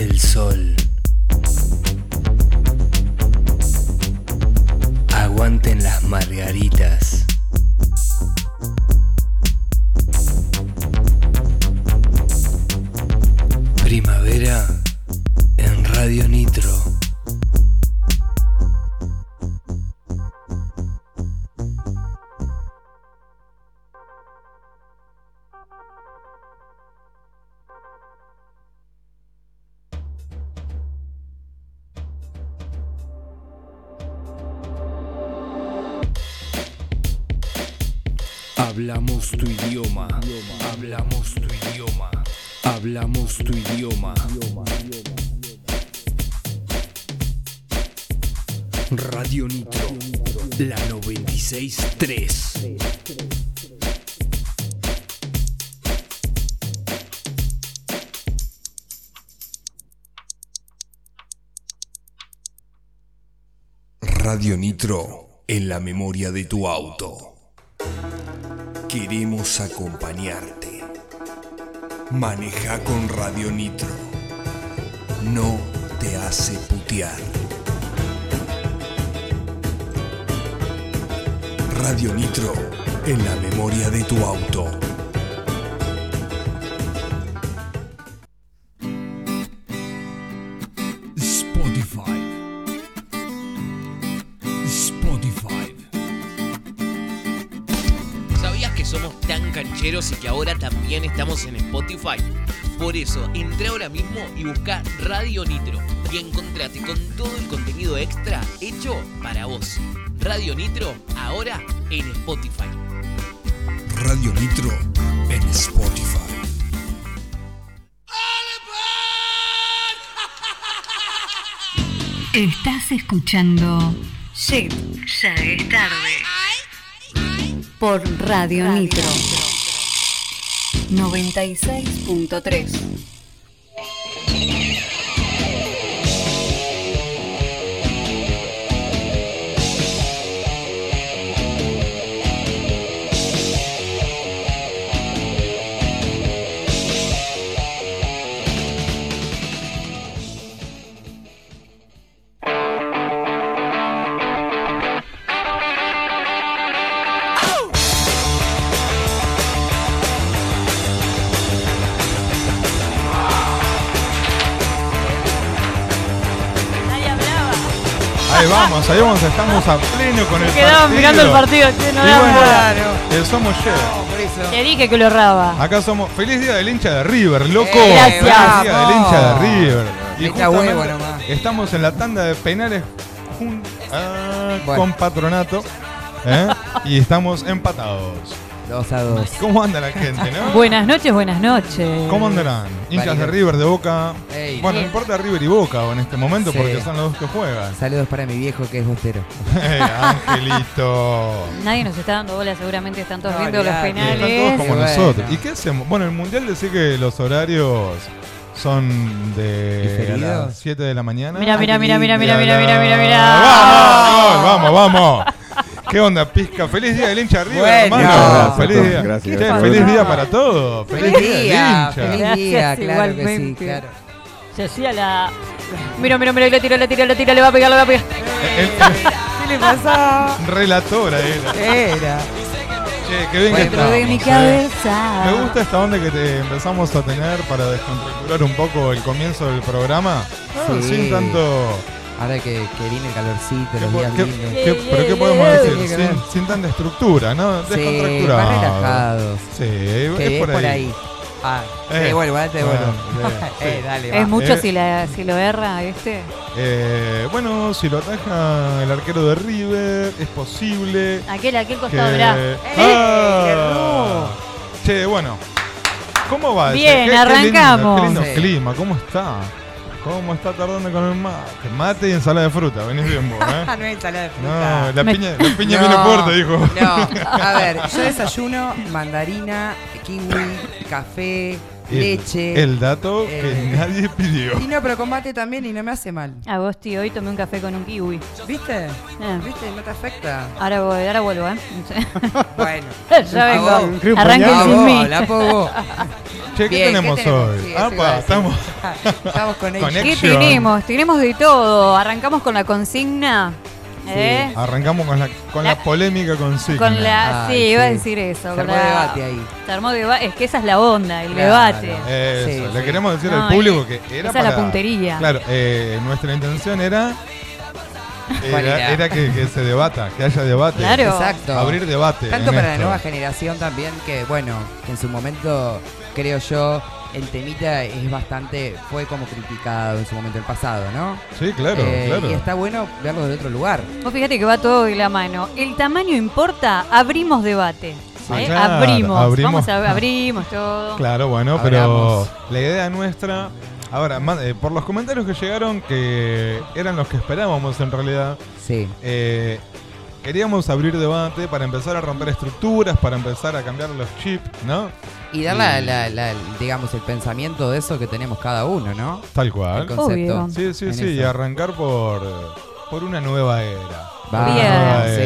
El sol. Tu idioma. Hablamos tu idioma. Hablamos tu idioma. Radio Nitro. La 963. Radio Nitro en la memoria de tu auto. Queremos acompañarte. Maneja con Radio Nitro. No te hace putear. Radio Nitro en la memoria de tu auto. Cancheros y que ahora también estamos en Spotify? Por eso, entra ahora mismo y busca Radio Nitro y encontrate con todo el contenido extra hecho para vos. Radio Nitro, ahora en Spotify. Radio Nitro en Spotify. Estás escuchando Shit, ya es tarde. Por Radio Nitro 96.3. vamos, ahí vamos, estamos a pleno con el Quedaban partido. mirando el partido, che, no Y bueno, eh, somos Shell. Te dije que lo erraba. Acá somos. Feliz día del hincha de River, loco. Eh, gracias. Feliz día del hincha de River. Y Echa justamente huevo nomás. estamos en la tanda de penales jun- ah, Bueno. con patronato. ¿eh? y estamos empatados. 2 a 2. ¿Cómo anda la gente, no? Buenas noches, buenas noches. ¿Cómo andarán? Hinchas de. River, de Boca. Ey. Bueno, no importa River y Boca en este momento Sí. porque son los dos que juegan. Saludos para mi viejo que es bostero. Angelito. Nadie nos está dando bola, seguramente están todos No, viendo los olvidate. Están todos penales. como Bueno. nosotros. ¿Y qué hacemos? Bueno, el mundial decía que los horarios son de ¿Diferidos? las 7 de la mañana. Mira, mira, mira, mira, mira, mira, mira, mira, ¡Vamos! ¡Vamos, vamos! ¿Qué onda, Pizca? ¡Feliz día del hincha Bueno. hermano! Gracias, ¡Feliz día! gracias. ¡Feliz día para todos! ¡Feliz, Feliz día del hincha! feliz día, claro que sí, igualmente. claro. Se hacía la. Mira, mira, mira, le tira, le tira, le tira, le va a pegar, le va a pegar. El- ¿Qué le pasó? el relatora era. Era. Che, qué bien que Dentro estamos. de mi cabeza. Me gusta esta onda que te empezamos a tener para descontracturar un poco el comienzo del programa. Sí. Sin tanto. Ahora que, que viene el calorcito, ¿Qué los días qué- lindos. qué- ¿Pero qué podemos decir? Que. Sin, sin tanta estructura, ¿no? Sí, Descontracturado. más relajados. Sí, es, Que por, ahí. Ah, Eh, eh, bueno, te bueno. bueno, sí, eh, sí. dale, Es mucho Eh. si, la, si lo erra este. Eh, bueno, si lo ataja el arquero de River, es posible. Aquel, aquel Que... costado, mirá. Ah. Che, bueno. ¿Cómo va? Bien, Qué- qué arrancamos. lindo, Qué lindo Sí. clima, ¿cómo está? ¿Cómo está tardando con el mate? Mate y ensalada de fruta, venís bien vos, ¿eh? no es ensalada de No, la Me- piña, la piña No, viene fuerte, dijo. No, a ver, yo desayuno mandarina, kiwi, café, leche. El dato que Eh. nadie pidió. Y no, pero con mate también y no me hace mal. Agosti, hoy tomé un café con un kiwi. ¿Viste? Eh, ¿Viste? No te afecta. ahora, voy, ahora vuelvo, ¿eh? Bueno. ya vengo. vos. Arranquen sin mí. vos. Che, ¿qué Bien, tenemos ¿qué tenemos? hoy? Sí, a estamos. Estamos con ellos. ¿Qué tenemos? Tenemos de todo. Arrancamos con la consigna. ¿Eh? Arrancamos con la, con la, La- polémica consigna. Con la, Ay, sí, iba a decir eso. Se armó la- debate ahí. Se armó debate. Es que esa es la onda, el Claro. debate. Eso, Sí, le sí. queremos decir No, al público que esa era es la para... puntería. Claro, eh, nuestra intención era... ¿Cuál Era, que, que se debata, que haya debate. Claro. Exacto. Abrir debate. Tanto para la nueva generación también que, bueno, que en su momento, creo yo, el temita es bastante, fue como criticado en su momento el pasado, ¿no? Sí, claro, Eh, claro. Y está bueno verlo de otro lugar. Vos fíjate que va todo de la mano. El tamaño importa, abrimos debate. Sí, ¿eh? claro, abrimos, abrimos. Vamos a abrimos todo. Claro, bueno, pero la idea nuestra... Ahora, eh, por los comentarios que llegaron, que eran los que esperábamos en realidad, Sí. Queríamos abrir debate para empezar a romper estructuras, para empezar a cambiar los chips, ¿no? Y dar la, la- la- digamos, el pensamiento de eso que tenemos cada uno, ¿no? Tal El cual. concepto. Obvio. Sí, sí, en sí, y arrancar por, por una nueva era. Vamos, Bien. Nueva sí.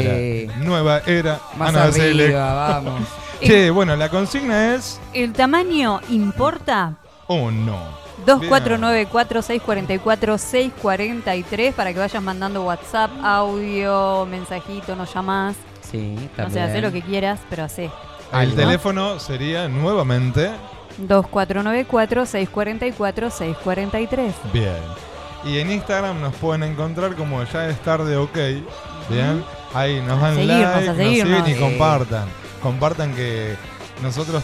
era. Nueva era. Más Ana arriba, vamos. Che, bueno, la consigna es ¿El tamaño importa? o no. 2494-644-643 para que vayas mandando WhatsApp, audio, mensajito, no llamás. Sí, No también. sé, hacé lo que quieras, pero hacé. El teléfono sería nuevamente 2494-644-643. bien. Y en Instagram nos pueden encontrar como ya es tarde, ok. Bien. Ahí nos dan seguirnos, like, a nos siguen y Sí. compartan. Compartan que nosotros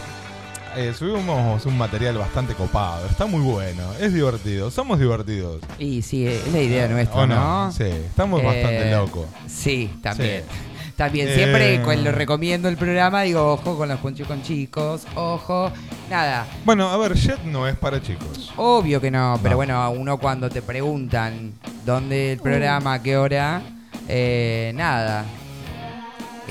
eh, subimos un material bastante copado. Está muy bueno, es divertido. Somos divertidos. Y sí, es la idea nuestra, ¿O no? ¿no? Sí, estamos Eh, bastante locos. Sí, también. Sí. También, Eh, siempre cuando recomiendo el programa digo, ojo con los ponchos con chicos, ojo. Nada, Bueno, a ver, Jet no es para chicos. obvio que no, pero No. bueno, a uno cuando te preguntan dónde el programa, a qué hora, eh, nada.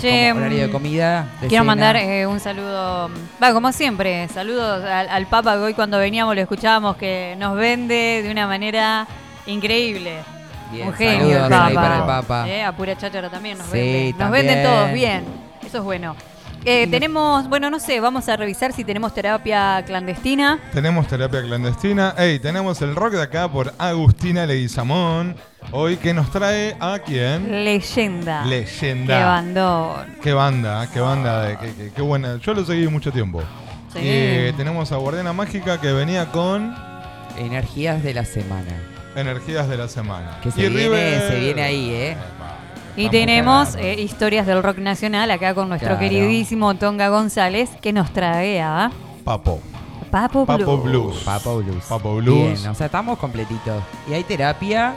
Che, como horario de mm, comida. de Quiero cena. mandar eh, un saludo, va, como siempre, saludos al, al Papa que hoy cuando veníamos lo escuchábamos que nos vende de una manera increíble. Bien, un genio el Papa. para el Papa. Eh, a pura cháchara también nos Sí, vende. Nos también. venden todos bien. Eso es bueno. Eh, tenemos, bueno, no sé, vamos a revisar si tenemos terapia clandestina. Tenemos terapia clandestina. Ey, tenemos el rock de acá por Agustina Leguizamón. Hoy que nos trae a quién? Leyenda. Leyenda. Qué bandón. Qué banda, qué banda, de- qué, qué- qué buena. Yo lo seguí mucho tiempo. Sí. Eh, tenemos a Guardiana Mágica que venía con Energías de la semana. Energías de la Semana. Que se Y viene- River- se viene ahí, ¿eh? Y tenemos eh, historias del rock nacional acá con nuestro Claro. queridísimo Tonga González que nos trae a Papo. Papo, Papo Blues. Blues. Papo Blues. Papo Blues. Bien, o sea, estamos completitos. Y hay terapia.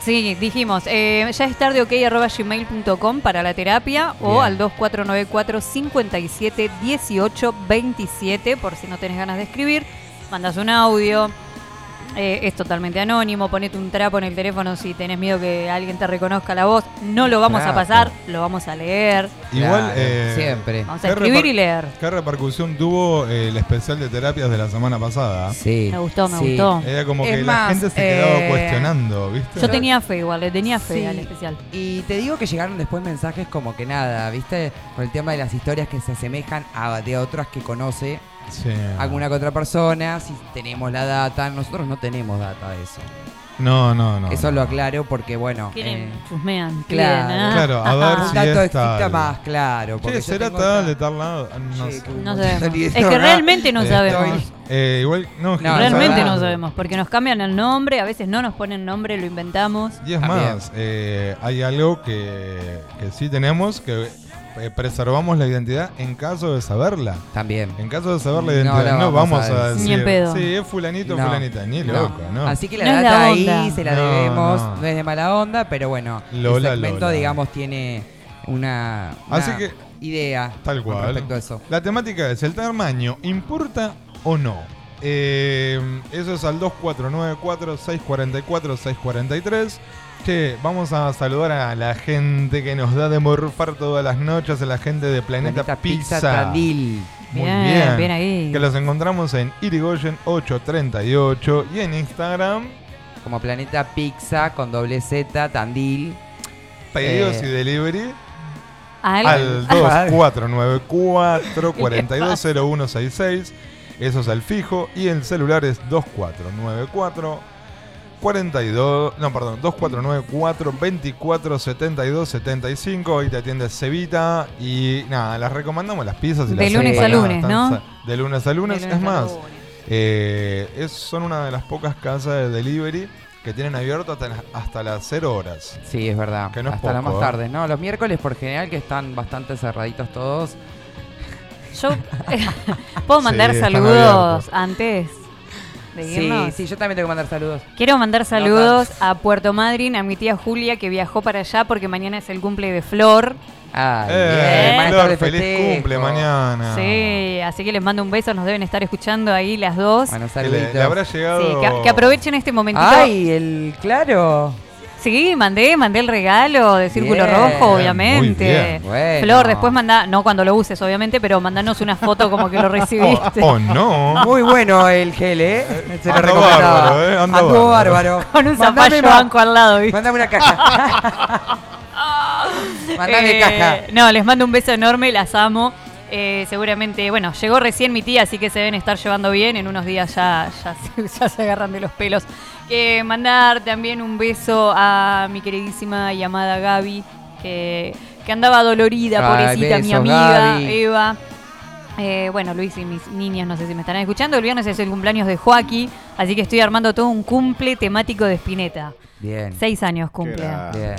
Sí, dijimos, eh, ya es tarde ok arroba gmail.com para la terapia o Bien. al 2494 57 18 27 por si no tenés ganas de escribir. Mandas un audio, eh, es totalmente anónimo, ponete un trapo en el teléfono si tenés miedo que alguien te reconozca la voz. No lo vamos a pasar, lo vamos a leer. Igual, Claro, eh, siempre. Vamos a ¿Qué escribir y leer. ¿Qué repercusión tuvo eh, el especial de terapias de la semana pasada? Sí. Me gustó, me sí. gustó. Era como Es que la gente se quedaba eh, cuestionando, ¿viste? Yo tenía fe igual, le tenía fe Sí. al especial. Y te digo que llegaron después mensajes como que nada, ¿viste? Con el tema de las historias que se asemejan a de otras que conoce Sí. alguna que otra persona, si tenemos la data, nosotros no tenemos data de eso. No, no, no. eso no. lo aclaro porque, bueno, Quieren, eh, chusmean, claro, ¿ah? Claro, a ver un si dato es tal. más, claro. porque yo ¿será tal de tal lado? No Che, sé. No sabemos. Es que realmente no Eh, sabemos. Eh, igual, no, que no Realmente no sabemos. sabemos, porque nos cambian el nombre, a veces no nos ponen nombre, lo inventamos. Y es También. más, eh, hay algo que, que sí tenemos, que eh, preservamos la identidad en caso de saberla. También. En caso de saber la identidad, no, vamos vamos, a decir. Ni en pedo. Sí, es fulanito, No, fulanita, ni no. loco, ¿no? Así que la data la ahí se la No, debemos, no. no. es de mala onda, pero bueno, Lola, el segmento, Lola. digamos, tiene una, Así una que, idea Tal cual. respecto a eso. La temática es, ¿el tamaño importa o no? Eh, eso es al 2494-644-643. Che, vamos a saludar a la gente que nos da de morfar todas las noches, a la gente de Planeta, Planeta Pizza Pizza. Tandil. Muy Bien, bien. bien ahí. Que los encontramos en Irigoyen 838 y en Instagram, Como Planeta Pizza con doble Z, Tandil. pedidos Eh. y delivery Al- al 2494 420166. Eso es el fijo. Y el celular es 2494 42. No, perdón, 2494 24 72 75. Ahí te atiende Cevita. Y nada, las recomendamos las pizzas y De las lunes a lunes, ¿no? De lunes a lunes. De lunes es más, lunes. eh, es, son una de las pocas casas de delivery que tienen abierto hasta, las- hasta las 0 horas. Sí, es verdad. Que no es Hasta las poco, más ¿eh? tardes, ¿no? Los miércoles por general que están bastante cerraditos todos. Yo puedo mandar Sí, saludos antes de Sí, irnos. sí, yo también tengo que mandar saludos. Quiero mandar saludos a Puerto Madryn, a mi tía Julia que viajó para allá porque mañana es el cumple de Flor. Ay, Eh, bien, Flor, de feliz cumple mañana. Sí, así que les mando un beso, nos deben estar escuchando ahí las dos. Bueno, Que le, le habrá llegado. Sí, que, que aprovechen este momentito. Ay, el claro. Sí, mandé, mandé el regalo de Círculo Bien, Rojo, obviamente. bien. Bueno. Flor, después manda, no cuando lo uses, obviamente, pero mandanos una foto como que lo Oh, recibiste. oh, no. Muy bueno el gel, ¿eh? Se lo recomendaba. bárbaro, ¿eh? Bárbaro. bárbaro. Con un Mandame zapallo banco al lado, ¿viste? Mándame una caja. Mándame Eh, caja. No, les mando un beso enorme, las amo. Eh, seguramente, bueno, llegó recién mi tía, así que se deben estar llevando bien. En unos días ya, ya, se, ya se agarran de los pelos. Que mandar también un beso a mi queridísima y amada Gaby, que, que andaba dolorida, Ay, pobrecita, mi amiga Gaby. Eva. Eh, bueno, Luis y mis niñas, no sé si me estarán escuchando. El viernes es el cumpleaños de Joaquín, así que estoy armando todo un cumple temático de Spinetta. Bien. Seis años cumple. Bien.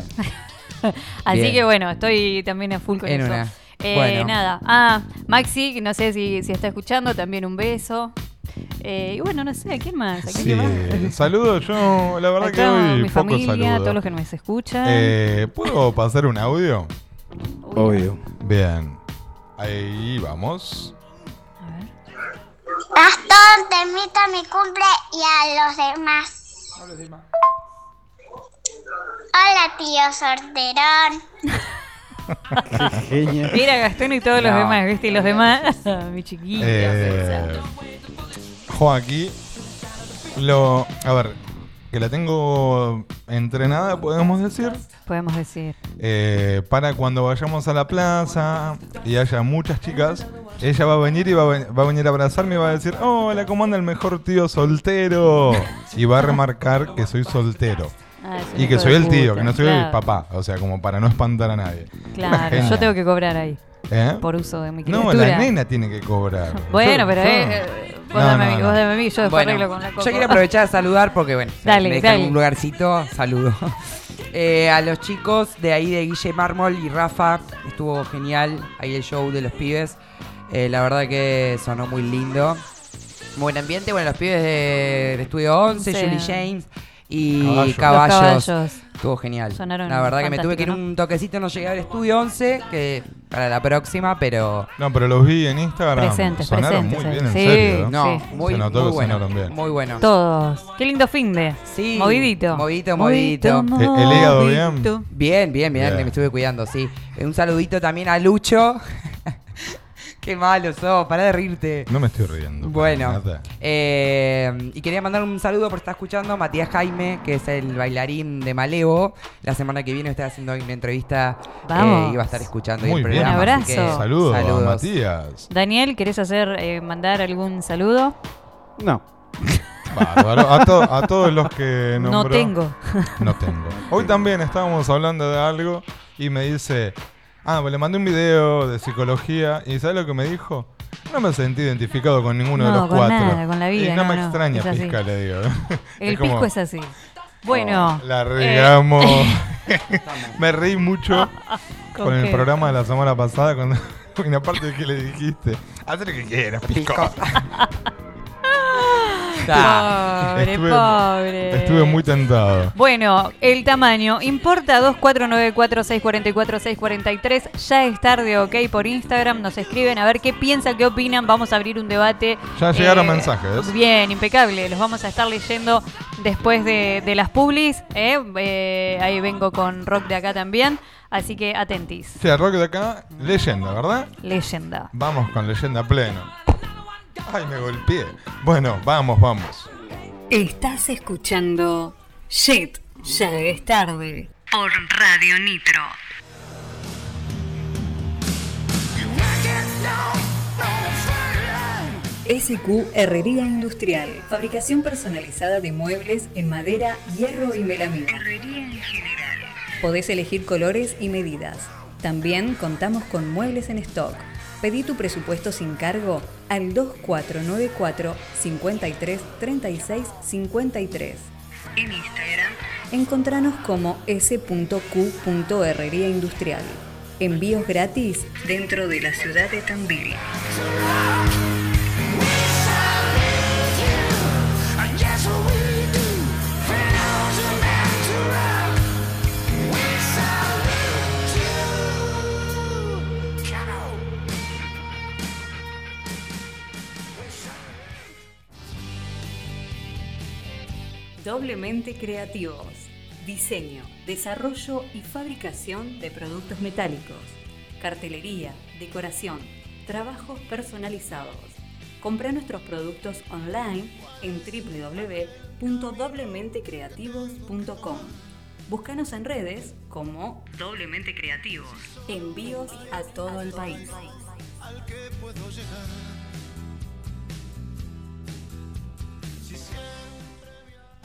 Así Bien. que bueno, estoy también a full con En eso. una. Eh, Bueno. Nada. Ah, Maxi, que no sé si, si está escuchando, también un beso. Eh, y bueno, no sé, ¿a quién más? ¿A quién Sí, más? saludos. Yo, la verdad que hoy mi pocos familia, saludos. todos los que nos escuchan. Eh, ¿Puedo pasar un audio? Obvio. Bien. Ahí vamos. a ver. Gastón, te invito a mi cumple y a los demás. Hola, tío sorterón. Genial. Mira, Gastón y todos los No. demás, ¿viste? Y los demás, mi chiquilla. Eh, Joaquín, lo. A ver, que la tengo entrenada, podemos decir. Podemos decir. Eh, para cuando vayamos a la plaza y haya muchas chicas, ella va a venir y va a, ven- va a venir a abrazarme y va a decir, hola, ¿cómo anda el mejor tío soltero? Y va a remarcar que soy soltero. Ah, Y que soy el tío, puta, que no soy el papá. O sea, como para no espantar a nadie. Claro, yo tengo que cobrar ahí ¿Eh? por uso de mi No, criatura. la nena tiene que cobrar. Bueno, Yo- pero yo- eh, eh, vos No, dame a no, mí, no. vos dame a mí, yo después Bueno, arreglo con la yo coco. quiero aprovechar a saludar porque, bueno, Dale, me dejan dale. un lugarcito, saludo. Eh, a los chicos de ahí de Guille Mármol y Rafa, estuvo genial ahí el show de los pibes. Eh, la verdad que sonó muy lindo. Buen ambiente, bueno, los pibes de, de Estudio 11, Sí. Julie James y Caballos. Caballos. Los caballos. Estuvo genial. Sonaron la verdad que me tuve que ir un toquecito, no llegué al Estudio 11, que para la próxima, pero... No, pero los vi en Instagram. Presentes, sonaron presentes, muy eh. bien, en Sí. serio. ¿eh? No, Sí. muy, Se notó muy que bueno. sonaron bien. Muy bueno. Todos. Qué lindo fin de. Sí. Movidito. Movidito, movidito. ¿El- el hígado. Bien, bien, bien, Bien. me estuve cuidando, sí. Un saludito también a Lucho. Qué malo sos, pará de reírte. No me estoy riendo. Bueno, nada. eh, y quería mandar un saludo por estar escuchando a Matías Jaime, que es el bailarín de Malevo. La semana que viene está haciendo una entrevista Vamos. eh, y va a estar escuchando Muy el bien. programa. Un que abrazo. Saludos, a. Matías. Daniel, ¿querés hacer, eh, mandar algún saludo? No. Bárbaro. A, to- a todos los que No nombró. tengo. No tengo. Hoy también estábamos hablando de algo y me dice, ah, pues le mandé un video de psicología y ¿sabes lo que me dijo? No me sentí identificado con ninguno de los con cuatro. nada, con la vida, Y no, no, me no, extraña, pizca, le digo. El como, pisco es así. Bueno. La eh, regamos. me reí mucho ¿con con el programa de la semana pasada cuando en la parte de que le dijiste, haz lo que quieras, pisco. Pobre, Estuve- pobre. Estuve muy tentado. Bueno, el tamaño importa 2494-644-643. Ya es tarde, ok, por Instagram. Nos escriben a ver qué piensan, qué opinan. Vamos a abrir un debate. eh, Ya llegaron mensajes. Bien, impecable. Los vamos a estar leyendo después de, de las publis. ¿eh? Eh, ahí vengo con rock de acá también. Así que atentis. Sí, rock de acá, leyenda, ¿verdad? Leyenda. Vamos con leyenda pleno. Ay, me golpeé. Bueno, vamos, vamos. Estás escuchando Shit, ya es tarde. Por Radio Nitro. SQ Herrería Industrial. Fabricación personalizada de muebles en madera, hierro y melamina. Herrería en general. Podés elegir colores y medidas. También contamos con muebles en stock. Pedí tu presupuesto sin cargo al 2494 53 36 53. En Instagram, encontranos como s.q.herrería industrial. Envíos gratis dentro de la ciudad de Tambil. Doblemente creativos. Diseño, desarrollo y fabricación de productos metálicos. Cartelería, decoración, trabajos personalizados. Compra nuestros productos online en www.doblementecreativos.com. Búscanos en redes como Doblemente Creativos. Envíos a todo el país.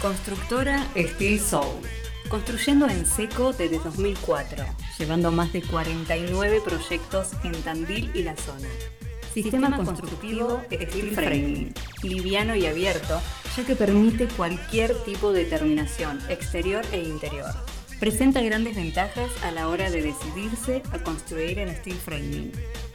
Constructora Steel Soul. Construyendo en seco desde 2004, llevando más de 49 proyectos en Tandil y la zona. Sistema constructivo Steel Framing, liviano y abierto, ya que permite cualquier tipo de terminación, exterior e interior. Presenta grandes ventajas a la hora de decidirse a construir en Steel Framing.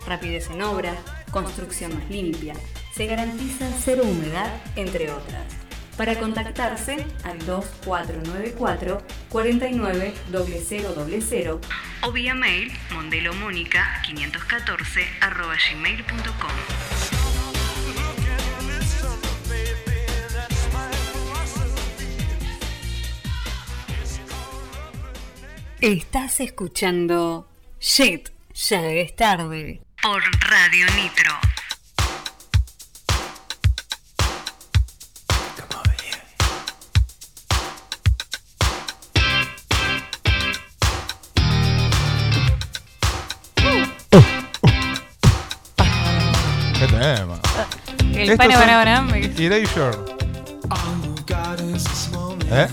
Rapidez en obra, construcción más limpia, se garantiza cero humedad, entre otras. Para contactarse al 2494 49 0000 o vía mail mondelomónica 514 arroba gmail.com. Estás escuchando Shit, ya es tarde. Por Radio Nitro. Tema? El pana, pana. Erasure. ¿Eh?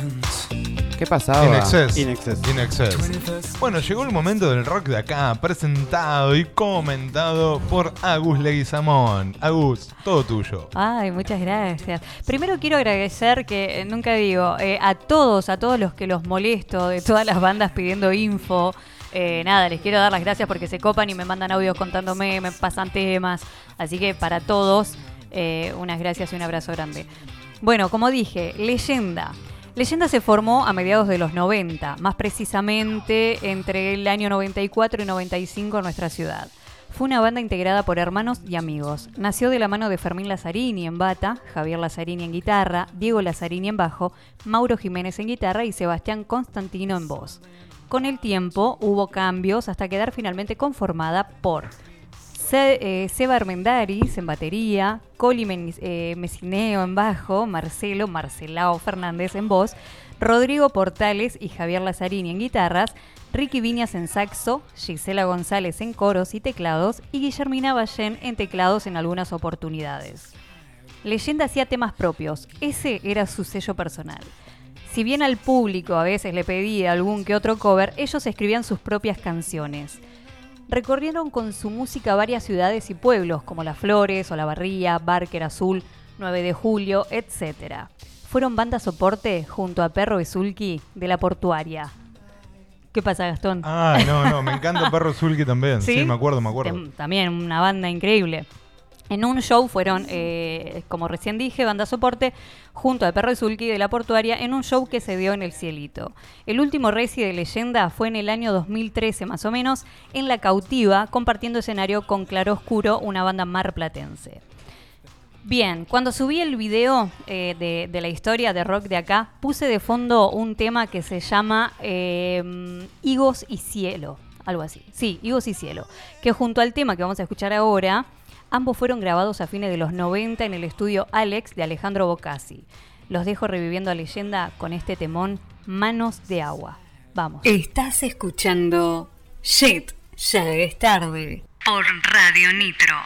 ¿Qué pasaba? In excess. In excess. In excess. Bueno, llegó el momento del rock de acá, presentado y comentado por Agus Leguizamón. Agus, todo tuyo. Ay, muchas gracias. Primero quiero agradecer que, eh, nunca digo, eh, a todos, a todos los que los molesto, de todas las bandas pidiendo info, Eh, nada, les quiero dar las gracias porque se copan y me mandan audios contándome, me pasan temas. Así que para todos, eh, unas gracias y un abrazo grande. Bueno, como dije, leyenda. Leyenda se formó a mediados de los 90, más precisamente entre el año 94 y 95 en nuestra ciudad. Fue una banda integrada por hermanos y amigos. Nació de la mano de Fermín Lazzarini en bata, Javier Lazzarini en guitarra, Diego Lazzarini en bajo, Mauro Jiménez en guitarra y Sebastián Constantino en voz. Con el tiempo hubo cambios hasta quedar finalmente conformada por eh, Seba Armendáriz en batería, Coli Men- eh, Mesineo en bajo, Marcelo Marcelao Fernández en voz, Rodrigo Portales y Javier Lazzarini en guitarras, Ricky Viñas en saxo, Gisela González en coros y teclados y Guillermina Ballén en teclados en algunas oportunidades. Leyenda hacía temas propios, ese era su sello personal. Si bien al público a veces le pedía algún que otro cover, ellos escribían sus propias canciones. Recorrieron con su música varias ciudades y pueblos, como Las Flores, Olavarría, Barker Azul, 9 de Julio, etc. Fueron banda soporte junto a Perro Besulki de la Portuaria. ¿Qué pasa, Gastón? Ah, no, no, me encanta Perro Zulki también. ¿Sí? me acuerdo, me acuerdo. También una banda increíble. En un show fueron, eh, como recién dije, banda soporte junto a Perro y Zulki de la Portuaria en un show que se dio en el Cielito. El último reci de leyenda fue en el año 2013 más o menos, en La Cautiva, compartiendo escenario con Claroscuro, una banda marplatense. Bien, cuando subí el video eh, de, la historia de rock de acá, puse de fondo un tema que se llama eh, Higos y Cielo, algo así. Sí, Higos y Cielo, que junto al tema que vamos a escuchar ahora, ambos fueron grabados a fines de los 90 en el estudio Alex de Alejandro Bocasi. Los dejo reviviendo a leyenda con este temón Manos de Agua. Vamos. Estás escuchando Shit, ya es tarde. Por Radio Nitro.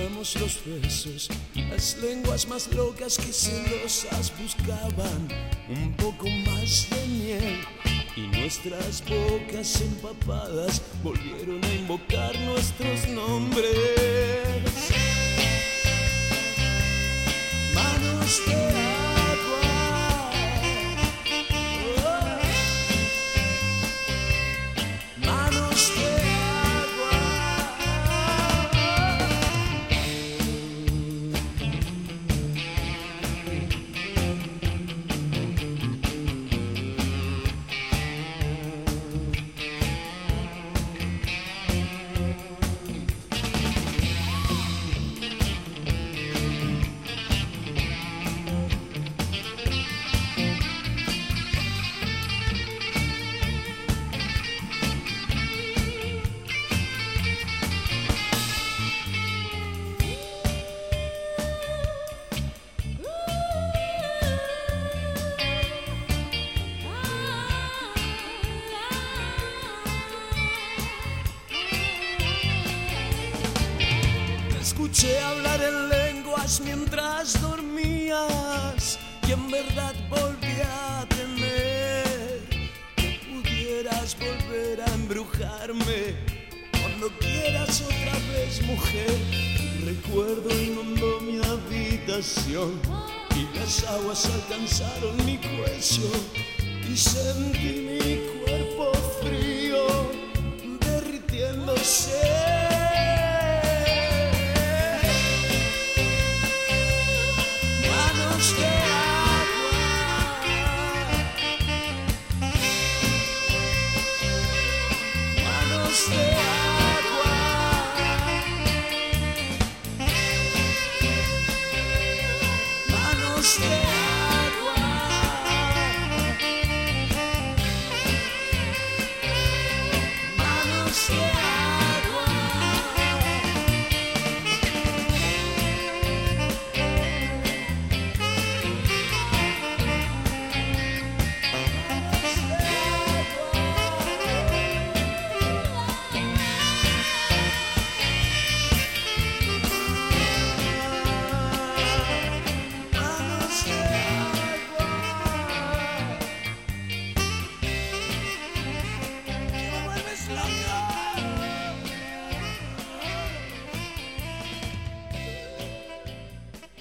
Alucinamos los besos, las lenguas más locas que celosas buscaban un poco más de miel. Y nuestras bocas empapadas volvieron a invocar nuestros nombres. Manos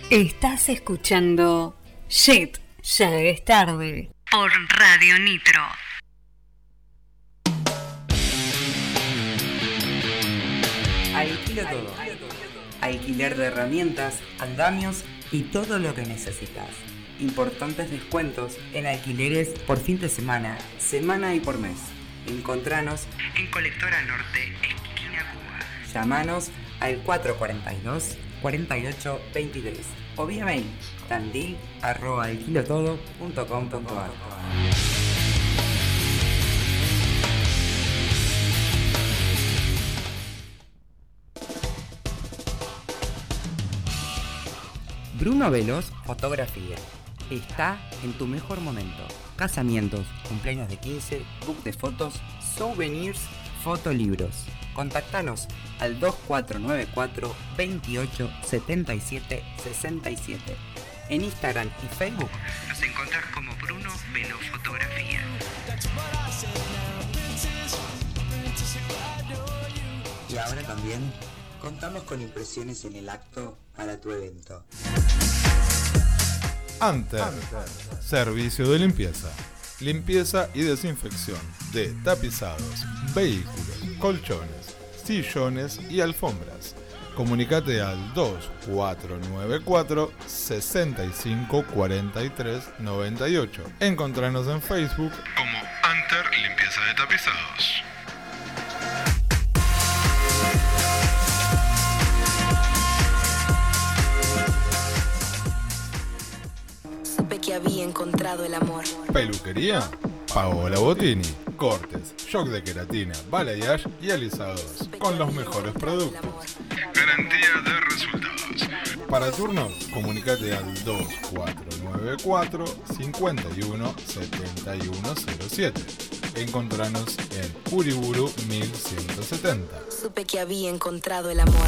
Estás escuchando Shit, ya es tarde. Por Radio Nitro. Alquilo todo. Alquiler de herramientas, andamios y todo lo que necesitas. Importantes descuentos en alquileres por fin de semana, semana y por mes. Encontranos en Colectora Norte, esquina Cuba. Llámanos al 442 4823 o vía mail tandil arroba. Bruno Velos, fotografía. Está en tu mejor momento. Casamientos, cumpleaños de 15, book de fotos, souvenirs, fotolibros. Contactanos al 2494 28 77 67. En Instagram y Facebook nos encontrás como Bruno Velos Fotografía. Y ahora también contamos con impresiones en el acto para tu evento. Anter, servicio de limpieza. Limpieza y desinfección de tapizados, vehículos, colchones, sillones y alfombras. Comunicate al 2494 65 43 98. Encontranos en Facebook como Anter Limpieza de Tapizados. Supe que había encontrado el amor. Peluquería, Paola Botini. Cortes, shock de queratina, balayage y alisados. Con los mejores productos. Garantía de resultados. Para turnos, comunicate al 2494 51 7107. Encontranos en Uriburu 1170. Supe que había encontrado el amor.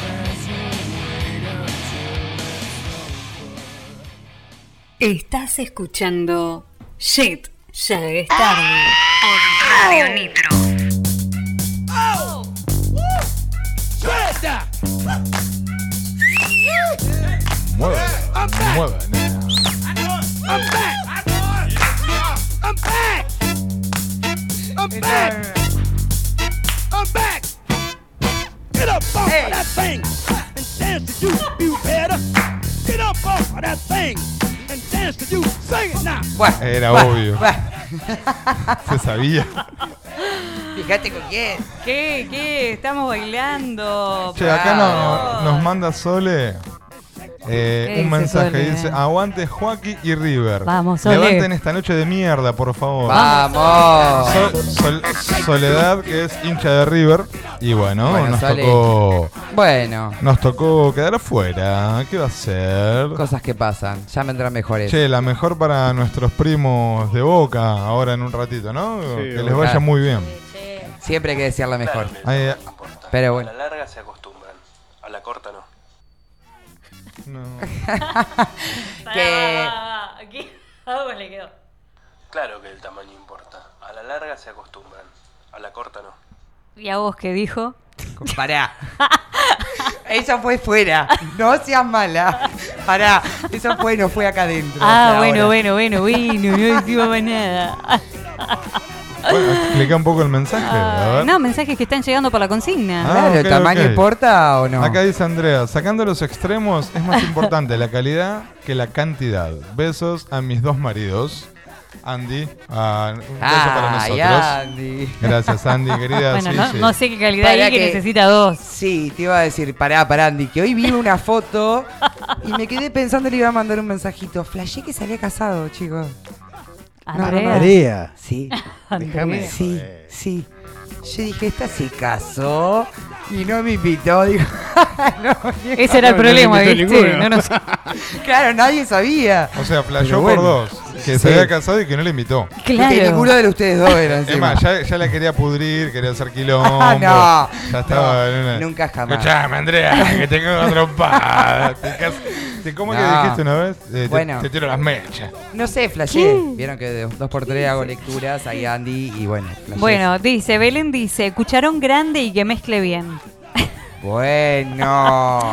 Estás escuchando Shit, ya es tarde. Por Radio Nitro. Mueve, mueve, nena. I'm back. I'm back. I'm back. I'm back. Get up off of that thing and dance to you, you better. Get up off of that thing Bueno, Era bueno, obvio. bueno. Se sabía. Fíjate con quién. ¿Qué? ¿Qué? Estamos bailando. Che, acá no- nos manda Sole eh, ¿Qué un mensaje. Sole? Dice, aguante Joaquín y River. Vamos, Sole. Levanten esta noche de mierda, por favor. Vamos. Sol- Sol- Soledad, que es hincha de River. Y bueno, Bueno, nos Sole. tocó. Bueno, Nos tocó quedar afuera. ¿Qué va a ser? cosas que pasan. Ya vendrán mejores. Che, la mejor para nuestros primos de Boca ahora en un ratito, ¿no? que les vaya Claro. muy bien. Siempre hay que decir la mejor. Ahí, Pero bueno. A la larga se acostumbran, a la corta no. No. que Aquí algo le quedó. Claro que el tamaño importa, a la larga se acostumbran, a la corta no. ¿Y a vos qué dijo? Pará. Eso fue fuera. No seas mala. Pará. Eso fue, no fue acá adentro. Ah, bueno, ahora. bueno, bueno, bueno, no decimos más nada. Bueno, explica un poco el mensaje. A ver. No, mensajes que están llegando por la consigna. Ah, Claro, ok, ¿el tamaño ok. importa o no? Acá dice Andrea, sacando los extremos es más importante la calidad que la cantidad. Besos a mis dos maridos. Andy, ah, un beso para Ay, nosotros. Andy. Gracias, Andy, querida. Bueno, sí, no, sí. no sé qué calidad Para hay que, que- necesita dos. Sí, te iba a decir, pará, pará, Andy, que hoy vi una foto y me quedé pensando que le iba a mandar un mensajito. Flashé que se había casado, chicos. Andrea. María. Sí. Déjame. Sí, joder. sí. Yo dije, esta se casó y no me invitó. Digo, no, Ese era el No, no problema, ¿viste? ninguno. No nos- Claro, nadie sabía. O sea, flasheó bueno. por dos. Que Sí. se había casado y que no le invitó. Claro. Que ninguno de ustedes dos era Es encima. más, ya, ya la quería pudrir, quería hacer quilombo. Ah, no. Ya estaba No, en una... nunca jamás. Escuchame, Andrea, que te cago a trompada. Te cas- te- ¿Cómo que No. dijiste una vez? Eh, te- Bueno. te, tiro las mechas. No sé, flashé. Vieron que de dos por tres hago lecturas, ahí Andy y bueno. flashé. Bueno, dice, Belén dice, cucharón grande y que mezcle bien. Bueno.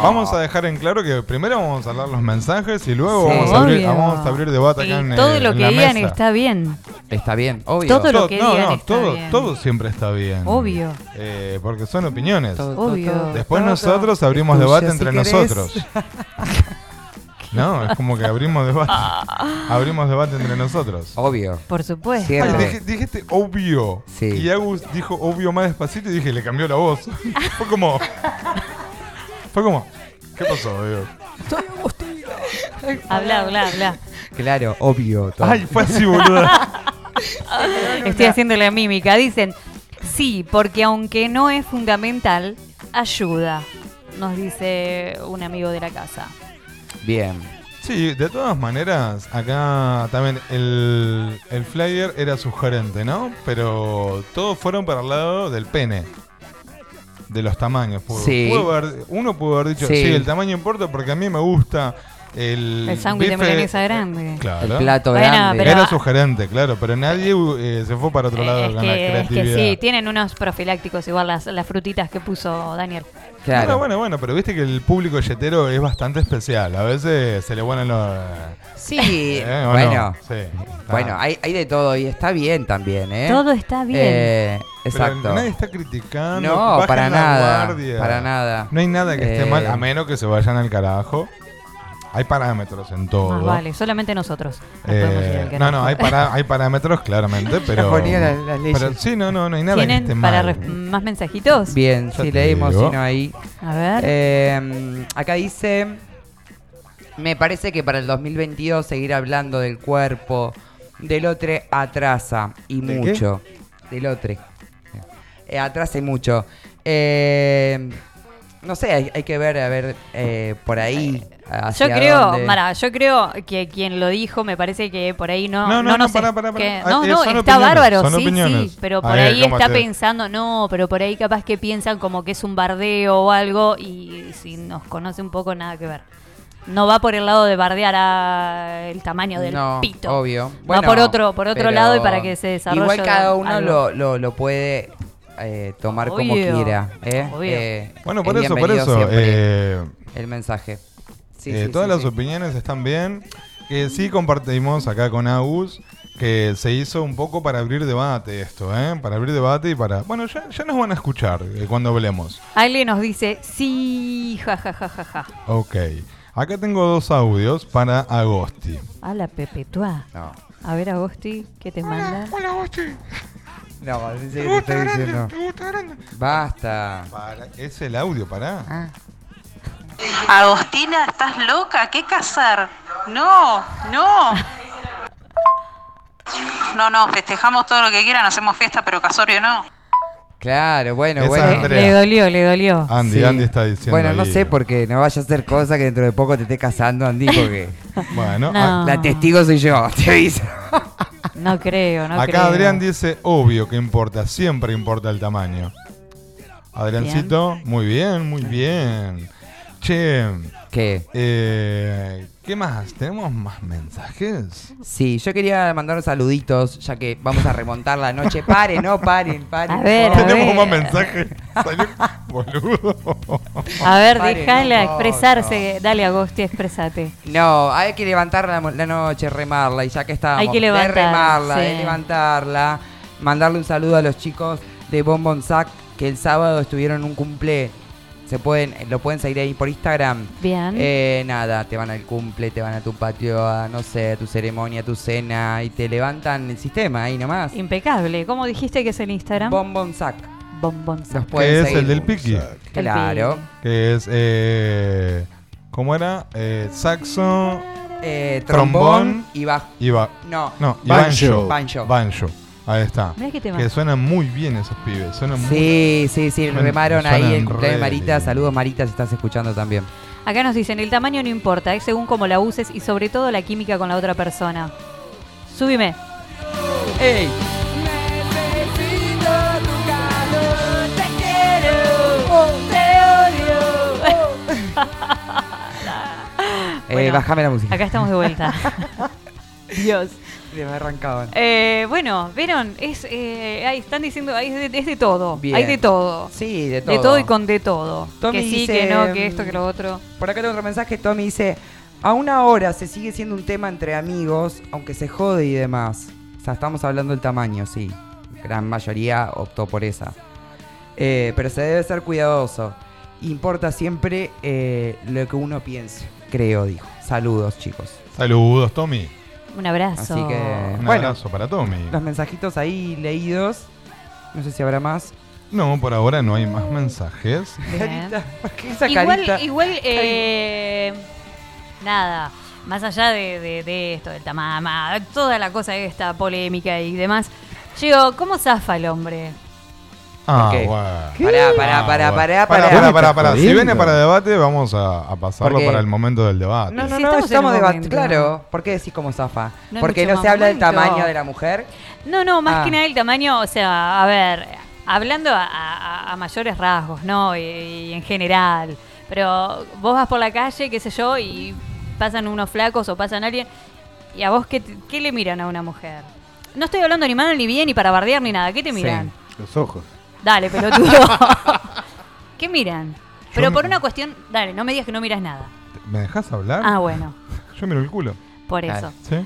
Vamos a dejar en claro que primero vamos a hablar los mensajes y luego Sí. vamos, a abrir, Obvio. vamos a abrir debate acá Y en, todo eh, lo en que la digan mesa. está bien. Está bien, obvio. Todo lo que no, digan no, está todo, bien. todo siempre está bien. Obvio. Eh, porque son opiniones. Todo, Obvio. Después todo. nosotros abrimos debate entre nosotros. No, es como que abrimos debate. abrimos debate entre nosotros. Obvio. Por supuesto. Ay, dije- dijiste obvio. Sí. Y Agus dijo obvio más despacito y dije, le cambió la voz. fue como. Fue como. ¿Qué pasó, Diego? Habla, habla, habla. Claro, obvio. todo. Ay, fue así, boluda. Estoy haciendo la mímica. Dicen, sí, porque aunque no es fundamental, ayuda. Nos dice un amigo de la casa. Bien. Sí, de todas maneras, acá también el, el flyer era sugerente, ¿no? Pero todos fueron para el lado del pene. De los tamaños. Pudo- Sí. pudo haber- uno pudo haber dicho, Sí. sí. el tamaño importa porque a mí me gusta el. El sándwich de milanesa grande. Claro. El plato Bueno, grande. pero- Era sugerente, claro, pero nadie uh, se fue para otro lado Eh, es, con la que, es que sí, tienen unos profilácticos igual las, las frutitas que puso Daniel. Claro. Bueno, bueno, bueno, pero viste que el público yetero es bastante especial. A veces se le ponen los. Sí, ¿Eh? ¿O bueno. no? Sí, está. Bueno, hay, hay de todo y está bien también, ¿eh? Todo está bien. Eh, Pero exacto. nadie está criticando. No, bajen para nada. guardia. Para nada. No hay nada que esté Eh, mal, a menos que se vayan al carajo. Hay parámetros en todo. Más vale, solamente nosotros. nos Eh, no, no, hay, para- hay parámetros claramente, pero. ponía las- las leyes. pero sí, no, no, no hay nada que esté ¿Tienen mal. para más mensajitos? Bien, Ya si te leímos, si no ahí. A ver. Eh, acá dice, me parece que para el 2022 seguir hablando del cuerpo del otro atrasa y ¿De mucho. Del otro. Eh, atrasa y mucho. Eh, no sé, hay, hay que ver, a ver, eh, por ahí. Yo creo, dónde. Mara, yo creo que quien lo dijo me parece que por ahí no. No, No, no, no, no, sé, pará, pará, pará. que- no, eh, no, está opiniones, bárbaro, sí, opiniones. sí. Pero por ver, ahí ¿cómo está te- pensando, no, pero por ahí capaz que piensan como que es un bardeo o algo y si nos conoce un poco, nada que ver. No va por el lado de bardear a el tamaño del no, pito. obvio. va por otro, por otro lado y para que se desarrolle. Igual cada uno algo. lo, lo, lo puede eh, tomar como Obvio, quiera. ¿eh? obvio. Eh, Bueno, es por eso, por eso. eh, el mensaje. Sí, eh, sí, todas sí, las sí. opiniones están bien. Que sí compartimos acá con Agus que se hizo un poco para abrir debate esto, ¿eh? Para abrir debate y para... Bueno, ya, ya nos van a escuchar eh, cuando hablemos. Ale nos dice, sí, ja, ja, ja, ja, ja. Ok. Acá tengo dos audios para Agosti. A la Pepetua. No. A ver, Agosti, ¿qué te manda? Hola, Agosti. No, en serio te estoy diciendo. Basta. Para, es el audio, pará. Ah. Agostina, ¿estás loca? ¿Qué casar? No, no. No, no, festejamos todo lo que quieran, hacemos fiesta, pero casorio no. Claro, bueno, Esa bueno. Andrea. Le dolió, le dolió. Andy, Sí. Andy está diciendo Bueno, no ahí. sé, porque no vaya a ser cosa que dentro de poco te esté casando, Andy, porque Bueno, No. a- la testigo soy yo, te aviso. No creo, no creo. acá Adrián dice, obvio que importa, siempre importa el tamaño. Adriancito, muy bien, muy bien. Che, ¿Qué? eh, ¿qué más? ¿Tenemos más mensajes? Sí, yo quería mandar saluditos, ya que vamos a remontar la noche. Paren, no, paren, paren. A ver, a. Tenemos ver. más mensajes. Salió boludo. A ver, Paren, déjala no expresarse. Dale, Agosti, expresate. No, hay que levantar la, la noche, remarla, y ya que estábamos. Hay que levantar, De remarla, sí. de levantarla. Mandarle un saludo a los chicos de Bonbon Sac, que el sábado estuvieron en un cumple. Se pueden, lo pueden seguir ahí por Instagram. Bien. Eh, nada, te van al cumple, te van a tu patio, a no sé, a tu ceremonia, a tu cena, y te levantan el sistema ahí nomás. Impecable. ¿Cómo dijiste que es el Instagram? Bonbon Sac. Bonbon Los Sac. pueden Que es seguir. el del Piki. Claro. Que es. Eh, ¿Cómo era? Eh, saxo. Eh, Trombón trombón y bajo. Y ba- No. No, Banjo. banjo. Banjo. Ahí está. Mirá qué tema. Que suenan muy bien esos pibes. Suenan muy Sí, sí, sí, Suenan- remaron ahí el cumpleaños de Marita. bien. Saludos Marita si estás escuchando también. Acá nos dicen, el tamaño no importa, es según cómo la uses y sobre todo la química con la otra persona. Súbime. ¡Ey! Eh, Bueno, bájame la música. Acá estamos de vuelta. Dios. Se me arrancaban. Eh, bueno, vieron, es, eh, ahí están diciendo, ahí es de, es de todo. Bien. Hay de todo. Sí, de todo. De todo y con de todo. Tommy que sí, dice, que no, que esto, que lo otro. Por acá tengo otro mensaje. Tommy dice: A una hora se sigue siendo un tema entre amigos, aunque se jode y demás. O sea, estamos hablando del tamaño, sí. Gran mayoría optó por esa. Eh, pero se debe ser cuidadoso. Importa siempre eh, lo que uno piense, creo, dijo. Saludos, chicos. Saludos, Tommy. Un abrazo. Así que. Un bueno, abrazo para Tommy. los mensajitos ahí leídos. No sé si habrá más. No, por ahora no hay más mensajes. Bien. ¿Por qué esa Igual, carita? igual, eh, nada, más allá de, de- de esto, del tamama, toda la cosa esta polémica y demás, digo, ¿cómo zafa el hombre? Ah, qué? bueno. Pará, pará, Ah, pará, pará, Pará, pará. pará, pará. Si viene para debate, vamos a, a pasarlo para el momento del debate. No, no, no, estamos debatiendo. Claro, ¿por qué decís como zafa? No Porque no se habla del tamaño de la mujer. No, no, más Ah. que nada el tamaño, o sea, a ver, hablando a, a- a mayores rasgos, ¿no? Y, y en general, pero vos vas por la calle, qué sé yo, y pasan unos flacos o pasan alguien, y a vos, ¿qué, qué le miran a una mujer? No estoy hablando ni mal ni bien, ni para bardear ni nada, ¿qué te miran? Los ojos. Dale, pelotudo. ¿Qué miran? Pero por una cuestión, dale, no me digas que no miras nada. ¿Me dejas hablar? Ah, bueno, Yo miro el culo. por eso. ¿Sí?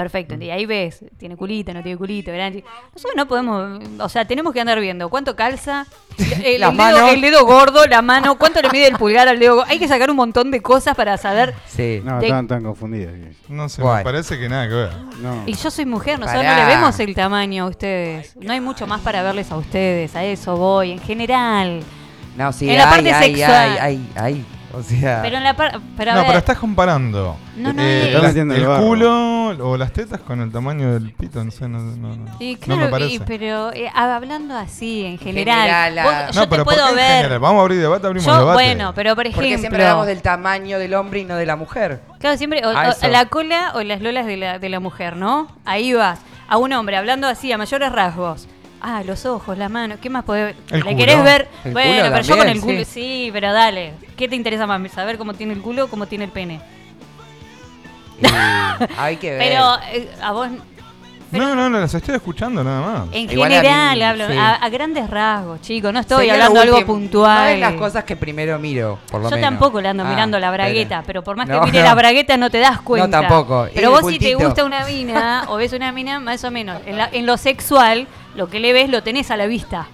Perfecto, y ahí ves, tiene culito, no tiene culito, ¿verdad? Nosotros no podemos, o sea, tenemos que andar viendo cuánto calza, el, dedo, manos. el dedo gordo, la mano, cuánto le mide el pulgar al dedo gordo. Hay que sacar un montón de cosas para saber. Sí. No, De- estaban tan confundidos. No sé, me parece que nada que ver. No. Y yo soy mujer, nosotros Pará. no le vemos el tamaño a ustedes. No hay mucho más para verles a ustedes, a eso voy, en general. No, sí, En la hay, parte hay, sexual. hay, hay, hay. O sea. Pero en la. Pero a no, ver, pero estás comparando No, no eh, metiendo el el culo o las tetas con el tamaño del pito. No sé, no, no, no. y no claro, me y- parece. pero eh, hablando así, en general. general, vos- no, yo pero te ¿por qué puedo ver. general? Vamos a abrir debate, abrimos Yo, debate. bueno, pero por ejemplo. Porque siempre hablamos del tamaño del hombre y no de la mujer. Claro, siempre o- A o la cola o las lolas de la, de la mujer, ¿no? Ahí vas. A un hombre hablando así, a mayores rasgos. Ah, los ojos, las manos, ¿qué más podés El ¿Le culo. querés ver? El bueno, pero yo con el culo, sí. sí. pero dale. ¿Qué te interesa más? ¿Saber cómo tiene el culo o cómo tiene el pene? Hay que ver. Pero eh, a vos, No, no, no, las estoy escuchando nada más. en Igual a general, mí, hablo, sí. a, a grandes rasgos, chicos. No estoy Sería hablando algo puntual. No es las cosas que primero miro, por lo Yo menos. tampoco le ando Ah, mirando la pero- bragueta, pero, por más No, que mire no. la bragueta no te das cuenta. tampoco. Y Pero vos si te gusta una mina o ves una mina, más o menos, en, la- en lo sexual, lo que le ves lo tenés a la vista.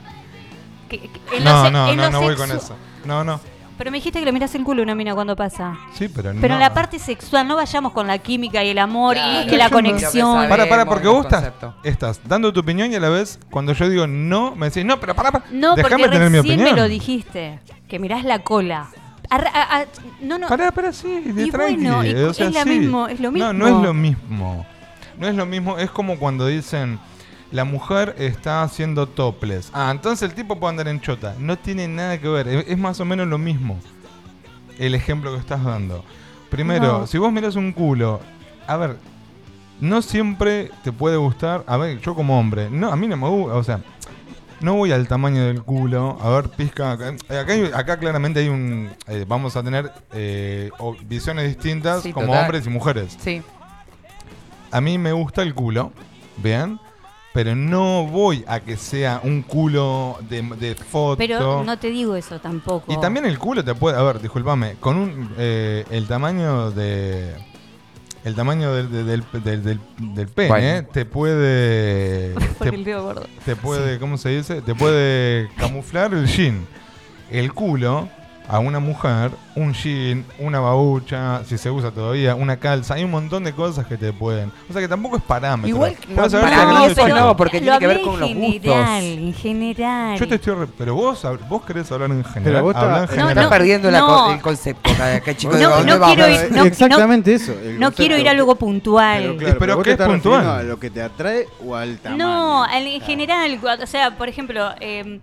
Que- que- en lo No, se- no, en no, lo no voy con sexu- eso. No, no. Pero me dijiste que le miras el culo a una mina cuando pasa. Sí, pero no. Pero en la parte sexual, no vayamos con la química y el amor Claro, y que la yo no- conexión. Para, para, porque vos estás, estás dando tu opinión y a la vez, cuando yo digo no, me decís, no, pero para, para. No, porque déjame tener mi recién opinión. me lo dijiste, que mirás la cola. Arra- a- a- no, no, Pará, pará, sí, de Y tranqui, bueno, y o sea, es la sí. mismo- es lo No, no mismo. es lo mismo. No es lo mismo, es como cuando dicen la mujer está haciendo toples. Ah, entonces el tipo puede andar en chota. No tiene nada que ver, es, más o menos lo mismo. El ejemplo que estás dando. Primero, No. si vos miras un culo, a ver, no siempre te puede gustar. A ver, yo como hombre, no, a mí no me gusta, o sea, no voy al tamaño del culo. A ver, pizca. Acá, acá, hay- acá claramente hay un. eh, vamos a tener eh, visiones distintas Sí, como total. hombres y mujeres. Sí. A mí me gusta el culo, ¿bien? Pero no voy a que sea un culo de, de foto. Pero no te digo eso tampoco. Y también el culo te puede. A ver, discúlpame. Con un. eh, el tamaño de. El tamaño del, del, del, del- del- del pene Bueno. te puede. Por te, el dedo gordo. te puede. ¿Cómo se dice? Te puede camuflar el jean. El culo. A una mujer, un jean, una babucha, si se usa todavía, una calza, hay un montón de cosas que te pueden. O sea que tampoco es parámetro. Igual no, para estoy mí eso no, porque tiene que ver con los en gustos. general, en general. Yo te estoy. re- Pero vos, vos querés hablar en general. Pero vos habla en estás- general. Está no, perdiendo la co- el concepto. cada- cada chico, quiero ir- no- Exactamente eso. No quiero ir a algo puntual. Pero, claro, pero vos ¿qué es estás puntual? ¿A lo que te atrae o al tamaño? No, en general, o sea, por ejemplo, eh,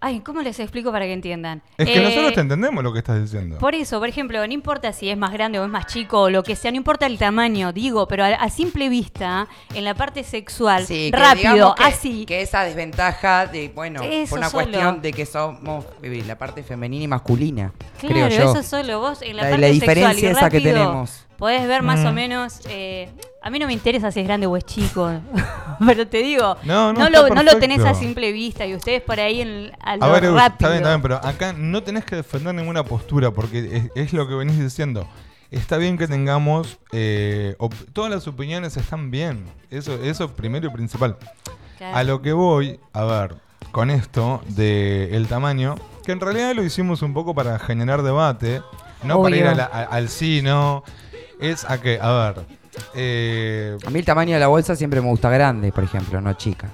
ay, ¿cómo les explico para que entiendan? Es que Eh, nosotros te entendemos lo que estás diciendo. Por eso, por ejemplo, no importa si es más grande o es más chico o lo que sea, no importa el tamaño, digo, pero a, a simple vista, en la parte sexual, Sí, que rápido, que, así. Que esa desventaja de, bueno, por una solo. cuestión de que somos eh, la parte femenina y masculina. Claro, creo yo. eso solo vos en la, La- parte la sexual diferencia y esa que rápido, tenemos. Podés ver más o Mm. menos. eh, a mí no me interesa si es grande o es chico, pero te digo, No, no, no, lo, no lo tenés a simple vista y ustedes por ahí en, a lo A ver, Eus, rápido. está bien, está bien, pero acá no tenés que defender ninguna postura porque es, es lo que venís diciendo. Está bien que tengamos. eh, todas las opiniones están bien. Eso, eso primero y principal. Claro. A lo que voy, a ver, con esto de el tamaño, que en realidad lo hicimos un poco para generar debate, no para ir a la- a- al sino, es a que, a ver, eh, A mí el tamaño de la bolsa siempre me gusta grande, por ejemplo, no chica.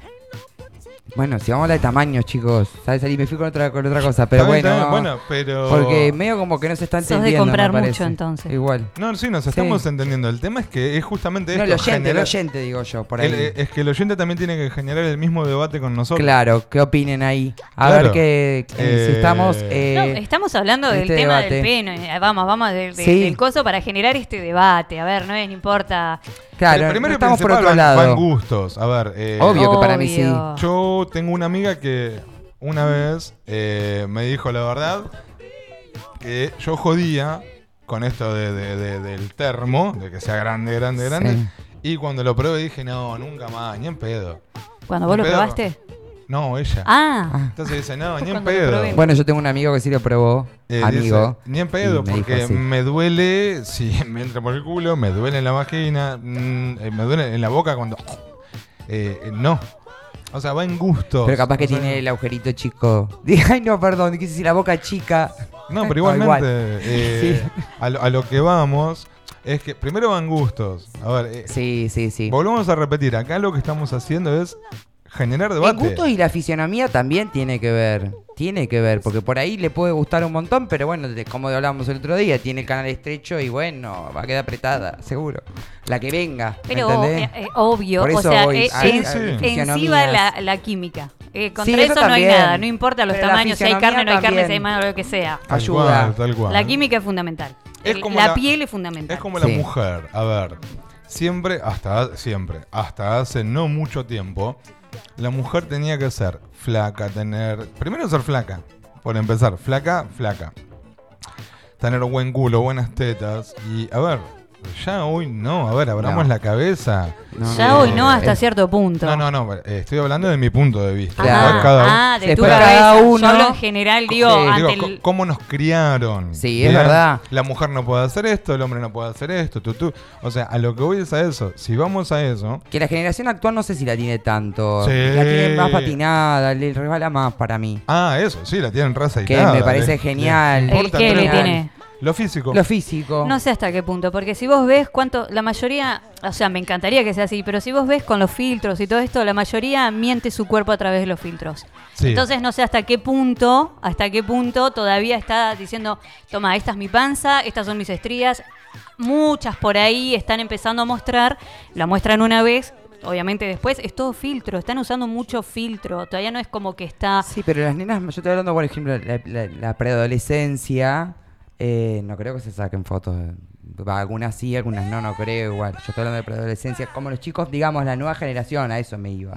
Bueno, si vamos a hablar de tamaños, chicos, ¿sabes? Ahí me fui con otra, con otra cosa, pero bueno. bueno, pero- Porque medio como que no se está Sos de entendiendo. comprar me mucho, entonces. Igual. No, sí, nos Sí. estamos entendiendo. El tema es que es justamente No, esto. el oyente, el oyente, digo yo, por ahí. el- es que el oyente también tiene que generar el mismo debate con nosotros. Claro, ¿qué opinen ahí? A Claro. ver que, Eh, si estamos... No, eh, estamos hablando del este tema debate. del pene. eh, Vamos, vamos del, del- Sí. del coso para generar este debate. A ver, no es, no importa. Claro, Pero primero no y estamos por otro van- lado. van gustos. A ver, eh, Obvio que para mí sí. Yo tengo una amiga que una vez eh, me dijo la verdad que yo jodía con esto de, de- de- del termo, de que sea grande, grande, grande. Sí. Y cuando lo probé dije, no, nunca más, ni en pedo. Cuando vos lo pedo. probaste. No, ella. Ah, Entonces dice, no, ni en pedo. Bueno, yo tengo un amigo que sí lo probó. Eh, amigo. dice, ni en pedo, me porque me duele si me entra por el culo, me duele en la vagina, mm, eh, me duele en la boca cuando. Eh, no. O sea, va en gusto. Pero capaz que tiene el agujerito chico. Dije, ay, no, perdón, quise decir la boca chica. No, pero No, igualmente, igual. eh, Sí. a, lo, a lo que vamos es que primero van gustos. A ver, eh, Sí, sí, sí. volvemos a repetir. Acá lo que estamos haciendo es generar El debate. gusto y la fisionomía también tiene que ver. Tiene que ver, porque por ahí le puede gustar un montón, pero bueno, de- como hablábamos el otro día, tiene el canal estrecho y bueno, va a quedar apretada, seguro. La que venga. ¿me pero eh, eh, obvio. Por O sea, voy eh, a- en, a- Sí, sí. en sí va fisionomías. la, la química. Eh, contra Sí, eso, eso no hay nada. No importa los Pero tamaños, si hay carne, no hay carne, si hay mano, lo que sea. Tal ayuda. cual, tal cual. La química es fundamental. Es El- como la, la- piel es fundamental. Es como Sí. la mujer. A ver, siempre, hasta siempre, hasta hace no mucho tiempo, la mujer tenía que ser flaca, tener. Primero ser flaca, por empezar, flaca, flaca. Tener buen culo, buenas tetas. Y a ver, ya hoy no, a ver, abramos No. la cabeza. No, Ya no, hoy no, hasta es- cierto punto. No, no, no, eh, estoy hablando de mi punto de vista. Claro. Igual cada uno- Ah, de tu cada Yo uno- hablo en general, digo, Sí, ante Digo, el- co- ¿cómo nos criaron? Sí, es verdad. La mujer no puede hacer esto, el hombre no puede hacer esto, tú, tú. O sea, a lo que voy es a eso. Si vamos a eso, Que la generación actual no sé si la tiene tanto. Sí. La tiene más patinada, le resbala más para mí. Ah, eso, sí, la tienen raza y Que me parece le- genial. le ¿El importa qué le tiene? Lo físico. Lo físico. No sé hasta qué punto, porque si vos ves cuánto, la mayoría, o sea, me encantaría que sea así, pero si vos ves con los filtros y todo esto, la mayoría miente su cuerpo a través de los filtros. Sí. Entonces no sé hasta qué punto, hasta qué punto todavía está diciendo, toma, esta es mi panza, estas son mis estrías. Muchas por ahí están empezando a mostrar, la muestran una vez, obviamente después es todo filtro, están usando mucho filtro, todavía no es como que está... Sí, pero las nenas, yo estoy hablando, por ejemplo, la, la- la preadolescencia, eh, no creo que se saquen fotos. Algunas sí, algunas no, no creo igual. Yo estoy hablando de preadolescencia, como los chicos, digamos, la nueva generación, a eso me iba.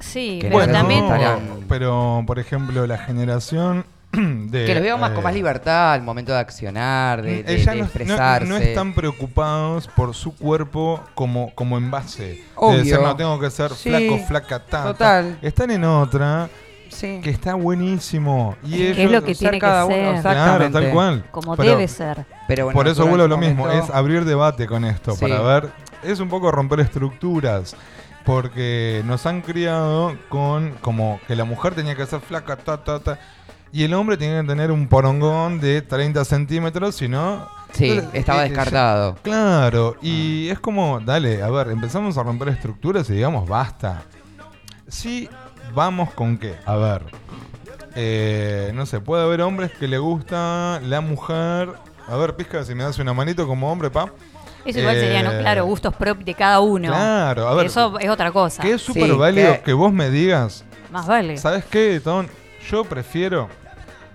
Sí, Que pero no también. estarían- Pero, por ejemplo, la generación de. que los veo más con eh, más libertad al momento de accionar, de, de- eh, de no, no- expresarse. no están preocupados por su cuerpo como, como envase. Obvio. De decir, no tengo que ser Sí, flaco, flaca, ta, ta". total. Están en otra Sí. que está buenísimo. Y ellos, es lo que tiene cada que uno, ser. Claro, Exactamente. tal cual. Como Pero- debe ser. Pero bueno, Por eso vuelvo a lo mismo, es abrir debate con esto, Sí. para ver, es un poco romper estructuras, porque nos han criado con como que la mujer tenía que ser flaca, ta, ta, ta, y el hombre tenía que tener un porongón de 30 centímetros, si no... Sí, Entonces, estaba eh, descartado. Claro, y es como, dale, a ver, empezamos a romper estructuras y digamos, basta. Sí, vamos con qué, a ver. eh, no sé, puede haber hombres que le gusta la mujer. A ver, Pizca, si me das una manito como hombre, pa. Eso igual Eh, serían, ¿no? claro, gustos propios de cada uno. Claro, a ver. Eso es otra cosa. Que es súper Sí, válido que- que vos me digas, Más vale. ¿sabes qué, Ton? Yo prefiero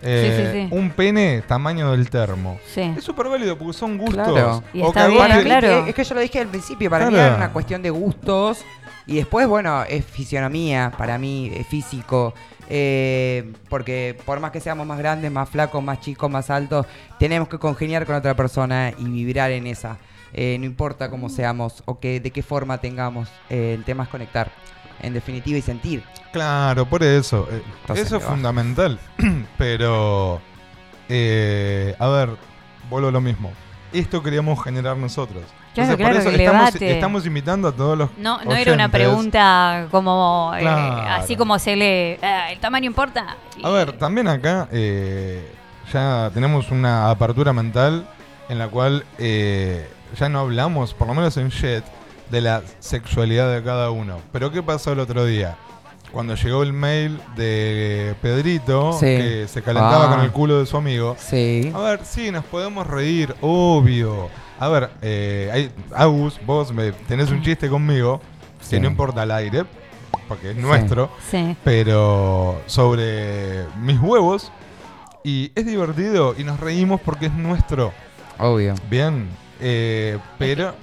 eh, Sí, sí, sí. un pene tamaño del termo. Sí. Es súper válido porque son gustos. Claro. Y está que bien, claro. Es, es que yo lo dije al principio, para mí Claro. era una cuestión de gustos y después, bueno, es fisionomía, para mí, es físico. eh, porque por más que seamos más grandes, más flacos, más chicos, más altos, tenemos que congeniar con otra persona y vibrar en esa. Eh, no importa cómo seamos o que, de qué forma tengamos, eh, el tema es conectar, en definitiva, y sentir. Claro, por eso. eh, Entonces eso es fundamental. Pero, eh, a ver, vuelvo a lo mismo. Esto queríamos generar nosotros. Claro, Entonces, claro, por eso estamos, invitando a todos los. No, no era una pregunta como eh, así como se lee, "Ah, ¿el tamaño importa? A ver, también acá eh, ya tenemos una apertura mental en la cual eh, ya no hablamos, por lo menos en Jet, de la sexualidad de cada uno. Pero ¿qué pasó el otro día? Cuando llegó el mail de Pedrito, Sí. que se calentaba Ah. con el culo de su amigo. Sí. A ver, sí, nos podemos reír, obvio. A ver, eh, hay, Agus, vos me, tenés un chiste conmigo, Sí. que no importa al aire, porque es nuestro, Sí. pero sobre mis huevos. Y es divertido y nos reímos porque es nuestro. Obvio. Bien, eh, pero...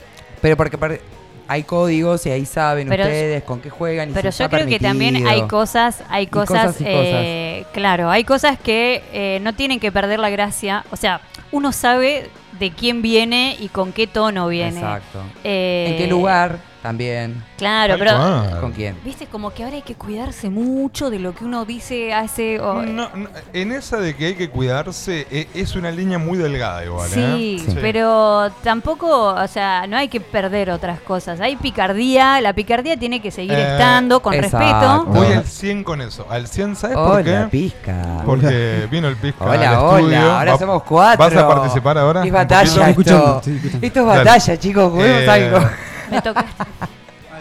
Pero porque hay códigos y ahí saben Pero- ustedes con qué juegan. Y Pero si yo está creo que también hay cosas, hay cosas cosas, y eh, claro, hay cosas que eh, no tienen que perder la gracia. O sea, uno sabe de quién viene y con qué tono viene. Exacto. Eh, ¿En qué lugar también? Claro, pero. ¿Con quién? viste como que ahora hay que cuidarse mucho de lo que uno dice, hace. o- No, no, en esa de que hay que cuidarse, eh, es una línea muy delgada igual. Sí, ¿eh? pero tampoco, o sea, no hay que perder otras cosas. Hay picardía, la picardía tiene que seguir Eh, estando con exacto. respeto. Voy al 100 con eso. Al 100, ¿sabes por Hola, qué? pizca. Porque vino el Pizca al Hola, estudio. hola, ahora Va- somos cuatro. ¿Vas a participar ahora? Es batalla poquito? Estoy escuchando, esto. estoy escuchando. Esto es Dale. batalla, chicos, juguemos Eh, algo. Me toca.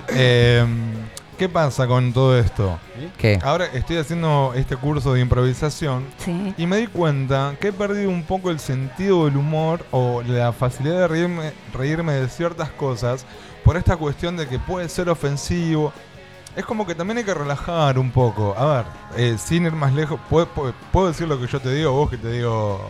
Eh, ¿Qué pasa con todo esto? ¿Qué? Ahora estoy haciendo este curso de improvisación Sí. y me di cuenta que he perdido un poco el sentido del humor o la facilidad de reírme, reírme de ciertas cosas por esta cuestión de que puede ser ofensivo. Es como que también hay que relajar un poco. A ver, eh, sin ir más lejos, ¿puedo, puedo- puedo decir lo que yo te digo, vos que te digo...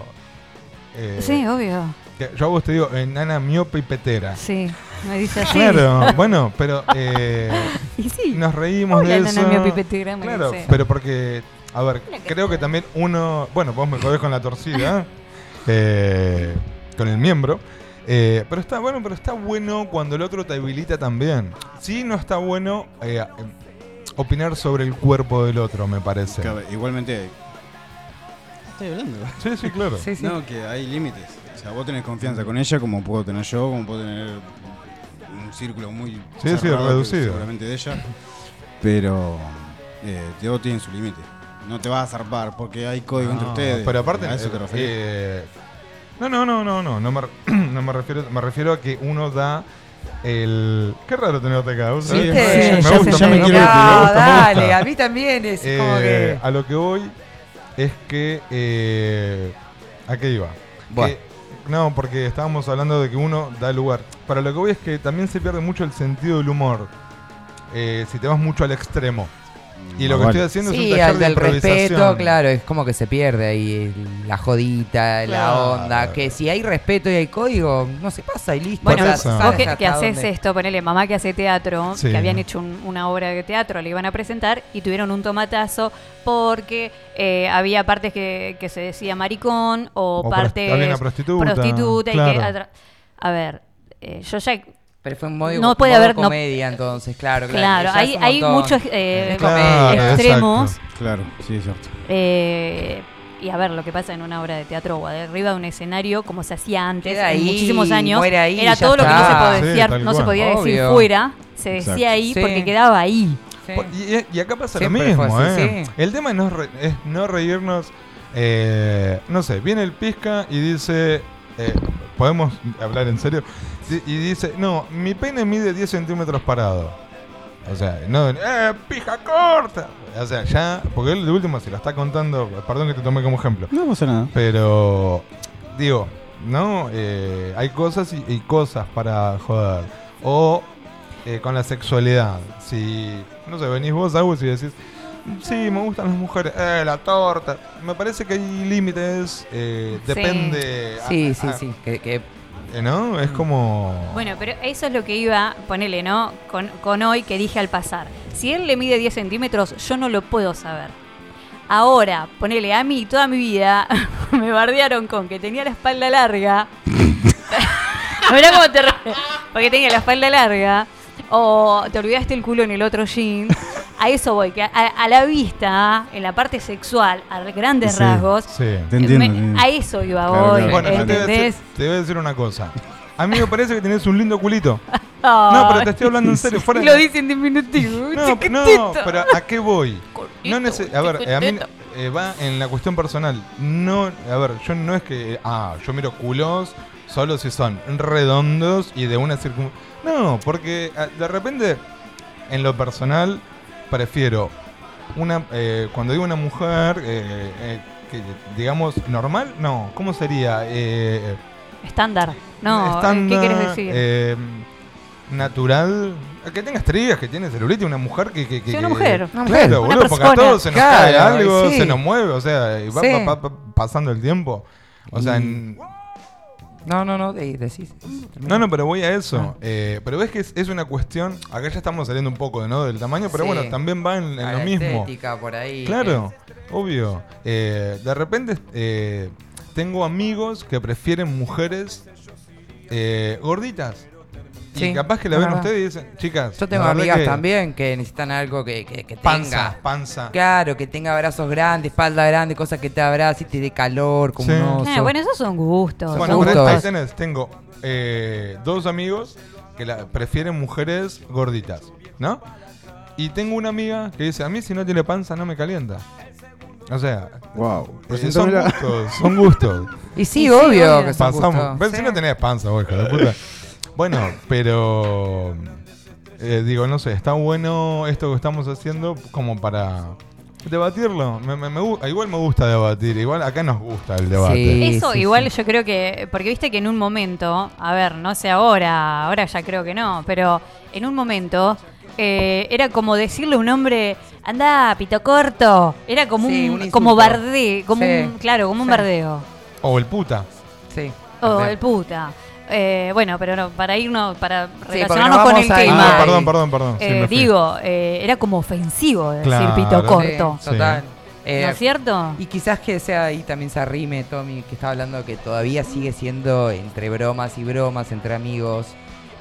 eh, Sí, obvio. que yo a vos te digo enana miope y petera. Sí, me dice así. Claro, bueno, pero eh, Y sí. nos reímos Hola, de eso. Claro, dice. pero porque, a ver, creo que también uno, bueno, vos me jodés con la torcida, eh, con el miembro, eh, pero está bueno, pero está bueno cuando el otro te habilita también. Sí, no está bueno eh, eh, opinar sobre el cuerpo del otro, me parece. Claro, igualmente. Estoy hablando. Sí, sí, claro. Sí, sí. No, que hay límites. O sea, vos tenés confianza con ella como puedo tener yo, como puedo tener un círculo muy Sí, sí, reducido. seguramente de ella. Pero eh, todo tiene su límite. No te vas a zarpar porque hay código entre No, ustedes. Pero aparte, ¿A eso te eh, eh, no, no, no, no, no, no me, no me refiero, me refiero a que uno da el. Qué raro tenerte acá. ¿vos Sí, sabés? ¿Viste? me ya gusta, me gusta, gusta, dale, gusta. a mí también es Eh, como que. A lo que voy es que. eh, ¿A qué iba? Bueno. Que- no, porque estábamos hablando de que uno da lugar. Para lo que voy es que también se pierde mucho el sentido del humor. eh, si te vas mucho al extremo. Y lo que estoy haciendo es un Sí, taller al de del respeto, improvisación. claro, es como que se pierde ahí la jodita, la onda. Que si hay respeto y hay código, no se pasa y listo. Bueno, vos que, haces dónde. esto, ponele mamá que hace teatro, Sí. que habían hecho un- una obra de teatro, le iban a presentar y tuvieron un tomatazo porque eh, había partes que, que se decía maricón o, O partes prostituta, prostituta y que a ver, eh, yo ya Pero fue un modo, No puede modo haber- no- comedia, entonces, claro. Claro, hay- hay muchos, eh, Claro, extremos. exacto. Claro, sí, es cierto. Eh, y a ver, lo que pasa en una obra de teatro o arriba de un escenario, como se hacía antes, Queda en muchísimos años, muere ahí, era todo lo que no se, podía Sí, decir, tal no se cual. podía decir Obvio. fuera, se decía Exacto. ahí Sí. porque quedaba ahí. Sí. Po- Y, y acá pasa Siempre lo mismo, así, ¿eh? sí. El tema no es, re- es no reírnos. eh, no sé, viene el pizca y dice. eh, ¿Podemos hablar en serio? Y dice: No, mi pene mide 10 centímetros parado. O sea, no, ¡eh, pija corta! O sea, ya, porque él de último se lo está contando. Perdón que te tomé como ejemplo. No pasa nada. Pero, digo, ¿no? Eh, hay cosas y, y cosas para joder. O eh, con la sexualidad. Si, no sé, venís vos, Agus, y decís, sí, me gustan las mujeres, eh, la torta. Me parece que hay límites, eh, Sí. depende. Sí, sí, sí. Que, que- ¿No? Es como. Bueno, pero eso es lo que iba, ponele, ¿no? Con, con hoy que dije al pasar. Si él le mide 10 centímetros, yo no lo puedo saber. Ahora, ponele, a mí toda mi vida me bardearon con que tenía la espalda larga. Porque tenía la espalda larga. O te olvidaste el culo en el otro jean. A eso voy, que a, a la vista, en la parte sexual, a grandes Sí, rasgos, sí. Te entiendo, me- te entiendo. a eso iba Claro, hoy. claro. Bueno, te voy, decir, te voy a decir una cosa. A mí me parece que tenés un lindo culito. No, pero te estoy hablando en serio. Fuera de- Lo dice en diminutivo. No, pero ¿a qué voy? No a ver, eh, a mí eh, va en la cuestión personal. No, a ver, yo no es que, ah, yo miro culos solo si son redondos y de una circun... No, porque ah, de repente, en lo personal, prefiero una, eh, cuando digo una mujer, eh, eh, que digamos normal, no, ¿cómo sería? Eh, Estándar. No, estándar, ¿qué quieres decir? eh, natural. Que tenga estrías, que tiene celulitis, una mujer que. que, que Sí, una que- mujer. Claro, boludo, Una porque a todos se nos Claro, cae algo, sí. se nos mueve, o sea, y va, Sí. va- va pasando el tiempo. O sea, en- No, no, no, de- decís. no, no, pero voy a eso. Ah. Eh, pero ves que es, es una cuestión. Acá ya estamos saliendo un poco ¿no? del tamaño, pero Sí. bueno, también va en, en A lo la mismo. estética por ahí. Claro, obvio. Eh, de repente eh, tengo amigos que prefieren mujeres eh, Y capaz que la ven verdad. ustedes y dicen, chicas. Yo tengo amigas que también que necesitan algo que, que, que Panza, tenga. panza. Claro, que tenga brazos grandes, espalda grande, cosas que te abrace y te dé calor, como Sí. un oso. Eh, bueno, esos son gustos. Bueno, son gustos. ahí tenés, tengo eh, dos amigos que la, prefieren mujeres gorditas, ¿no? Y tengo una amiga que dice, a mí si no tiene panza no me calienta. O sea, Wow. eh, son Preséntamela. gustos, son gustos. Y sí, Y obvio, obvio. que son Pasamos. gustos. Ven, si Sí. no tenés panza, vos, hija de puta. Bueno, pero eh, digo, no sé, está bueno esto que estamos haciendo como para debatirlo. Me, me- me gu- igual me gusta debatir, igual acá nos gusta el debate. Sí. Eso igual yo creo que, porque viste que en un momento, a ver, no sé ahora, ahora ya creo que no, pero en un momento eh, era como decirle a un hombre, anda, pito corto, era como Sí, un, un como bardeo, como Sí. un, claro, como un bardeo. O el puta. Sí. O el puta. Eh, bueno, pero no, para irnos, para relacionarnos nos con el tema. Ah, perdón, perdón, perdón. eh, digo, eh, era como ofensivo decir Claro. pito corto. Sí, total. Eh, ¿No es cierto? Y quizás que sea ahí también se arrime Tommy, que estaba hablando que todavía sigue siendo entre bromas y bromas, entre amigos.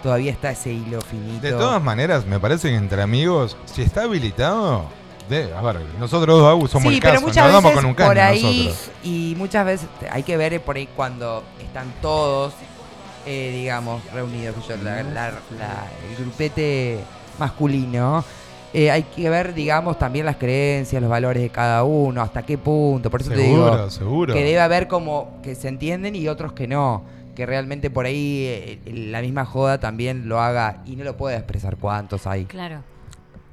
Todavía está ese hilo finito. De todas maneras, me parece que entre amigos, si está habilitado, de, a ver, nosotros dos somos sí, el pero caso, muchas nos damos veces con un caño por ahí nosotros. y muchas veces hay que ver por ahí cuando están todos, eh, digamos, reunidos, yo, la- la- la- el grupete masculino. eh, hay que ver, digamos, también las creencias, los valores de cada uno, hasta qué punto. Por eso te digo seguro. que debe haber como que se entienden y otros que no. Que realmente por ahí eh, la misma joda también lo haga y no lo puede expresar cuántos hay. Claro.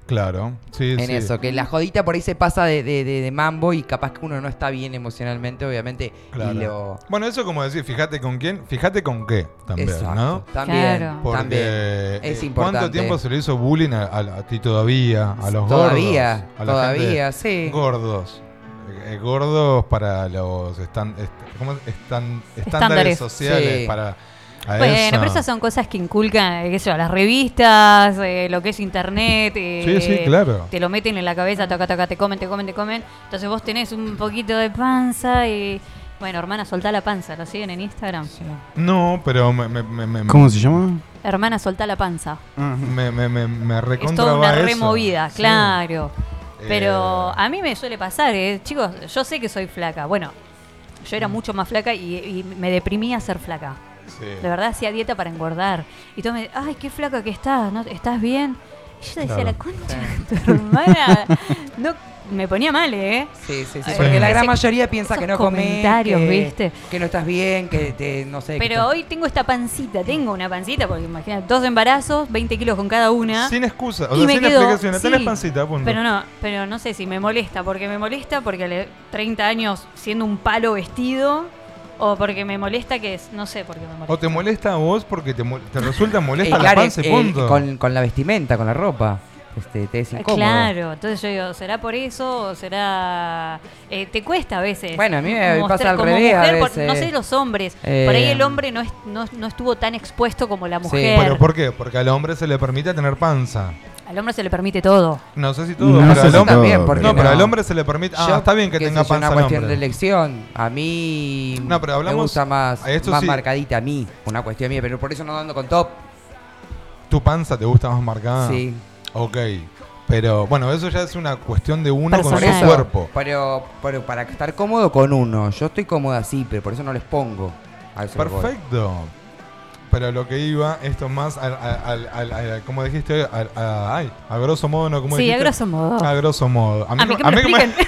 Claro, sí, en sí. eso, que la jodita por ahí se pasa de, de- de- de mambo y capaz que uno no está bien emocionalmente, obviamente. Claro. Y lo. Bueno, eso como decir, fíjate con quién, fíjate con qué también, Exacto. ¿no? También, Claro. Porque, también. Es eh, importante. ¿Cuánto tiempo se le hizo bullying a, a- a ti todavía? A los Todavía, gordos. a la todavía, sí. Gordos. Eh, eh, gordos para los estan- est- ¿cómo es? Estan- estándares Estándares. sociales. Sí. Para, a Bueno, eso. pero esas son cosas que inculcan, eh, qué sé yo, las revistas, eh, lo que es internet. eh, Sí, sí, claro. Te lo meten en la cabeza, taca, taca, te comen, te comen, te comen. Entonces vos tenés un poquito de panza y... Bueno, hermana, soltá la panza, ¿lo siguen en Instagram? No, pero me, me, me, me- ¿Cómo se llama? Hermana, soltá la panza. me, me, me, me Es toda una eso. removida, Sí. claro. Pero Eh, a mí me suele pasar, ¿eh? chicos, yo sé que soy flaca. Bueno, yo era mucho más flaca y, y me deprimía ser flaca. Sí. De verdad hacía dieta para engordar. Y todos me ay, qué flaca que estás, ¿no? ¿estás bien? Y yo decía, Claro. la concha de tu hermana. No, me ponía mal, ¿eh? Sí, sí, sí. Eh, Porque la gran mayoría piensa esos que no comes. comentarios, que, ¿viste? Que no estás bien, que te, no sé. Pero hoy tengo esta pancita, tengo una pancita, porque imagínate, dos embarazos, 20 kilos con cada una. Sin excusa, o sea, sin quedo- explicaciones. sí. Tenés pancita, punto. Pero no, pero no sé si me molesta, porque me molesta porque a los 30 años siendo un palo vestido, o porque me molesta que es, no sé por qué me molesta. O te molesta a vos porque te, mo- te resulta Eh, molesta la claro, panza y eh, punto. con, con la vestimenta, con la ropa. Este, te es incómodo. Claro, entonces yo digo, ¿será por eso o será...? eh, te cuesta a veces. Bueno, a mí me mostrar- pasa al como revés a mujer, por- no sé los hombres, Eh, por ahí el hombre no, es- no, no estuvo tan expuesto como la Sí. mujer. ¿Pero por qué? Porque al hombre se le permite tener panza. Al hombre se le permite todo. No sé si todo, No pero sé al si hombre también, porque No, pero no. al hombre se le permite. Ah, Yo, está bien que tenga panza una el cuestión hombre. de elección. A mí No, pero hablamos- me gusta más, esto más sí. marcadita a mí, una cuestión mía, pero por eso no ando con top. ¿Tu panza te gusta más marcada? Sí. Ok. Pero bueno, eso ya es una cuestión de uno con su cuerpo. Pero, pero para estar cómodo con uno, yo estoy cómodo así, pero por eso no les pongo. A eso voy. Perfecto. Pero lo que iba, esto más al, al, al- al- al- como dijiste, al- a, ay, a grosso modo, ¿no? ¿Cómo Sí, a dijiste? grosso modo. A grosso modo. A mí que me lo que me- expliquen.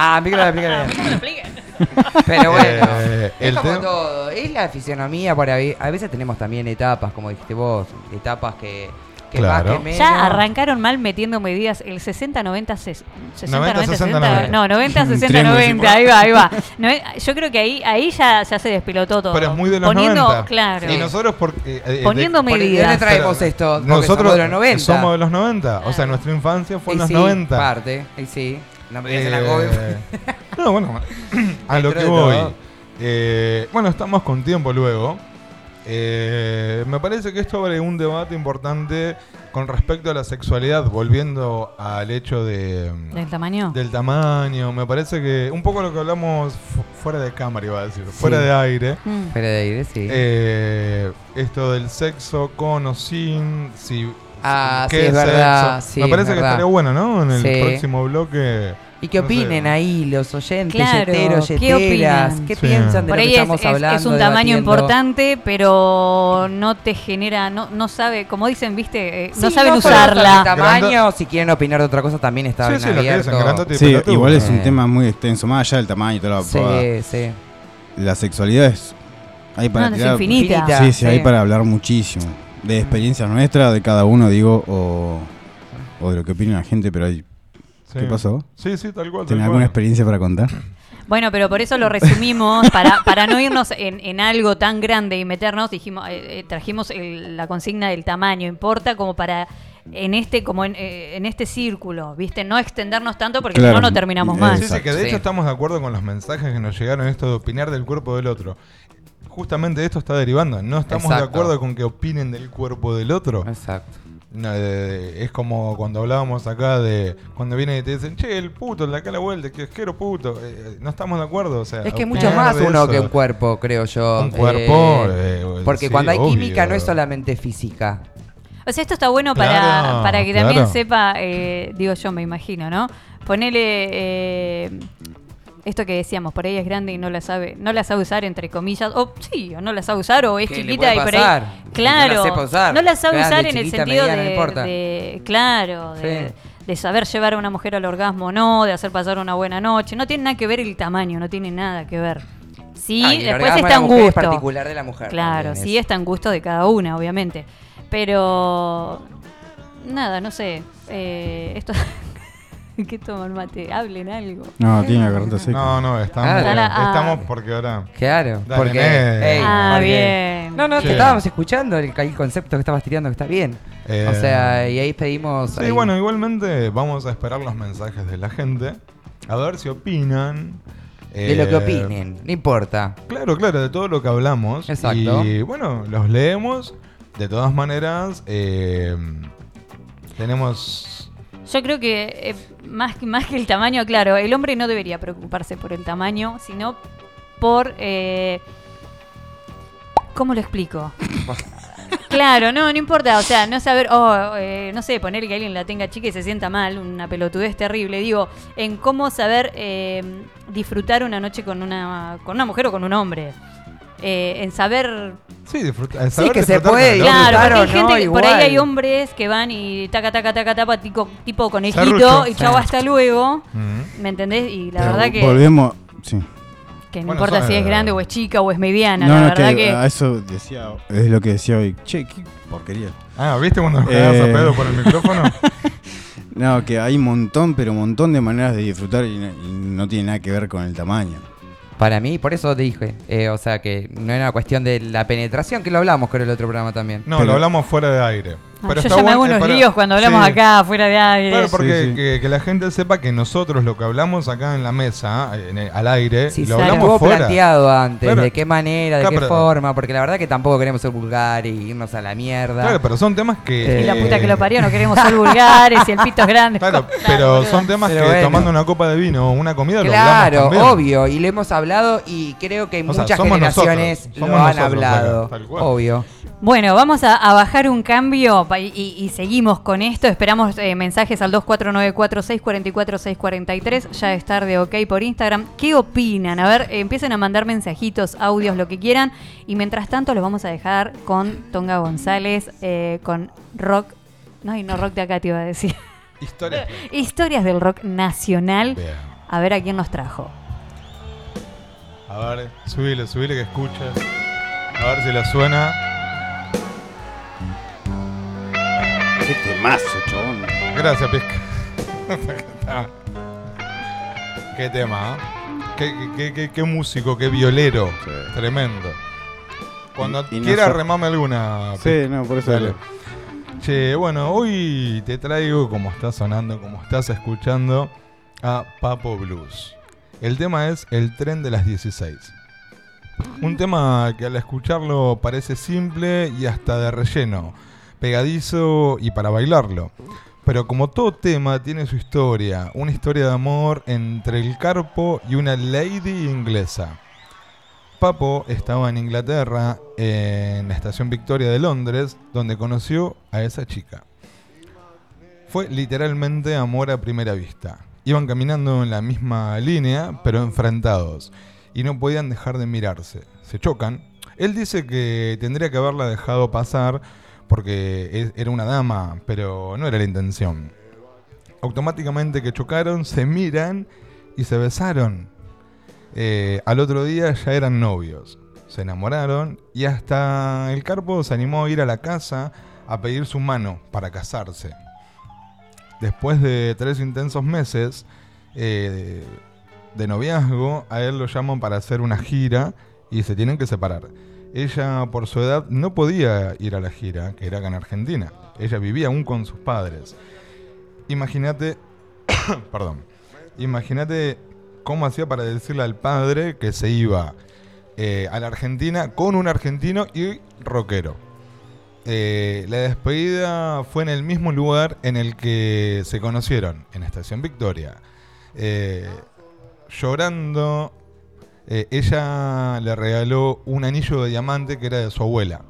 Ah, a mí que me lo expliquen. A mí que me lo expliquen. Pero bueno, Eh, es el como todo. Es la fisionomía, por ahí. A veces tenemos también etapas, como dijiste vos, etapas que, que Claro. más que. Ya arrancaron mal metiendo medidas el 60 90 ses- 60 90, 90 60, 60 no 90 60 Triángulo 90 ahí va ahí va Nove- yo creo que ahí ahí ya, ya se despilotó todo Pero es muy de los poniendo 90. claro Y nosotros porque... eh, Poniendo de- Por- ¿De medidas. dónde traemos esto? Porque Nosotros somos de los 90. somos de los 90. O sea, nuestra infancia fue en los sí, 90. Parte, y sí. No me digas en la Eh, gobe. no, bueno, a lo que voy. Eh, bueno, estamos con tiempo luego. Eh, me parece que esto abre un debate importante con respecto a la sexualidad, volviendo al hecho de, del tamaño del tamaño. Me parece que un poco lo que hablamos fu- fuera de cámara, iba a decir, fuera de aire. Mm. Pero de aire, sí. Eh, esto del sexo con o sin, si, Ah, qué sí, es verdad, sí, me parece es que verdad. estaría bueno, ¿no? En el Sí. próximo bloque. ¿Y qué no sé. opinen ahí los oyentes, Claro, yeteros, ¿qué yeteras? opinan? ¿Qué Sí. piensan de por lo ahí que es, estamos es- hablando? es un tamaño debatiendo? importante pero no te genera no no sabe como dicen viste Eh, no Sí, saben solo por usarla tamaño, si quieren opinar de otra cosa también está Sí, bien sí, que abierto. igual es un tema muy extenso, más allá del tamaño y toda la. Sí, sí. La sexualidad es. Hay para No, es tirar- infinita. Infinita. Sí, sí, Sí. hay para hablar muchísimo. De experiencias nuestras, de cada uno, digo, o, o de lo que opina la gente, pero hay. Sí. ¿Qué pasó? Sí, sí, tal cual. tal ¿Tenés cual. alguna experiencia para contar? Bueno, pero por eso lo resumimos, para, para no irnos en, en algo tan grande y meternos, dijimos, eh, eh, trajimos el- la consigna del tamaño, importa como para en este como en, eh, en este círculo, ¿viste? No extendernos tanto porque Claro. si no no terminamos más. Sí, sí, que de Sí. hecho estamos de acuerdo con los mensajes que nos llegaron esto de opinar del cuerpo del otro. Justamente de esto está derivando. No estamos de acuerdo con que opinen del cuerpo del otro. Exacto. No, de- de- es como cuando hablábamos acá de cuando vienen y te dicen, che, el puto, el de acá a la vuelta, que asquero puto. Eh, eh, no estamos de acuerdo. O sea, Es que mucho más uno eso- que un cuerpo, creo yo. Un cuerpo, Eh, eh, porque sí, cuando hay obvio. química no es solamente física. O sea, esto está bueno para, Claro, para que claro. también sepa, eh, digo yo, me imagino, ¿no? Ponele eh, esto que decíamos, por ahí es grande y no la sabe, no la sabe usar entre comillas, o sí, o no la sabe usar, o es chiquita y por ahí. Claro, no la sepa usar. no la sabe Grande, usar en el sentido mediana, de, claro, de, Sí. de saber llevar a una mujer al orgasmo o no, de hacer pasar una buena noche. No tiene nada que ver el tamaño, no tiene nada que ver. Sí, Ah, después está en es gusto. particular de la mujer Claro, sí está en gusto de cada una, obviamente. Pero nada, no sé. Eh, esto. ¿Qué toman mate? Hablen algo. No, tiene la garganta seca. No, no, estamos, Claro. Ah. estamos porque ahora. Claro, Dale, porque. Ey, Ah, porque- bien. No, no, Sí. te estábamos escuchando el, el concepto que estabas tirando que está bien. Eh, o sea, y ahí pedimos. Sí, ahí- bueno, igualmente vamos a esperar los mensajes de la gente. A ver si opinan. de lo que Eh, opinen, no importa. Claro, claro, de todo lo que hablamos. Exacto. Y bueno, los leemos. De todas maneras, eh, tenemos. Yo creo que eh, más, que- más que el tamaño, claro, el hombre no debería preocuparse por el tamaño, sino por... eh, ¿Cómo lo explico? Claro, no, no importa, o sea, no saber, oh, eh, no sé, poner que alguien la tenga chica y se sienta mal, una pelotudez terrible, digo, en cómo saber eh, disfrutar una noche con una, con una mujer o con un hombre. Eh, en saber Sí, disfruta, Sí, que se puede. Claro, porque hay Claro, no, gente que por ahí hay hombres que van y taca, taca, taca, taca, tipo, tipo conejito y chau, Sí. hasta luego. Mm. ¿Me entendés? Y la Pero verdad que, Volvemos. Sí. que no Bueno, importa si es- es grande o es chica o es mediana, No, la no, verdad que, eso decía. Es lo que decía hoy. Che, qué porquería. Ah, ¿viste cuando nos cagás a Eh. pedo por el micrófono? No, que hay un montón, pero un montón de maneras de disfrutar y no, y no tiene nada que ver con el tamaño. Para mí, por eso te dije. eh, o sea, que no era una cuestión de la penetración, que lo hablamos con el otro programa también. No, Pero- lo hablamos fuera de aire. Ah, Pero yo ya me hago eh, unos para- líos cuando hablamos sí. acá, fuera de aire. Claro, porque Sí, sí. Que, que la gente sepa que nosotros lo que hablamos acá en la mesa, en el- al aire, Sí, lo hablamos fuera. planteado antes, Claro. de qué manera, de Claro, qué pero- forma, porque la verdad que tampoco queremos ser vulgar y irnos a la mierda. Claro, pero son temas que... Y la puta que eh, lo parió, no queremos ser vulgares y el pito es grande. Claro, Claro, pero son temas Pero que bueno. tomando una copa de vino o una comida lo Claro, hablamos también. obvio, y lo hemos hablado y creo que O sea, muchas somos generaciones nosotros, lo somos han nosotros hablado, obvio. Bueno, vamos a, a bajar un cambio y, y seguimos con esto. Esperamos eh, mensajes al 2494-644-643. Ya es tarde, ok, por Instagram. ¿Qué opinan? A ver, eh, empiecen a mandar mensajitos, audios, lo que quieran. Y mientras tanto, los vamos a dejar con Tonga González, eh, con rock. No, y no rock de acá te iba a decir. Historias. Historias del rock nacional. Bien. A ver a quién nos trajo. A ver, subile, subile que escuches. A ver si le suena. Qué temazo, chabón. Gracias, Pisca. qué tema, ¿eh? qué, qué- qué- qué músico, qué violero. Sí. Tremendo. Cuando Y- y no quiera so- remame alguna. Sí, no, por eso. Dale. Che, bueno, hoy te traigo, como está sonando, como estás escuchando, a Papo Blues. El tema es El tren de las 16. Un tema que al escucharlo parece simple y hasta de relleno, pegadizo y para bailarlo. Pero como todo tema tiene su historia, una historia de amor entre el carpo y una lady inglesa. Papo estaba en Inglaterra, en la estación Victoria de Londres, donde conoció a esa chica. Fue literalmente amor a primera vista. Iban caminando en la misma línea, pero enfrentados, y no podían dejar de mirarse. Se chocan. Él dice que tendría que haberla dejado pasar porque era una dama, pero no era la intención. Automáticamente que chocaron, se miran y se besaron. Eh, al otro día ya eran novios. Se enamoraron y hasta el Carpo se animó a ir a la casa a pedir su mano para casarse. Después de tres intensos meses eh, de noviazgo, a él lo llaman para hacer una gira y se tienen que separar. Ella, por su edad, no podía ir a la gira, que era acá en Argentina. Ella vivía aún con sus padres. Imagínate, perdón, imagínate cómo hacía para decirle al padre que se iba eh, a la Argentina con un argentino y rockero. Eh, la despedida fue en el mismo lugar en el que se conocieron, en Estación Victoria. Eh, llorando, eh, ella le regaló un anillo de diamante que era de su abuela.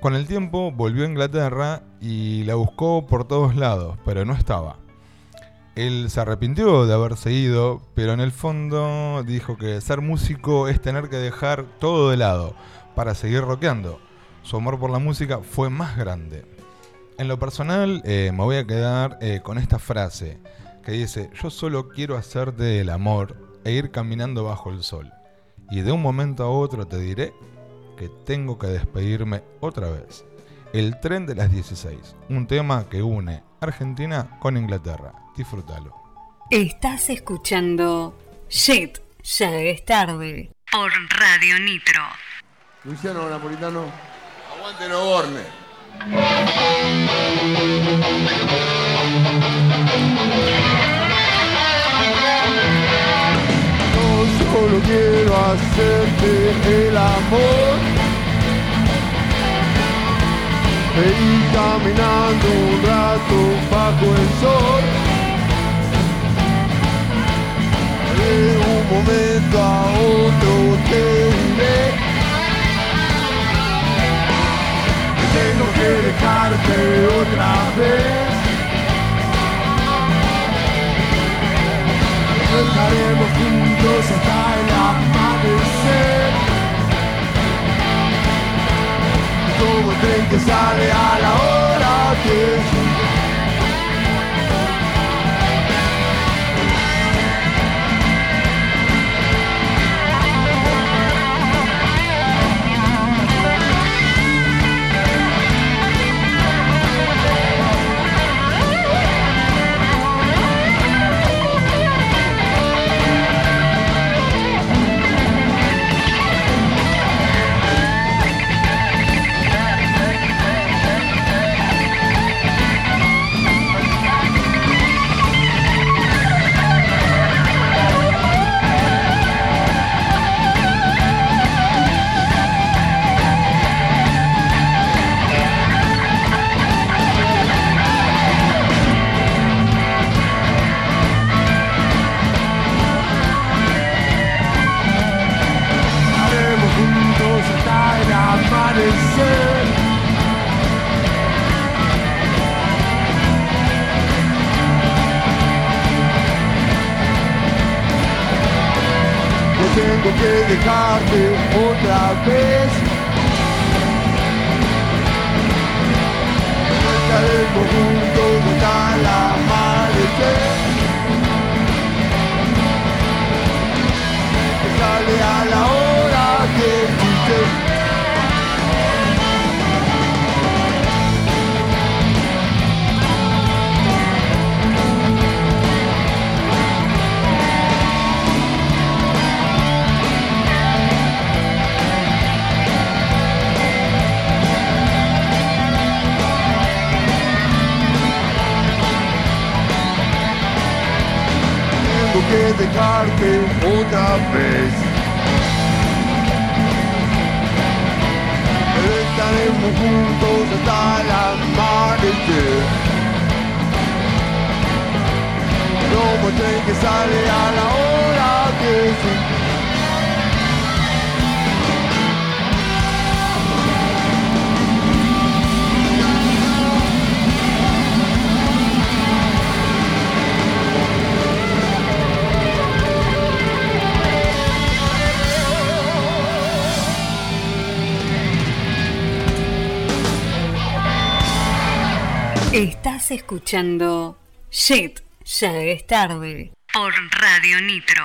Con el tiempo volvió a Inglaterra y la buscó por todos lados, pero no estaba. Él se arrepintió de haberse ido, pero en el fondo dijo que ser músico es tener que dejar todo de lado para seguir rockeando. Su amor por la música fue más grande. En lo personal, eh, me voy a quedar eh, con esta frase que dice: Yo solo quiero hacerte el amor e ir caminando bajo el sol. Y de un momento a otro te diré que tengo que despedirme otra vez. El tren de las 16, un tema que une Argentina con Inglaterra. Disfrútalo. Estás escuchando Shit, ya es tarde. Por Radio Nitro. Luciano Napolitano. Aguante Noborne. Quiero hacerte el amor. E caminando un rato bajo el sol. De un momento a otro te diré. que Tengo que dejarte otra vez. Estaremos juntos hasta el amanecer. Como el tren que sale a la hora que tengo que dejarte otra vez. Estaremos juntos hasta el amanecer. Otra vez. Estaremos juntos hasta el amanecer. Como el tren que sale a la hora que se Estás escuchando Shit, ya es tarde. Por Radio Nitro.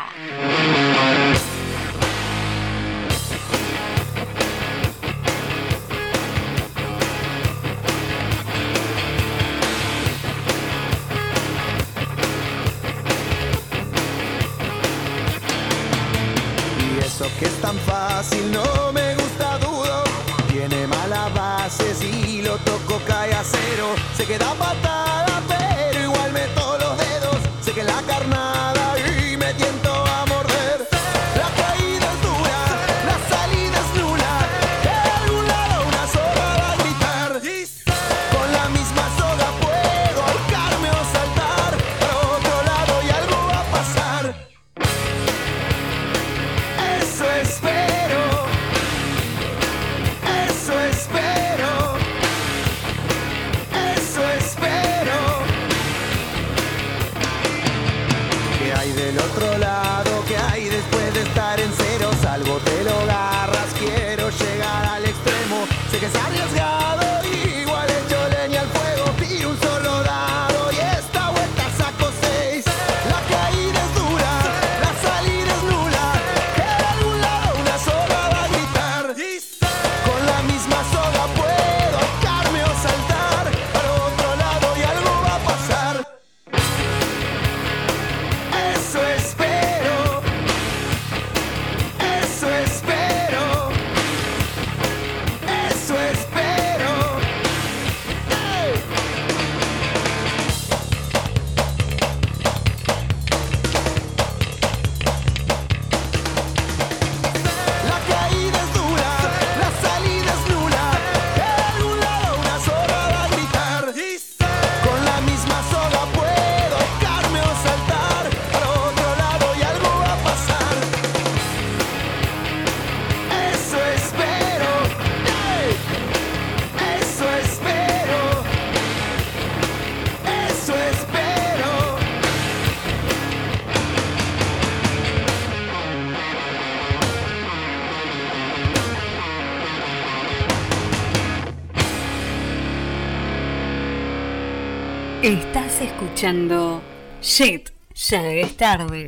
Y eso que es tan fácil no me gusta dudo. Tiene malas bases y lo toco cae a cero. Se queda patada, escuchando Shit, ya es tarde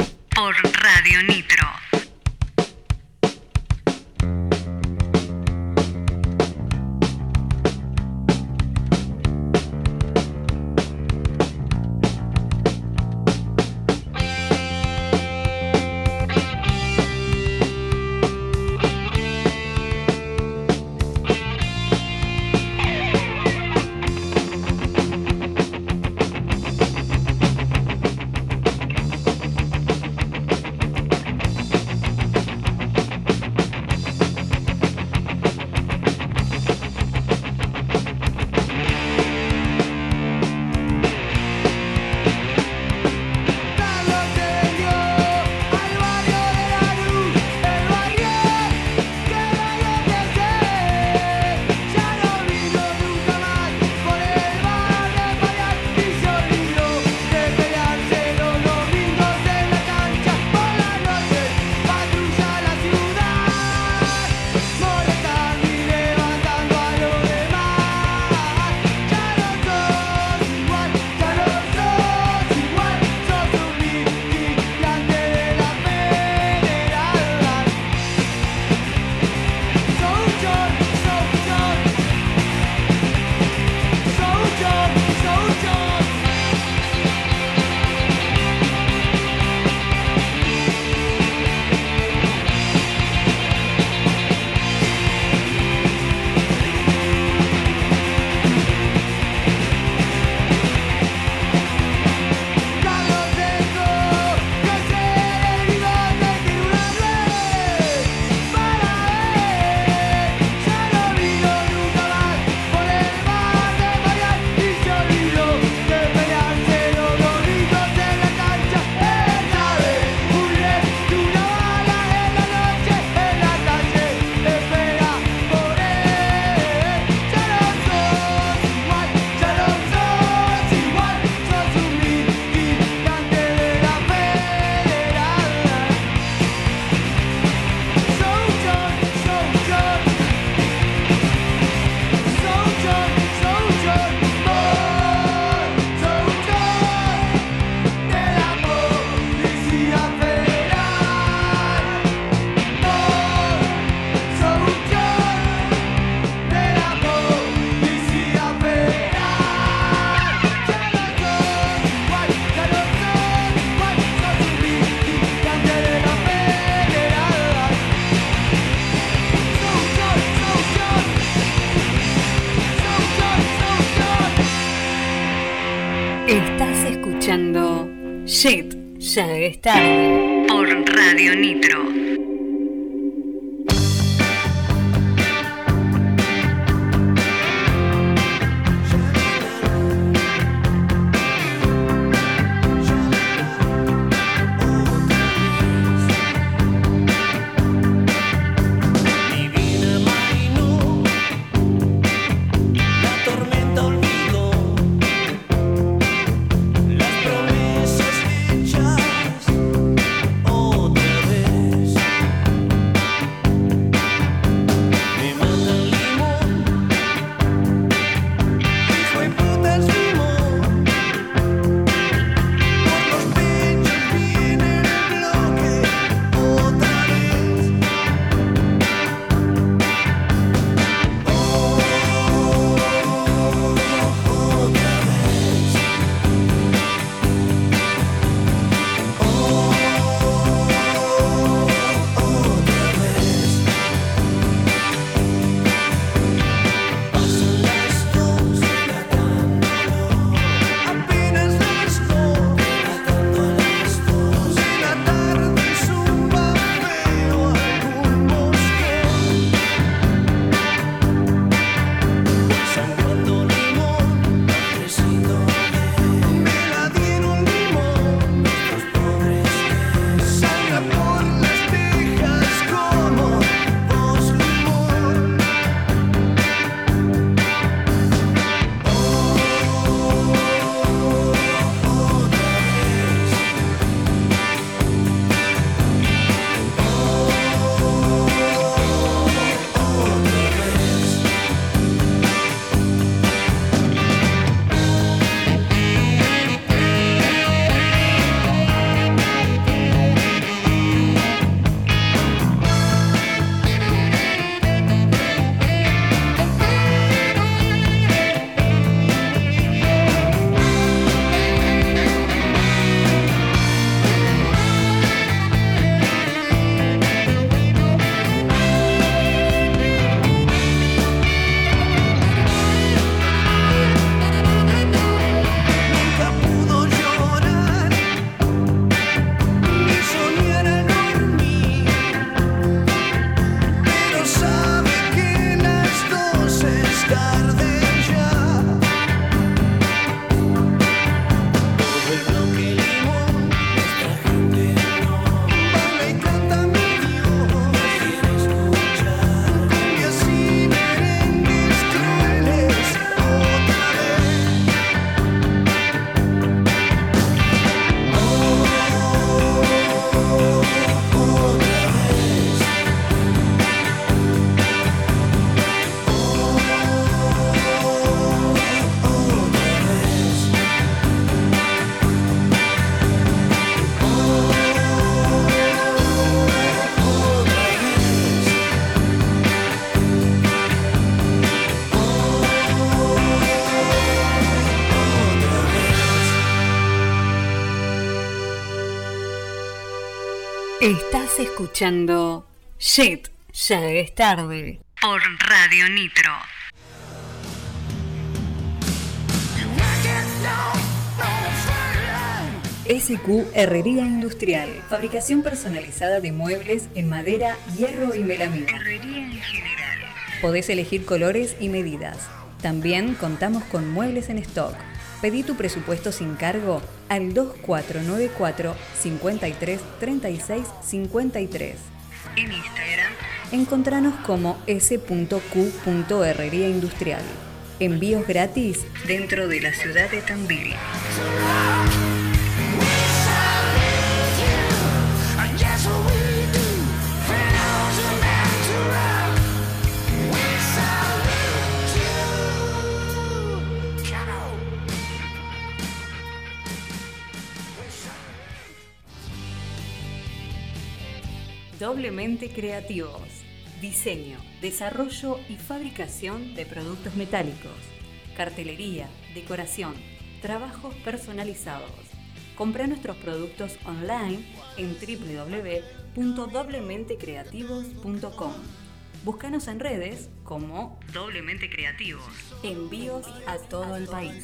ya Estás escuchando Shit, ya es tarde. Por Radio Nitro. SQ Herrería Industrial. Fabricación personalizada de muebles en madera, hierro y melamina. Herrería en general. Podés elegir colores y medidas. También contamos con muebles en stock. Pedí tu presupuesto sin cargo al 2494 53 36 53. En Instagram, encontranos como s.q.herrería industrial. Envíos gratis dentro de la ciudad de Tandil. Doblemente creativos. Diseño, desarrollo y fabricación de productos metálicos. Cartelería, decoración, trabajos personalizados. Compra nuestros productos online en www.doblementecreativos.com. Búscanos en redes como Doblemente Creativos. Envíos a todo el país.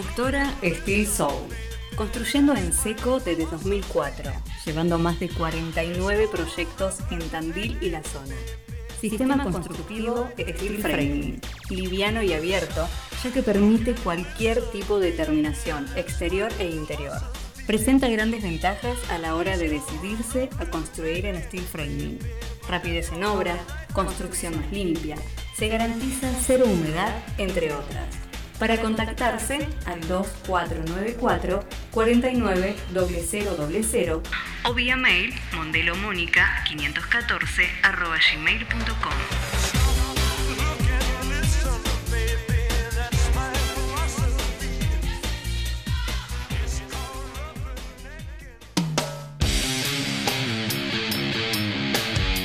Constructora Steel Soul. Construyendo en seco desde 2004, llevando más de 49 proyectos en Tandil y la zona. Sistema constructivo Steel Framing, liviano y abierto, ya que permite cualquier tipo de terminación, exterior e interior. Presenta grandes ventajas a la hora de decidirse a construir en Steel Framing. Rapidez en obra, construcción más limpia, se garantiza cero humedad, entre otras. Para contactarse al 2494 49 0000 o vía mail mondelomónica 514 arroba gmail.com.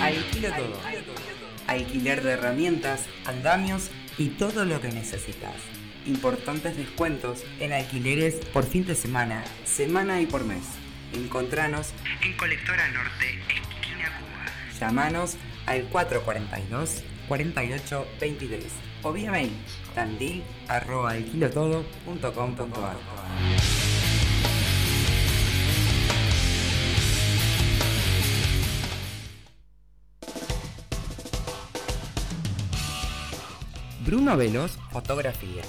Alquilo todo. Alquiler de herramientas, andamios y todo lo que necesitas. Importantes descuentos en alquileres por fin de semana, semana y por mes. Encontranos en Colectora Norte, esquina Cuba. Llamanos al 442 48 23 o vía mail tandil arroba. Bruno Velos, fotografía.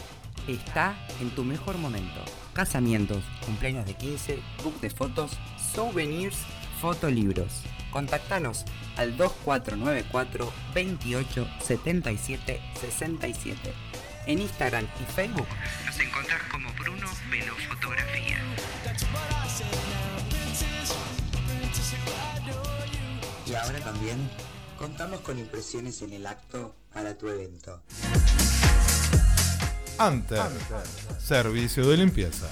Está en tu mejor momento. Casamientos, cumpleaños de 15, book de fotos, souvenirs, fotolibros. Contactanos al 2494 28 77 67. En Instagram y Facebook nos encontrás como Bruno Velos Fotografía. Y ahora también contamos con impresiones en el acto para tu evento. Anter. Servicio de limpieza.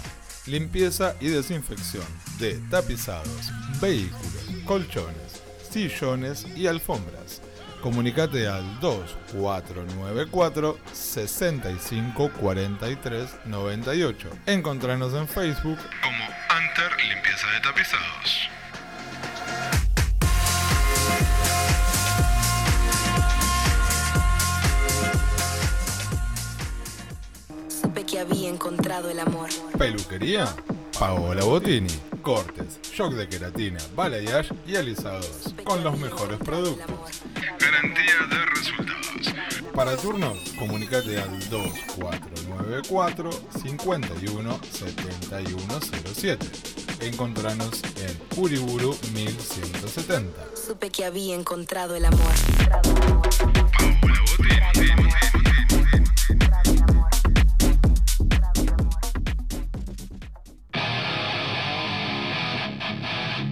Limpieza y desinfección de tapizados, vehículos, colchones, sillones y alfombras. Comunicate al 2494 65 43 98. Encontranos en Facebook como Anter Limpieza de Tapizados. Había encontrado el amor. Peluquería, Paola Botini. Cortes, shock de queratina, balayage y alisados. Con los mejores productos. Garantía de resultados. Para turnos, comunicate al 2494 51 7107. Encontranos en Uriburu 1170. Supe que había encontrado el amor.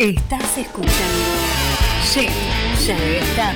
Estás escuchando. Sí, ya estar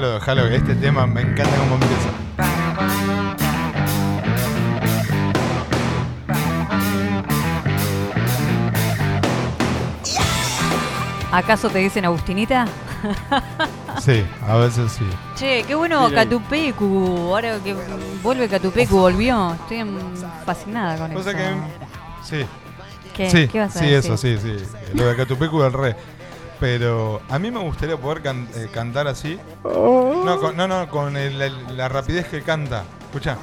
déjalo, déjalo, que este tema me encanta cómo empieza. ¿Acaso te dicen Agustinita? Sí, a veces sí. Che, qué bueno. Catupecu. Ahora que vuelve Catupecu, volvió. Estoy fascinada con eso. que. Sí. ¿Qué? Sí, ¿Qué vas a sí, decir? eso, sí, sí. Lo de Catupecu del re. Pero a mí me gustaría poder can- eh, cantar así. No, con, no, no, con el- el- la rapidez que canta. Escucha.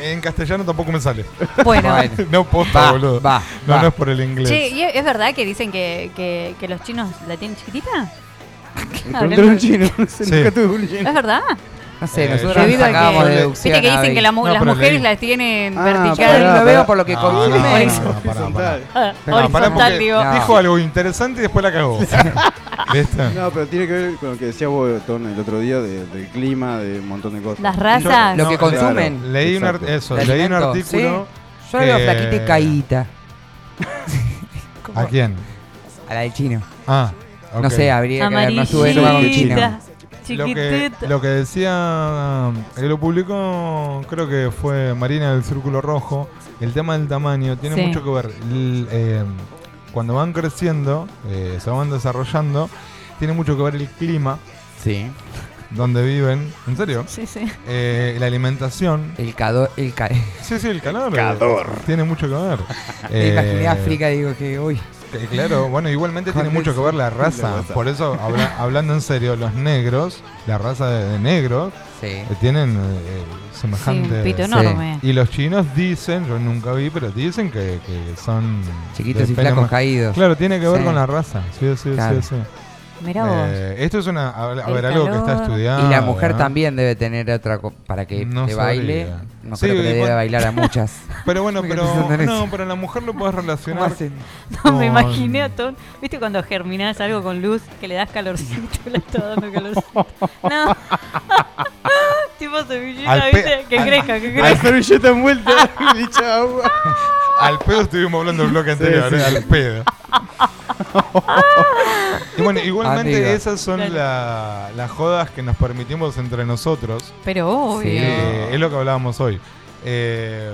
En castellano tampoco me sale. Bueno. no posta, Va, boludo. va, no, va. no es por el inglés. Che, ¿y ¿es verdad que dicen que, que, que los chinos la tienen chiquitita? Encontré un chino, no sé, Sí. nunca tuve un chino. ¿Es verdad? No sé, Eh, nosotros Debido a sacábamos que- deducción. Viste que dicen que la mu- No, las pero mujeres leí. las tienen Ah, vertical. pará, Lo veo por lo que No, consume. no, no, no, Eso, no, pará, pará. horizontal. Ah, No, pará horizontal, porque digo. No. dijo algo interesante y después la cagó. ¿Viste? No, pero tiene que ver con lo que decía vos Ton, el otro día de- del clima, de un montón de cosas. Las razas. Lo que consumen. Leí un, ar- Exacto. eso, ¿De leí un alimento? artículo. Yo la veo que- flaquita y caída. ¿A quién? A la del chino. Ah, ok. No sé, habría que ver, no estuve nunca con el chino. Amarillita, Lo que, lo que decía, que lo publicó, creo que fue Marina del Círculo Rojo, el tema del tamaño tiene Sí. mucho que ver. L- eh, cuando van creciendo, eh, se van desarrollando, tiene mucho que ver el clima Sí. donde viven. ¿En serio? Sí, sí. Eh, la alimentación. El calor. El ca Sí, sí, el calor. Calor. Tiene mucho que ver. Me imaginé África digo que, uy. Eh, Claro, bueno, igualmente tiene mucho que ver la raza. Por eso, habla- hablando en serio, los negros, la raza de, de negros, Sí. eh, tienen eh, semejante. Sí, un pito Sí. enorme. Y los chinos dicen, yo nunca vi, pero dicen que, que son. Chiquitos y flacos más- caídos. Claro, tiene que ver Sí. con la raza. Sí, sí, Claro. sí. sí. Mirá vos. Eh, esto es una. A, a ver, algo que está estudiado. Y la mujer ¿no? también debe tener otra co- para que No te baile. sabría. No Sí, creo que le debe bailar a muchas. Pero bueno, pero. en No, eso. pero la mujer lo puedes ¿Cómo relacionar. hacen? No, me con- imaginé a Tom. ¿Viste cuando germinás algo con luz que le das calorcito? Le estás dando calorcito. No. tipo semillita, pe- ¿viste? Que al- crezca, que al- crezca. servilleta envuelta y dicha agua. Al pedo estuvimos hablando el bloque Sí, anterior, sí. eh, al pedo. Y bueno, igualmente Amiga. esas son la- las jodas que nos permitimos entre nosotros. Pero obvio. Sí. Eh, es lo que hablábamos hoy. Eh,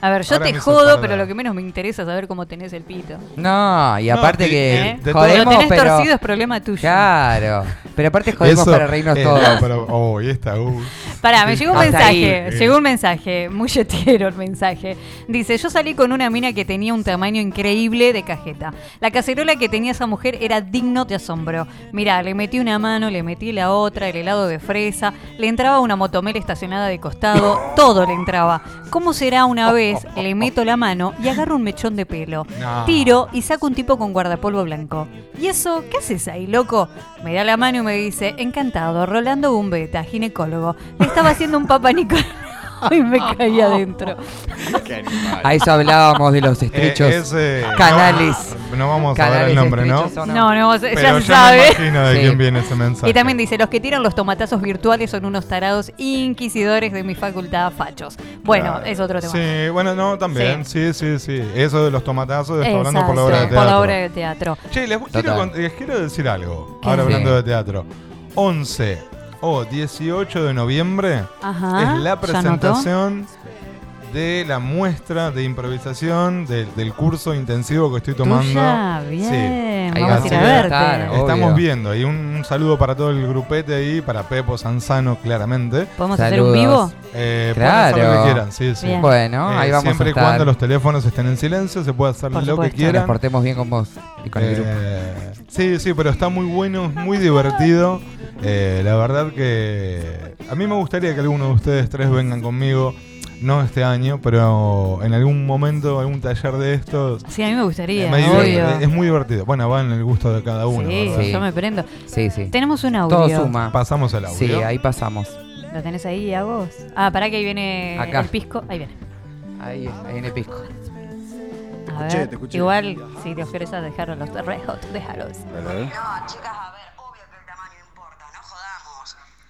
A ver, yo Ahora te me jodo, pero lo que menos me interesa es saber cómo tenés el pito. No, y No, aparte de- que ¿Eh? jodemos, Lo tenés pero torcido es problema tuyo. claro, pero aparte jodemos Eso, para reírnos eh, todos. no, pero, oh, y esta, uh. Pará, me llegó un Hasta mensaje, ahí. llegó un mensaje, muy yetero el mensaje. Dice, yo salí con una mina que tenía un tamaño increíble de cajeta. La cacerola que tenía esa mujer era digno de asombro. Mirá, le metí una mano, le metí la otra, el helado de fresa, le entraba una motomera estacionada de costado, todo le entraba. ¿Cómo será una vez? Le meto la mano y agarro un mechón de pelo. No. Tiro y saco un tipo con guardapolvo blanco. ¿Y eso? ¿Qué haces ahí, loco? Me da la mano y me dice, encantado, Rolando Bumbeta, ginecólogo. Le estaba haciendo un papá Nicolás y me caí adentro. A eso hablábamos de los estrechos Eh, ese- canales. No, no vamos a dar Canales el nombre, ¿no? estrechos o No, no, ya Pero se ya sabe. me imagino de Sí. quién viene ese mensaje. Y también dice, los que tiran los tomatazos virtuales son unos tarados inquisidores de mi facultad fachos. Bueno, Claro. es otro tema. Sí, bueno, no, también. Sí, sí, sí. Eso de los tomatazos está hablando por la obra de por teatro. la obra de teatro. Che, les quiero, Total. con- les quiero decir algo. ¿Qué? Ahora hablando Sí. de teatro. 11 o 18 de noviembre Ajá, es la ¿ya presentación de la muestra de improvisación del, del curso intensivo que estoy tomando. Tuya, bien. Ahí Vamos va, a ir a verte. estar. Estamos viendo. Y un, un saludo para todo el grupete ahí, para Pepo Sanzano, claramente. ¿Podemos hacer un vivo? Eh, hacer lo Claro. que quieran, sí, sí. Bien. Bueno, Eh, ahí vamos siempre a y cuando los teléfonos estén en silencio, se puede hacer Por lo que supuesto. Que nos quieran. portemos bien con vos y con el grupo. Eh, sí, sí, pero está muy bueno, muy divertido. Eh, la verdad que a mí me gustaría que alguno de ustedes tres vengan conmigo, no este año, pero en algún momento, algún taller de estos. Sí, a mí me gustaría, me divierte, obvio. es muy divertido. Bueno, va en el gusto de cada uno. sí, yo me prendo. Sí, sí. Tenemos un audio. Todo suma. Pasamos el audio. Sí, ahí pasamos. ¿Lo tenés ahí a vos? Ah, para que ahí viene Acá. el pisco. Ahí viene. Ahí, ahí en el pisco. A escuché, te escuché. igual, si te ofreces a dejar a los Red Hot, déjalos. No, chicas, a ver,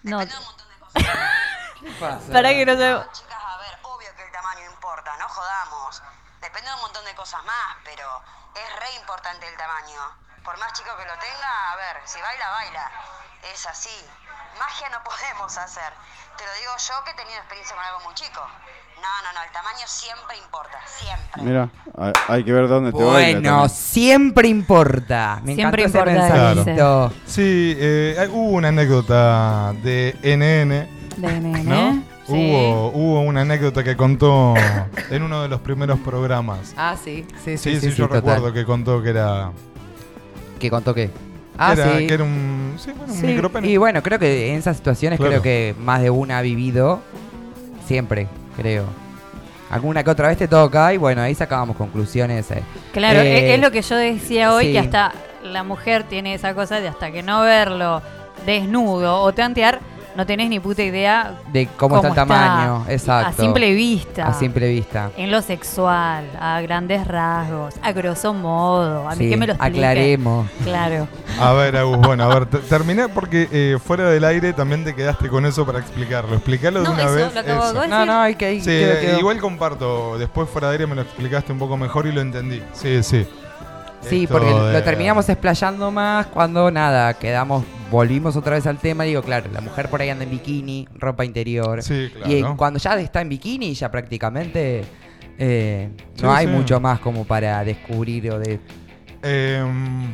No. Depende de un montón de cosas. ¿Qué pasa? Para que no se... Chicas, a ver, obvio que el tamaño importa, no jodamos. Depende de un montón de cosas más, pero es re importante el tamaño. Por más chico que lo tenga, a ver, si baila, baila. Es así. Magia no podemos hacer. Te lo digo yo que he tenido experiencia con algo muy chico. No, no, no, el tamaño siempre importa, siempre. Mira, hay, hay que ver dónde te baila Bueno, siempre importa. Me Siempre encantó ese importa, mensajito. Sí, eh, hubo una anécdota de NN. De. ¿No? Sí. Hubo, hubo una anécdota que contó en uno de los primeros programas. Ah, sí. Sí, Sí, sí, sí, sí, yo total. recuerdo que contó que era, ¿Que contó qué? Ah, era, sí. que era un, sí, bueno, un micropene. Y bueno, creo que en esas situaciones Claro. creo que más de una ha vivido. Siempre, creo. Alguna que otra vez te toca y bueno, ahí sacábamos conclusiones. eh. Claro, Eh, es, lo que yo decía hoy, sí. que hasta la mujer tiene esa cosa de hasta que no verlo desnudo o tantear, no tenés ni puta idea De cómo, está el tamaño, está exacto. A simple vista. A simple vista. En lo sexual, a grandes rasgos, a grosso modo. A mí Sí, que me lo explique. aclaremos. Claro. A ver, Agus, bueno, a ver, te- terminé porque eh, fuera del aire también te quedaste con eso para explicarlo. Explicarlo de una eso, vez. lo acabo eso. de decir. No, no, hay que ahí Sí, igual comparto. Después fuera de aire me lo explicaste un poco mejor y lo entendí. Sí, sí. Sí, Esto porque de- lo terminamos explayando más cuando nada, quedamos, volvimos otra vez al tema. Digo, claro, la mujer por ahí anda en bikini, ropa interior. Sí, claro. Y cuando ya está en bikini, ya prácticamente eh, Sí, no hay sí. mucho más como para descubrir o de. Em,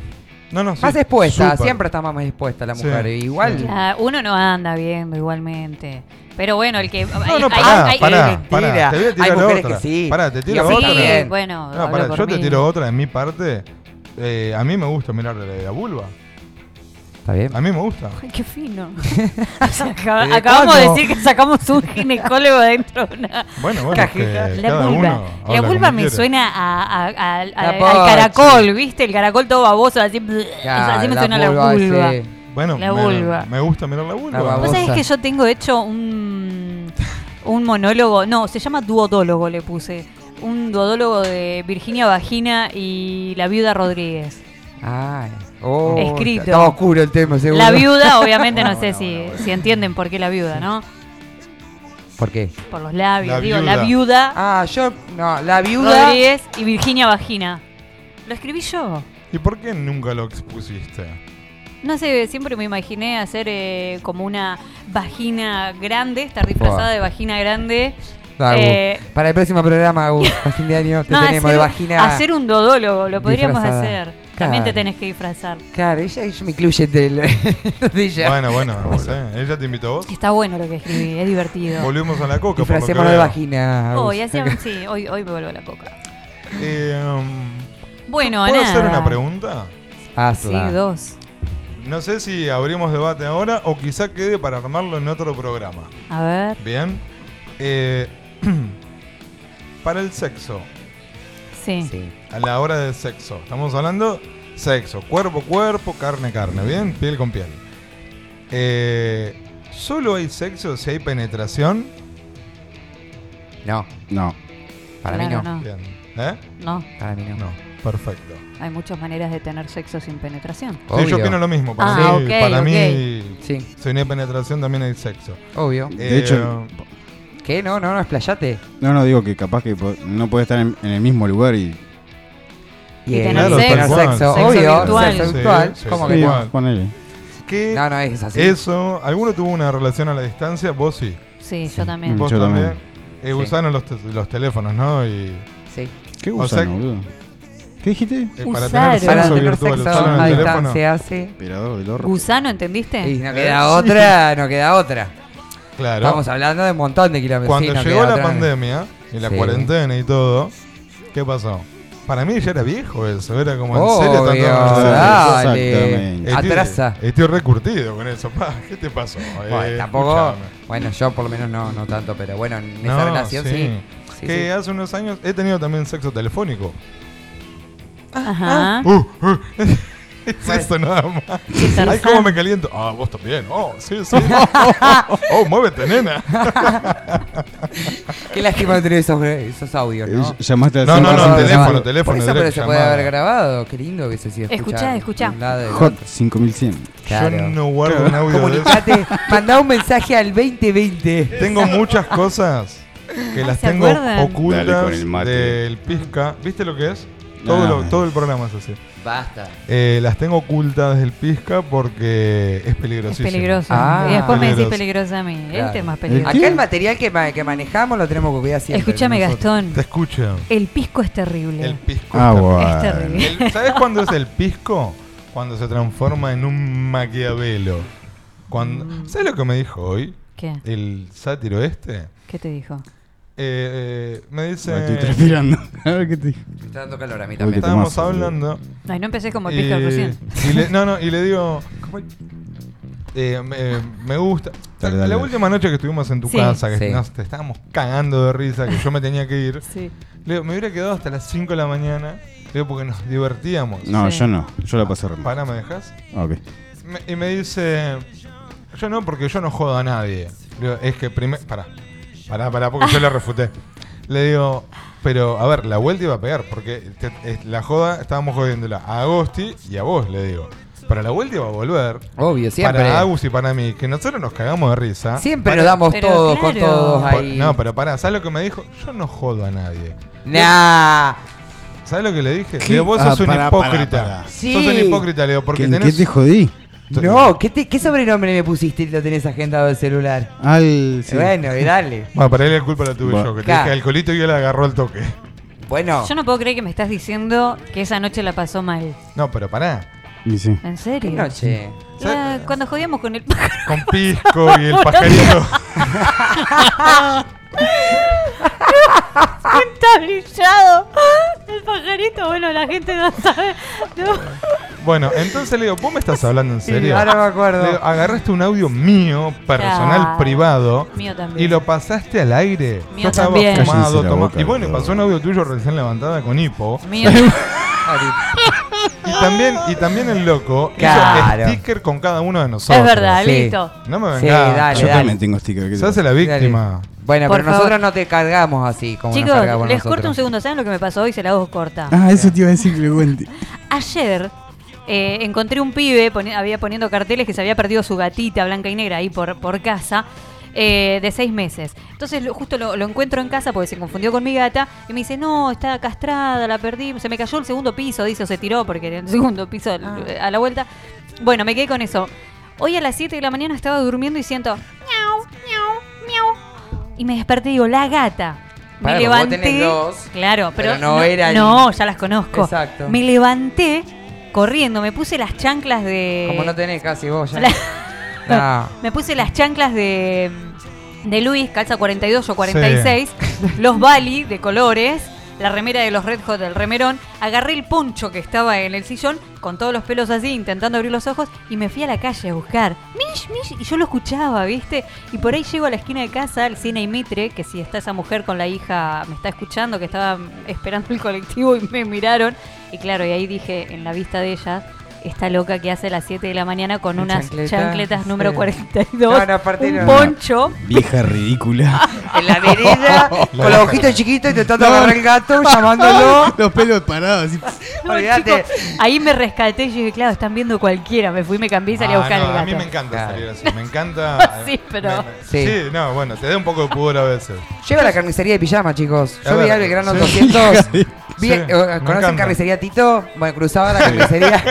no, no, sí, más expuesta, siempre está más expuesta la Sí, mujer. Igual. sí. Ya, uno no anda viendo igualmente. Pero bueno, el que. No, hay- no, hay- pará, hay- pará, mentira. pará, Te voy a Hay tirar mujeres otra. que sí. Pará, te tiro otra. también. bueno, No, pará, yo te mí. tiro otra de mi parte. Eh, a mí me gusta mirar la vulva. Está bien. A mí me gusta. Ay, qué fino. O sea, acaba- ¿Desde acabamos de cuándo? decir que sacamos un ginecólogo dentro de una Bueno, bueno, cajita. que La cada vulva. uno La vulva me quiere. suena a, a- a- a- La al caracol, ¿viste? El caracol todo baboso, así, Ya, así me la suena la vulva, vulva. sí. Bueno, La me, vulva. me gusta mirar la vulva. La ¿Vos babosa. sabés que yo tengo hecho un, un monólogo? No, se llama duodólogo, le puse. Un duodólogo de Virginia Vagina y la viuda Rodríguez. Ay. Oh, Escrito. Está oscuro el tema, seguro. La viuda, obviamente, no, sé si, si entienden por qué la viuda, ¿no? ¿Por qué? Por los labios. La Digo, viuda. la viuda Ah, yo. No, la viuda. Rodríguez y Virginia Vagina. Lo escribí yo. ¿Y por qué nunca lo expusiste? No sé, siempre me imaginé hacer eh, como una vagina grande, estar disfrazada de vagina grande Agus. Eh, Para el próximo programa, Agus, a fin de año, te no, tenemos hacer, de vagina. hacer un dodólogo, lo podríamos disfrazada. hacer. También te tenés que disfrazar. Claro, ella, ella me incluye del, de ella. Bueno, bueno, no sé. ¿Ella te invitó a vos? Está bueno lo que escribí, es divertido. Volvemos a la coca. Disfracémonos de vagina. Hoy, hacíamos- sí, hoy, hoy me vuelvo a la coca. Eh, um, Bueno, ¿Puedo nada. hacer una pregunta? Sí, dos. No sé si abrimos debate ahora o quizá quede para armarlo en otro programa. A ver. Bien. Eh, para el sexo, Sí. A la hora del sexo, estamos hablando sexo, cuerpo, cuerpo, carne, carne, ¿bien? Piel con piel. Eh, ¿Solo hay sexo si hay penetración? No. No. Para Claro, mí no. no. Bien. ¿Eh? No, Para mí no. No, perfecto. hay muchas maneras de tener sexo sin penetración. Sí, yo Obvio. opino lo mismo. Para Ah, mí, ok, para ok. mí Sí. si no hay penetración también hay sexo. Obvio. De hecho- ¿Qué? No, no, no, explayate. No, no, digo que capaz que po- no puede estar en, en el mismo lugar y. Y, Y eh, tener claro, sexo. tener sexo, Sexo obvio, virtual. sexo Sí, virtual. sí, ¿Cómo sí. que no? Ponele. ¿Qué No, no es así. Eso, ¿alguno tuvo una relación a la distancia? Vos sí. Sí, yo también. Vos Yo también. también. Eh, usaron los, te- los teléfonos, ¿no? Y Sí. ¿Qué O sea gusano, boludo? ¿Qué dijiste? eh, para tener sexo Para tener virtual, sexo usaron a el teléfono. distancia sí. Del horror. Gusano, ¿entendiste? Y no Eh, queda sí. otra, no queda otra. Claro. Estamos hablando de un montón de kilómetros. Cuando sí, no llegó la pandemia y la Sí. cuarentena y todo, ¿qué pasó? Para mí ya era viejo eso, era como en serio Obvio, tanto- dale. Exactamente. Estoy- Atrasa. Estoy recurtido con eso. Pa, ¿Qué te pasó? Bueno, Eh, tampoco. escuchame. Bueno, yo por lo menos no, no tanto, pero bueno, en esa No, relación sí. Sí, que sí. hace unos años he tenido también sexo telefónico. Ajá. Uh, uh, es eso nada más. Ay, cómo me caliento. Ah, vos también. Oh, sí, sí. oh, muévete, nena. Qué lástima no tener esos, esos audios, ¿no? Eh, Llamaste al No, no, no, centro- teléfono, teléfono. Por eso, pero se puede llamada. haber grabado. Qué lindo que se sigue Escuchá, escuchando. escuchá. Hot otro. 5100. Claro. Yo no guardo un audio de eso. Comunicate, mandá un mensaje al 2020. Tengo muchas cosas que Ah, las ¿se tengo acuerdan? Ocultas del Pisca. ¿Viste lo que es? Todo, Ah. lo- todo el programa es así. Basta. Eh, las tengo ocultas del Pisca porque es Es peligrosísimo. peligroso. Ah. y después me decís Peligroso. peligrosa a mí. Claro. Este es más ¿El peligroso. Acá el material que, ma- que manejamos lo tenemos que cuidar siempre. Escúchame. Gastón. Te escucho. El pisco es terrible. El pisco. Ah, bueno. Es terrible. El- ¿Sabes cuándo es el pisco? Cuando se transforma en un maquiavelo. Cuando, Mm. ¿Sabes lo que me dijo hoy? ¿Qué? El sátiro este. ¿Qué te dijo? Eh, eh, me dice. Estoy transpirando. A ver qué te digo. Me está dando calor a mí también. Estábamos hablando. Ay, no empecé como el y, pisco recién. y le, no, no, y le digo. eh, me, me gusta. Dale, la dale. última noche que estuvimos en tu Sí. casa, que Sí. nos te estábamos cagando de risa, que yo me tenía que ir. Sí. Le digo, me hubiera quedado hasta las 5 de la mañana. Le digo, porque nos divertíamos. No, Sí. yo no. Yo la pasé re. Para, ¿me dejas? Ok. Me- y me dice, yo no, porque yo no jodo a nadie. Le digo, es que primero, pará, pará, pará, porque yo le refuté. Le digo, pero a ver, la vuelta iba a pegar, porque te- es- la joda estábamos jodiéndola a Agosti y a vos, le digo. Pero la vuelta iba a volver. Obvio, siempre. Para Agus y para mí, que nosotros nos cagamos de risa. Siempre Para- nos damos Pero todos con claro. todos ahí. No, pero pará, ¿sabes lo que me dijo? Yo no jodo a nadie. Nah. ¿Sabes lo que le dije? Le digo, vos Ah, sos un pará, hipócrita. pará. Sí. Sos un hipócrita, le digo, porque ¿Qué, ¿Qué tenés... te jodí? No, ¿qué, te- ¿qué sobrenombre me pusiste y lo tenés agendado del celular? Al. sí. Bueno, y dale. Bueno, para él la culpa la tuve Bueno. yo, que te Claro. dije alcoholito y él agarró el toque. Bueno, Yo no puedo creer que me estás diciendo que esa noche la pasó mal. No, pero pará. Y sí. ¿En ¿qué serio? noche? La- cuando jodíamos con el pájaro. Con pisco y el pajarito. Está brillado. El pajarito, bueno, la gente no sabe. No. Bueno, entonces le digo, ¿vos me estás hablando en serio? ahora me acuerdo. Le digo, agarraste un audio mío, personal, Claro. privado, Mío también. y lo pasaste al aire. Mío Yo estaba también. fumado, boca, Y bueno, pasó un audio tuyo recién levantada con hipo. Mío. Y también, y también el loco Claro. hizo sticker con cada uno de nosotros. Es verdad, Sí. listo. No me Sí, vengas. dale, Yo dale. también tengo sticker. ¿qué te Se hace la víctima. Bueno, Por pero nosotros no te cargamos así como Chicos, nos cargamos les nosotros. corto un segundo. ¿Saben lo que me pasó hoy? Se la hago corta. Ah, eso te iba a decir que le cuente. Ayer eh, encontré un pibe, poni- había poniendo carteles que se había perdido su gatita blanca y negra ahí por, por casa. Eh, de seis meses. Entonces lo- justo lo, lo encuentro en casa porque se confundió con mi gata y me dice, no, está castrada, la perdí, se me cayó el segundo piso, dice, o se tiró porque era el segundo piso al- a la vuelta. Bueno, me quedé con eso. Hoy a las 7 de la mañana estaba durmiendo y siento, miau, miau, miau. y me desperté y digo, la gata. Me vos levanté. tenés dos, claro, pero, pero no era el- No, ya las conozco. Exacto. Me levanté corriendo, me puse las chanclas de. Como no tenés casi vos ya. La- No. Me puse las chanclas de, de Luis, calza 42 o 46, los Bali de colores, la remera de los Red Hot del remerón, agarré el poncho que estaba en el sillón con todos los pelos así, intentando abrir los ojos, y me fui a la calle a buscar. Mish, mish, y yo lo escuchaba, ¿viste? Y por ahí llego a la esquina de casa, al cine y Mitre, que si está esa mujer con la hija, me está escuchando, que estaba esperando el colectivo y me miraron. Y claro, y ahí dije, en la vista de ella, esta loca que hace a las 7 de la mañana con unas Chancletas, chancletas número sí. 42, No, no, aparte un no. poncho. Vieja ridícula. En la vereda, con los ojitos chiquitos intentando agarrar el gato, llamándolo. Los pelos parados. así. Olvídate. chico, ahí me rescaté y yo dije, claro, están viendo cualquiera. Me fui, me cambié y salí a Ah, buscar no, el gato. A mí me encanta Claro. salir así. Me encanta. Sí, pero- me- me- Sí. sí. no, bueno, te da un poco de pudor a veces. Llego a la carnicería de pijama, chicos. A Yo vi ver, al Belgrano sí. 200. Vi- Sí, eh, ¿Conocen carnicería Tito? Bueno, cruzaba la carnicería.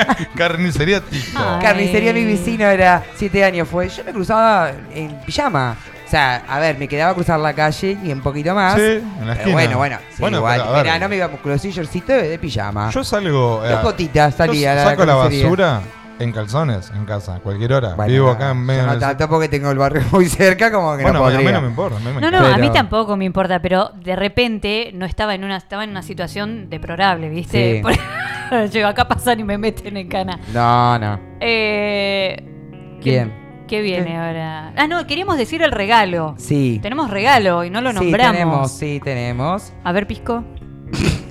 Carnicería Tito. Ay. carnicería mi vecino era 7 años fue. Yo me cruzaba en pijama. O sea, a ver, me quedaba a cruzar la calle y un poquito más. Sí, en la Pero esquina. bueno, bueno, sí, Bueno, igual. pero. Mira, no me iba musculoso shortcito de, de pijama. Yo salgo. Dos eh, gotitas salía yo saco la basura en calzones en casa, a cualquier hora. Bueno, Vivo acá en medio No tanto porque tengo el barrio muy cerca, como que Bueno, no a mí podría. no me importa. me No, no, a mí Pero- tampoco me importa, pero de repente no estaba en una, estaba en una situación deplorable, ¿viste? Sí. Por- Llego acá pasan y me meten en cana. No, no. Eh, ¿qué- Bien. ¿Qué viene ahora? Ah, no, queríamos decir el regalo. Sí. Tenemos regalo y no lo Sí, nombramos. tenemos, sí, tenemos. A ver, Pisco.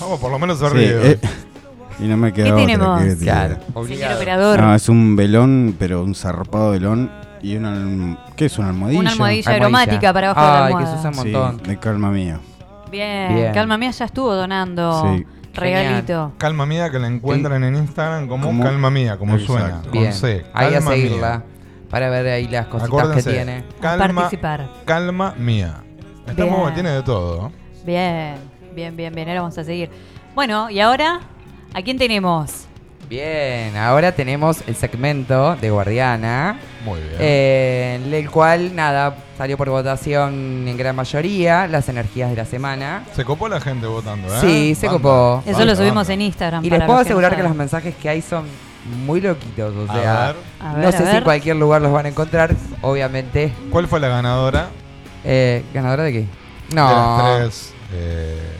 Vamos, por lo menos se Sí, eh, y no me queda ¿Qué otra tenemos? que. Claro. Señor Obligado. operador. No, es un velón, pero un zarpado velón y una. ¿Qué es una almohadilla? Una almohadilla Almohadilla. aromática para abajo de la Ay, que almohada. se usa un Sí, montón. de calma mía. Bien. Bien. Calma mía ya estuvo donando Sí. Regalito. Calma mía, que la encuentran en Instagram como ¿Cómo? Calma mía, como Exacto. suena. Con Bien. C. Ahí a Calma seguirla. mía. Para ver ahí las cositas Acuérdense, que tiene. Calma, participar. calma mía. Está Bien. muy bueno, tiene de todo. Bien, bien, bien, bien. Ahora vamos a seguir. Bueno, y ahora, ¿a quién tenemos? Bien, ahora tenemos el segmento de Guardiana. Muy bien. eh, en el cual, nada, salió por votación en gran mayoría las energías de la semana. Se copó la gente votando, ¿eh? Sí, se Banda, copó. Eso banda, lo subimos banda. en Instagram. Y para les puedo los que no asegurar que los saben. mensajes que hay son muy loquitos. O A sea, ver. A ver, no a sé si ver. en cualquier lugar los van a encontrar. Obviamente. ¿Cuál fue la ganadora? Eh, ¿Ganadora de qué? No. De las tres. eh,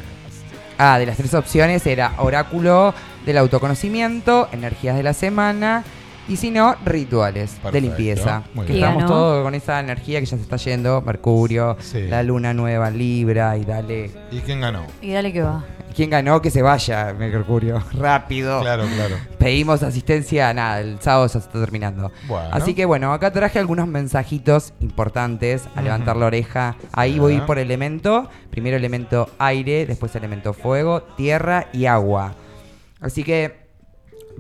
Ah, de las tres opciones era oráculo del autoconocimiento, energías de la semana y si no, rituales de limpieza. muy Que bien. estamos todos con esa energía que ya se está yendo, Mercurio, Sí. la luna nueva en Libra y dale. ¿Y quién ganó? Y dale que va. ¿Quién ganó? Que se vaya, Mercurio. Rápido. Claro, claro. Pedimos asistencia, nada, el sábado ya se está terminando. Bueno. Así que bueno, acá traje algunos mensajitos importantes a levantar la oreja. Ahí voy por elemento. Primero elemento aire, después elemento fuego, tierra y agua. Así que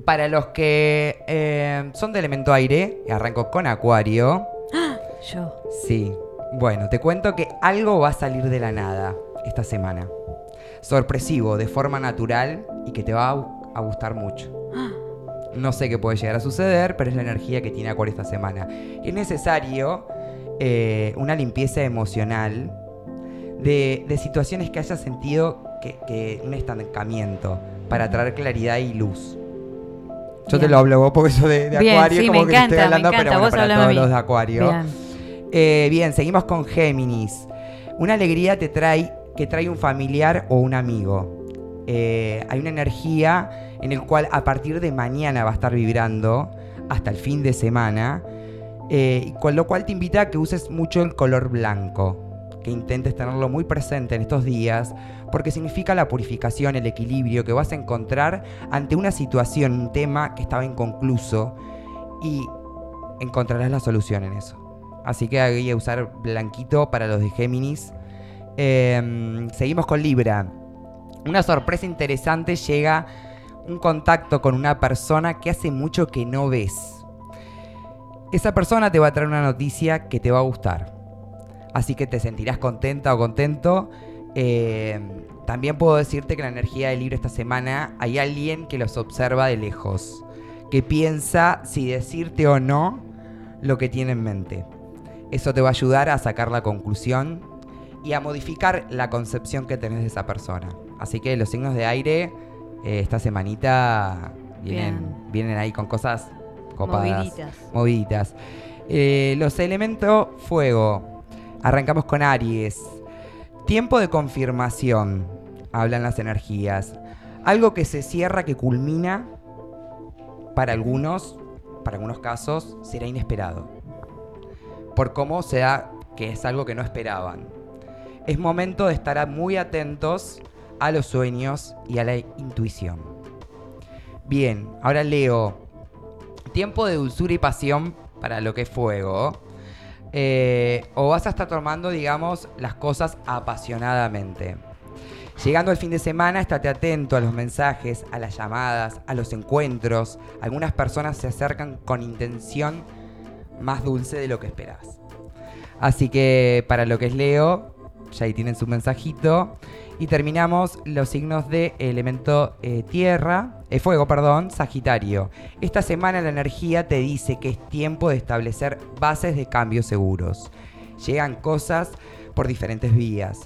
para los que eh, son de elemento aire, arranco con acuario. Yo. Sí. Bueno, te cuento que algo va a salir de la nada esta semana. Sorpresivo, de forma natural y que te va a, gu- a gustar mucho. No sé qué puede llegar a suceder, pero es la energía que tiene Acuario esta semana. Y es necesario eh, una limpieza emocional de, de situaciones que hayas sentido que, que un estancamiento para traer claridad y luz. Yo te lo hablo vos porque eso de, de Bien, Acuario sí, como me que te estoy encanta, me hablando, encanta. pero bueno, para a todos mí. los de Acuario. Bien. Eh, bien, seguimos con Géminis. Una alegría te trae, que trae un familiar o un amigo. Eh, hay una energía en el cual a partir de mañana va a estar vibrando hasta el fin de semana, eh, con lo cual te invita a que uses mucho el color blanco, que intentes tenerlo muy presente en estos días, porque significa la purificación, el equilibrio que vas a encontrar ante una situación, un tema que estaba inconcluso, y encontrarás la solución en eso. Así que hay que usar blanquito para los de Géminis. Eh, seguimos con Libra. Una sorpresa interesante llega un contacto con una persona que hace mucho que no ves. Esa persona te va a traer una noticia que te va a gustar. Así que te sentirás contenta o contento. Eh, también puedo decirte que la energía del libro esta semana hay alguien que los observa de lejos. Que piensa si decirte o no lo que tiene en mente. Eso te va a ayudar a sacar la conclusión y a modificar la concepción que tenés de esa persona. Así que los signos de aire, eh, esta semanita vienen, vienen ahí con cosas copadas. Moviditas. Moviditas. Eh, los elementos fuego. Arrancamos con Aries. Tiempo de confirmación. Hablan las energías. Algo que se cierra, que culmina, para algunos, para algunos casos, será inesperado. Por cómo se da que es algo que no esperaban. Es momento de estar muy atentos a los sueños y a la intuición. Bien, ahora leo. Tiempo de dulzura y pasión para lo que es fuego. Eh, o vas a estar tomando, digamos, las cosas apasionadamente. Llegando al fin de semana, estate atento a los mensajes, a las llamadas, a los encuentros. Algunas personas se acercan con intención más dulce de lo que esperabas. Así que para lo que es Leo, ya ahí tienen su mensajito. Y terminamos los signos de elemento eh, tierra, eh, fuego, perdón, Sagitario. Esta semana la energía te dice que es tiempo de establecer bases de cambio seguros. Llegan cosas por diferentes vías.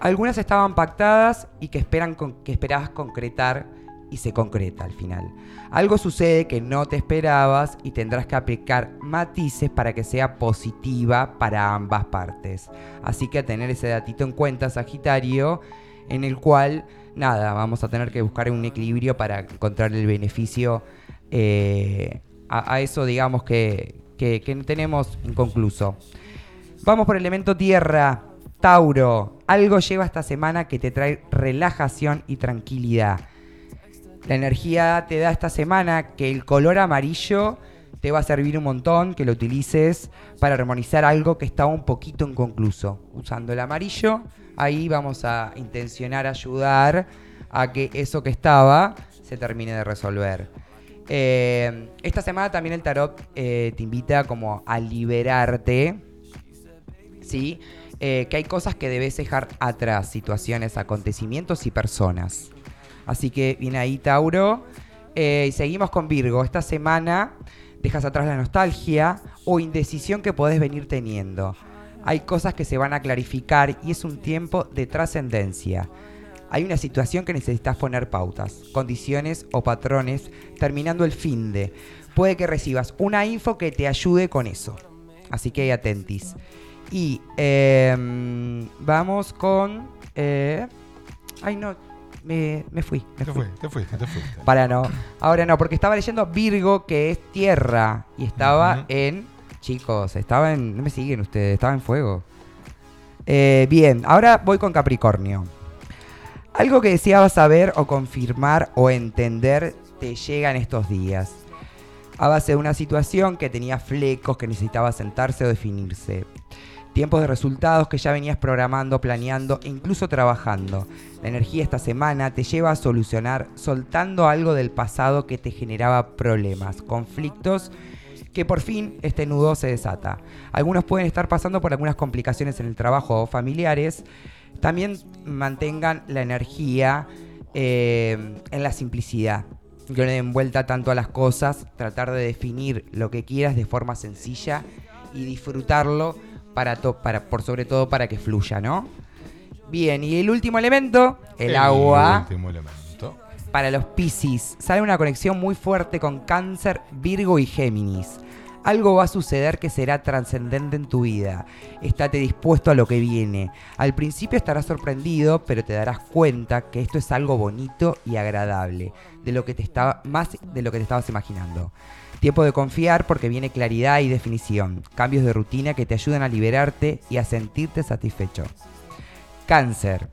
Algunas estaban pactadas y que, esperan que esperabas concretar y se concreta al final. Algo sucede que no te esperabas y tendrás que aplicar matices para que sea positiva para ambas partes. Así que a tener ese datito en cuenta, Sagitario, en el cual, nada, vamos a tener que buscar un equilibrio para encontrar el beneficio eh, a, eso, digamos, que, que, que tenemos inconcluso. Vamos por elemento tierra. Tauro, algo lleva esta semana que te trae relajación y tranquilidad. La energía te da esta semana que el color amarillo te va a servir un montón, que lo utilices para armonizar algo que estaba un poquito inconcluso. Usando el amarillo, ahí vamos a intencionar ayudar a que eso que estaba se termine de resolver. Eh, esta semana también el tarot eh, te invita como a liberarte, ¿sí? Eh, que hay cosas que debes dejar atrás, situaciones, acontecimientos y personas. Así que viene ahí Tauro. Eh, y seguimos con Virgo. Esta semana dejas atrás la nostalgia o indecisión que podés venir teniendo. Hay cosas que se van a clarificar y es un tiempo de trascendencia. Hay una situación que necesitas poner pautas, condiciones o patrones, terminando el fin de. Puede que recibas una info que te ayude con eso. Así que atentis. Y em, vamos con... eh, ay, no, me, me fui. Me Te fui. te fuiste, te fuiste. Para no. Ahora no, porque estaba leyendo Virgo, que es tierra. Y estaba en. Chicos, estaba en. No me siguen ustedes, estaba en fuego. Eh, bien, ahora voy con Capricornio. Algo que deseabas saber o confirmar o entender te llega en estos días. A base de una situación que tenía flecos, que necesitaba sentarse o definirse. Tiempos de resultados que ya venías programando, planeando e incluso trabajando. La energía esta semana te lleva a solucionar soltando algo del pasado que te generaba problemas, conflictos, que por fin este nudo se desata. Algunos pueden estar pasando por algunas complicaciones en el trabajo o familiares. También mantengan la energía eh, en la simplicidad. Que no le den vuelta tanto a las cosas, tratar de definir lo que quieras de forma sencilla y disfrutarlo para, to- para por sobre todo para que fluya, ¿no? Bien, y el último elemento, el, agua. último elemento. Para los Piscis, sale una conexión muy fuerte con Cáncer, Virgo y Géminis. Algo va a suceder que será trascendente en tu vida. Estate dispuesto a lo que viene. Al principio estarás sorprendido, pero te darás cuenta que esto es algo bonito y agradable, de lo que te estaba más de lo que te estabas imaginando. Tiempo de confiar porque viene claridad y definición, cambios de rutina que te ayudan a liberarte y a sentirte satisfecho. Cáncer.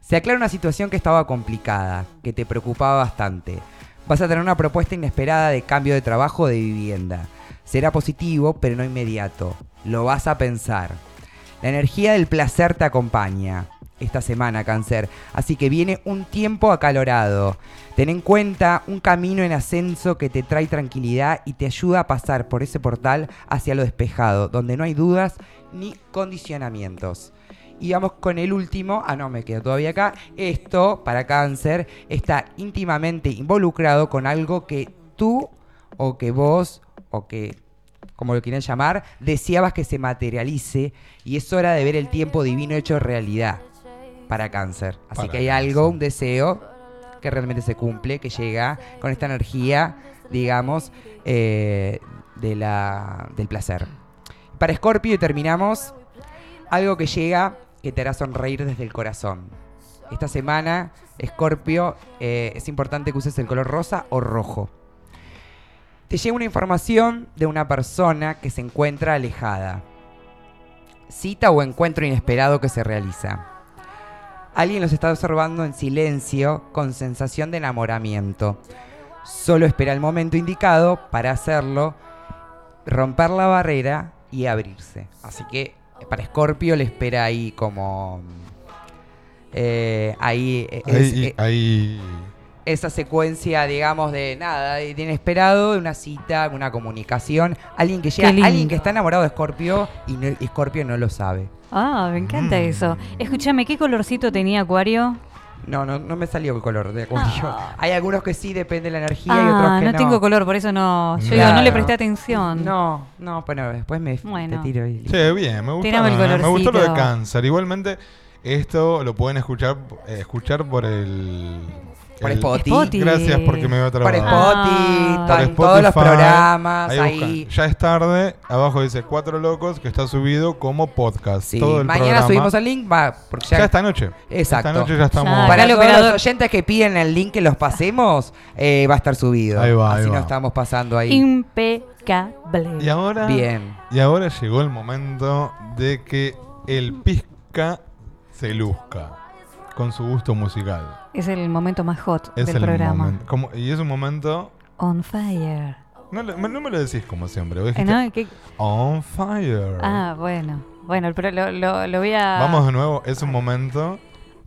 Se aclara una situación que estaba complicada, que te preocupaba bastante. Vas a tener una propuesta inesperada de cambio de trabajo o de vivienda. Será positivo, pero no inmediato. Lo vas a pensar. La energía del placer te acompaña esta semana, cáncer. Así que viene un tiempo acalorado. Ten en cuenta un camino en ascenso que te trae tranquilidad y te ayuda a pasar por ese portal hacia lo despejado, donde no hay dudas ni condicionamientos. Y vamos con el último. Ah, no, me quedo todavía acá. Esto, para cáncer, está íntimamente involucrado con algo que tú o que vos o que como lo quieran llamar, deseabas que se materialice y es hora de ver el tiempo divino hecho realidad para cáncer. Así Para que hay algo, un deseo que realmente se cumple, que llega con esta energía, digamos, eh, de la, del placer. Para Scorpio y terminamos, algo que llega que te hará sonreír desde el corazón. Esta semana, Scorpio, eh, es importante que uses el color rosa o rojo. Te llega una información de una persona que se encuentra alejada. Cita o encuentro inesperado que se realiza. Alguien los está observando en silencio con sensación de enamoramiento. Solo espera el momento indicado para hacerlo, romper la barrera y abrirse. Así que para Scorpio le espera ahí como... eh, ahí, eh, es- Ahí, eh, ahí- esa secuencia, digamos, de nada, de de inesperado, de una cita, una comunicación, alguien que llega, alguien que está enamorado de Scorpio y, no- y Scorpio no lo sabe. Ah, me encanta Mm. eso. Escúchame, ¿qué colorcito tenía Acuario? No, no, no me salió el color de Acuario. Hay algunos que sí, depende de la energía y otros Ah, que no, no. tengo color, por eso no. Yo digo, no le presté atención. No, no, bueno, después me Bueno. te tiro y... Sí, bien, me gustó. Tirame el Me gustó lo de colorcito. cáncer. Igualmente, esto lo pueden escuchar eh, escuchar por el. Por el- Spotify. Spotify. Gracias porque me iba a Por trabar. Spotify, Ah. Por en todos los Spotify. programas, Ahí. Ya es tarde. Abajo dice Cuatro Locos que está subido como podcast. Sí, Todo el mañana programa. subimos el link, va, porque ya, Ya esta noche. Exacto. Esta noche ya estamos. Ya, Para todos los oyentes que piden el link que los pasemos, eh, va a estar subido. Ahí va, Así ahí no va. estamos pasando ahí. Impecable. Y ahora. Bien. Y ahora llegó el momento de que el pizca se luzca con su gusto musical. Es el momento más hot Es del el programa. momento. como- y es un momento. On fire. No, le- no me lo decís como siempre. Eh, ¿no? ¿Qué? On fire. Ah, bueno. Bueno, pero lo, lo, lo voy a. Vamos de nuevo. Es un momento.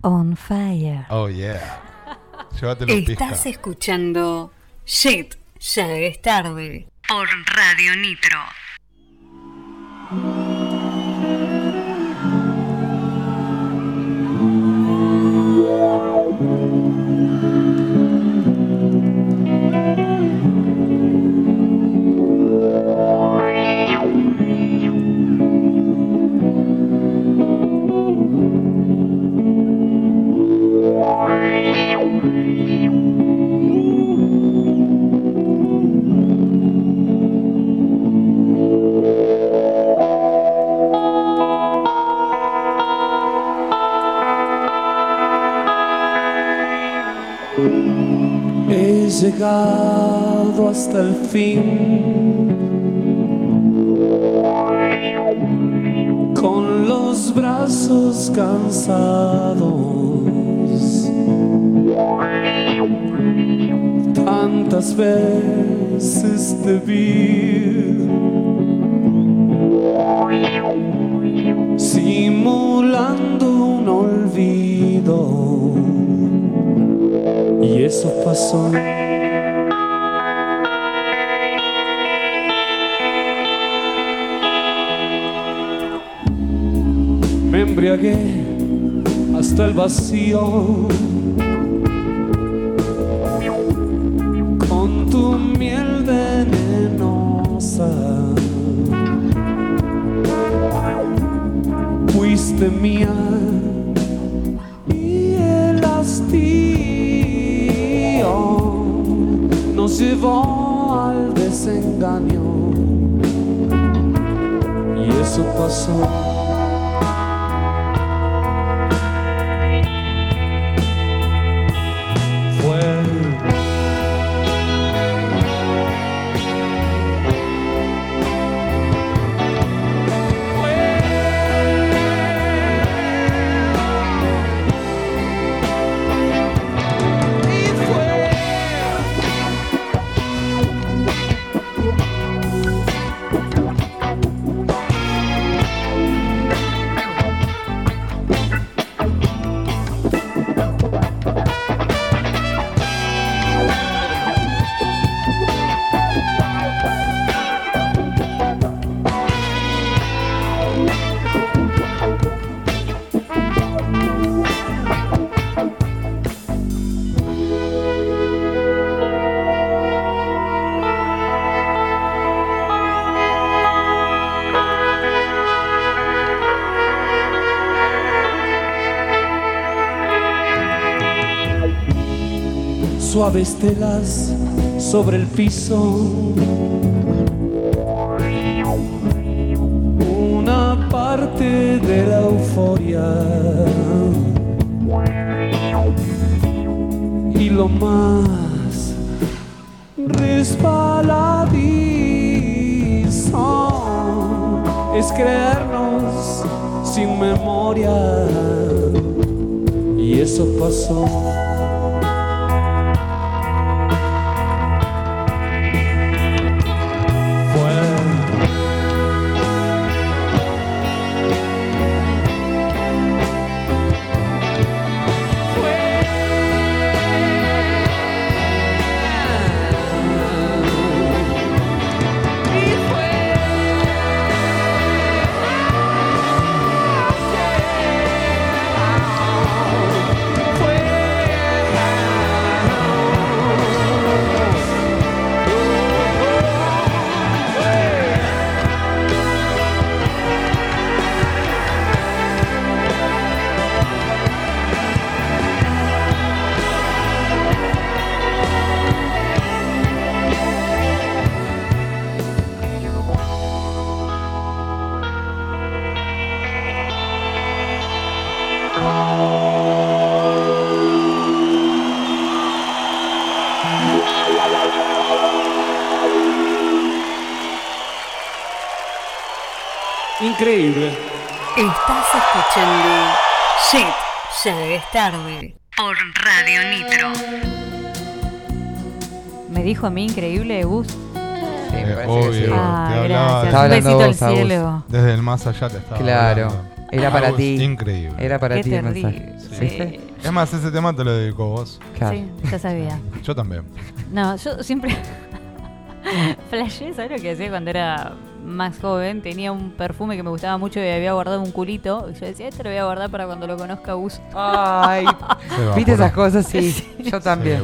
On fire. Oh yeah. Llévatelo pizca. Estás escuchando Shit, ya es tarde. Por Radio Nitro. Con los brazos cansados. Tantas veces te vi embriagué hasta el vacío con tu miel venenosa. Fuiste mía y el hastío nos llevó al desengaño y eso pasó. Suaves telas sobre el piso. Una parte de la euforia. Y lo más resbaladizo es creernos sin memoria. Y eso pasó. Tarde. Por Radio Nitro. Me dijo a mí increíble, Gus. Eh, obvio, Ah, te hablaba gracias. de- Estaba Un besito al Agus. cielo. desde el más allá te estaba Claro. hablando. Era para ti. Increíble. Era para Qué ti el terrible. mensaje. Sí. ¿Viste? Es más, ese tema te lo dedicó vos. Claro. Sí, ya sabía. Yo también. No, yo siempre flashé, ¿sabes lo que hacía cuando era más joven? Tenía un perfume que me gustaba mucho y había guardado un culito. Y yo decía, este lo voy a guardar para cuando lo conozca Gus. Ay. ¿viste esas cosas? Sí, yo Se también.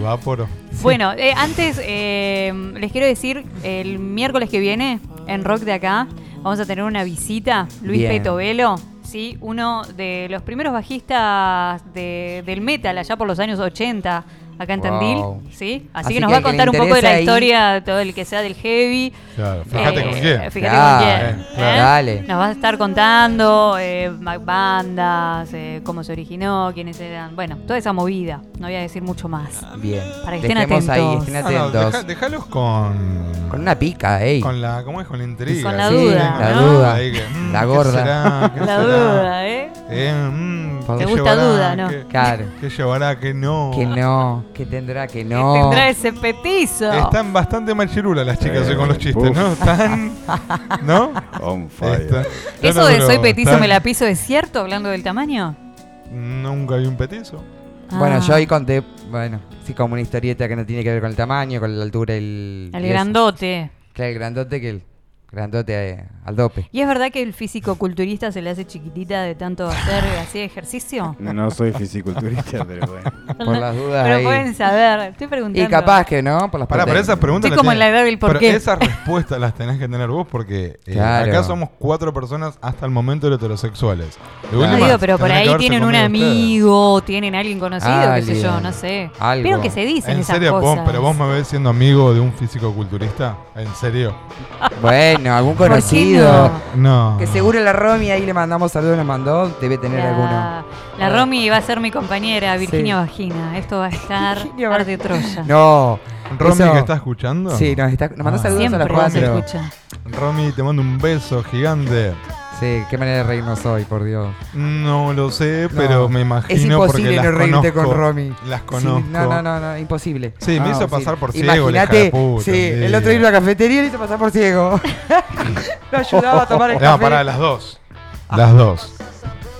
Bueno, eh, antes eh, les quiero decir, el miércoles que viene, en Rock de acá, vamos a tener una visita, Luis Bien. Petovelo, ¿sí? uno de los primeros bajistas de- del metal allá por los años 80, acá en Wow. Tandil, ¿sí? Así, Así que nos que va a contar un poco de la ahí- historia, todo el que sea del heavy. Claro, fíjate Eh, con quién. Fíjate Claro, con quién. eh, claro. ¿eh? Dale. Nos va a estar contando eh, bandas, eh, cómo se originó, quiénes eran. Bueno, toda esa movida. No voy a decir mucho más. Bien. Para que estén Dejemos ahí, atentos. estén Ah, no, atentos. deja- dejalos con. Con una pica, ey. Con la. ¿Cómo es? Con la intriga. Con la Sí, duda, la ¿no? duda. Ahí que, mm, La ¿qué gorda. será? ¿Qué La será? duda, ¿eh? Eh, mm, ¿Te ¿qué gusta llevará? duda, no? ¿Qué, Claro. qué llevará? ¿Qué no? Que no, que tendrá que no. Tendrá ese petizo. Están bastante machirulas las chicas Eh, con los chistes, uf. ¿no? Están. ¿No? On fire. ¿Eso No, no, de soy petizo me la piso es cierto, hablando del tamaño? Nunca vi un petizo. Bueno, Ah, yo ahí conté, bueno, sí, como una historieta que no tiene que ver con el tamaño, con la altura y el. El grandote. Claro, el grandote que el grandote eh, al dope. ¿Y es verdad que el físico culturista se le hace chiquitita de tanto hacer así ejercicio? No soy fisiculturista, pero bueno. Por las dudas Pero ahí. pueden saber, estoy preguntando. Y capaz que no, por las Pará, pero esas preguntas Estoy como en la edad del por pero esas respuestas las tenés que tener vos porque eh, Claro. acá somos cuatro personas hasta el momento heterosexuales. De No última, digo, pero por ahí tienen un conmigo ustedes. amigo, tienen alguien conocido, qué sé yo, no sé. Algo. Pero que se dicen ¿En esas serio? vos- cosas. ¿Pero vos me ves siendo amigo de un físico culturista? ¿En serio? Bueno, algún ¿Por qué conocido. No. Que seguro la Romy ahí le mandamos saludos, nos mandó, debe tener alguno. La, la Romy va a ser mi compañera, Virginia Vagina. Esto va a estar par de Troya. No. ¿Romy eso- que está escuchando? Sí, nos, está, nos mandó Ah. saludos Siempre a las nos cuatro. escucha. Romy, te mando un beso gigante. Sí, qué manera de reírnos hoy, por Dios. No lo sé, No, pero me imagino Es imposible porque las no reírte conozco. con Romy. Las Sí, conozco. no, no, no, no, imposible. Sí, me Ah, hizo pasar por ciego, la hija Imagínate, de puta, sí, sí. el otro día en la cafetería le hizo pasar por ciego. Lo ayudaba a tomar el No, café. pará, las dos. Las dos.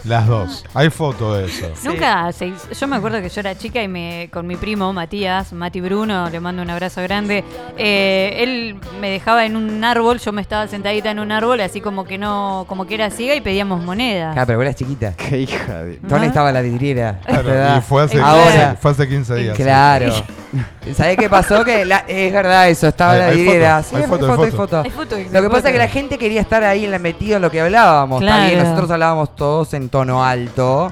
Las dos. Hay foto de eso. Nunca se hizo- Yo me acuerdo que yo era chica y me con mi primo Matías, Mati Bruno, le mando un abrazo grande. eh, él me dejaba en un árbol, yo me estaba sentadita en un árbol, así como que no, como que era ciega y pedíamos monedas. Ah, pero vos eras chiquita. Qué hija de. ¿Dónde estaba la vidriera? Claro, y fue hace, Ahora. fue hace 15 días. Claro. ¿Sabés qué pasó? Que la- es verdad eso, estaba Hay- la hay vidriera. foto, Sí, hay hay foto, foto, hay foto. Hay foto Lo que foto. pasa es que la gente quería estar ahí en la metido en lo que hablábamos. Claro. nosotros hablábamos todos en tono alto.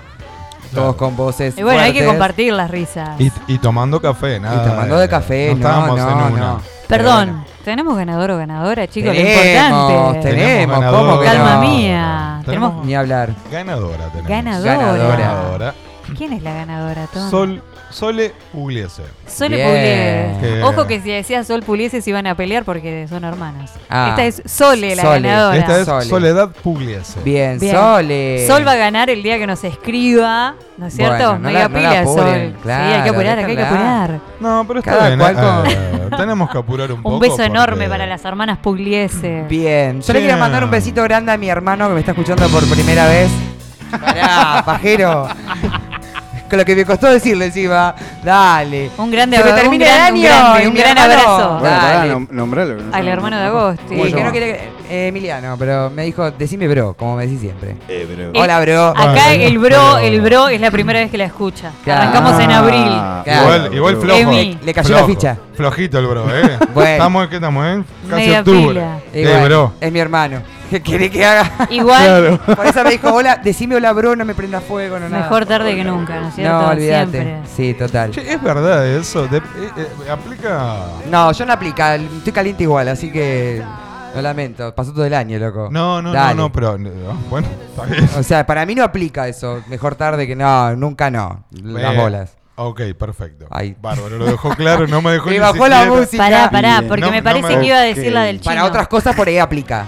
todos con voces. Y bueno, hay que compartir las risas. Y, y tomando café, nada. tomando de café, no, estábamos no, en una. no. Perdón, ¿tenemos ganador o ganadora, chicos? Lo importante. tenemos, ganadora. ¿cómo que Calma no? mía. Tenemos Tenemos Ni hablar. ganadora. Tenemos. ganadora. Ganadora. ¿Quién es la ganadora, Tom? Sol, Sole Pugliese. Sole Bien. Pugliese. Que- Ojo que si decía Sol Pugliese se iban a pelear porque son hermanos. Ah. Esta es Sole, la Sole. ganadora. Esta es Sole. Soledad Pugliese. Bien, Bien. Sole. Sol va a ganar el día que nos escriba, ¿no es cierto? Bueno, no, la- no la pila, apuren, Sol. sí, hay que claro, apurar, acá hay que apurar. No, pero está Cada bien. cual eh, eh, tenemos que apurar un poco. Un beso enorme porque- para las hermanas Pugliese. Bien. Yo le quiero Bien. mandar un besito grande a mi hermano que me está escuchando por primera vez. Pará, pajero. Con lo que me costó decirle encima. Dale. Un grande abrazo, termina un el gran- año. un grande, gran abrazo. Bueno, pará, Dale. nom- nombralo. que no Al hermano de Agosti. Sí, que no quiere que- eh, Emiliano, pero me dijo, decime bro, como me decís siempre. Eh, Eh, Hola, bro. Acá Bueno, el bro, el bro es la primera vez que la escucha. Claro. Arrancamos en abril. Ah, Claro. Igual, igual flojo. Emi. Le cayó la ficha. Flojito el bro, ¿eh? Bueno. Estamos, ¿qué estamos, eh? Casi Media octubre. pila. Eh, bro. Es mi hermano. ¿Qué quiere que haga? Igual, Por eso me dijo, hola, decime hola, bro, no me prenda fuego, no nada. mejor tarde que nunca, ¿no es cierto? No, olvídate. Siempre. Sí, total. Che, es verdad eso. De- eh, eh, aplica. No, yo no aplica, estoy caliente igual, así que lo lamento. Pasó todo el año, loco. No, no, Dale. no, no, pero. no, bueno, está bien. O sea, para mí no aplica eso. Mejor tarde que no, nunca no. Las bolas. Ok, perfecto. Ahí. Bárbaro, lo dejó claro, no me dejó Me ni bajó la siquiera- música. Pará, pará, Bien. porque No, me no parece me- que iba a decir la del chino. Para otras cosas por ahí aplica.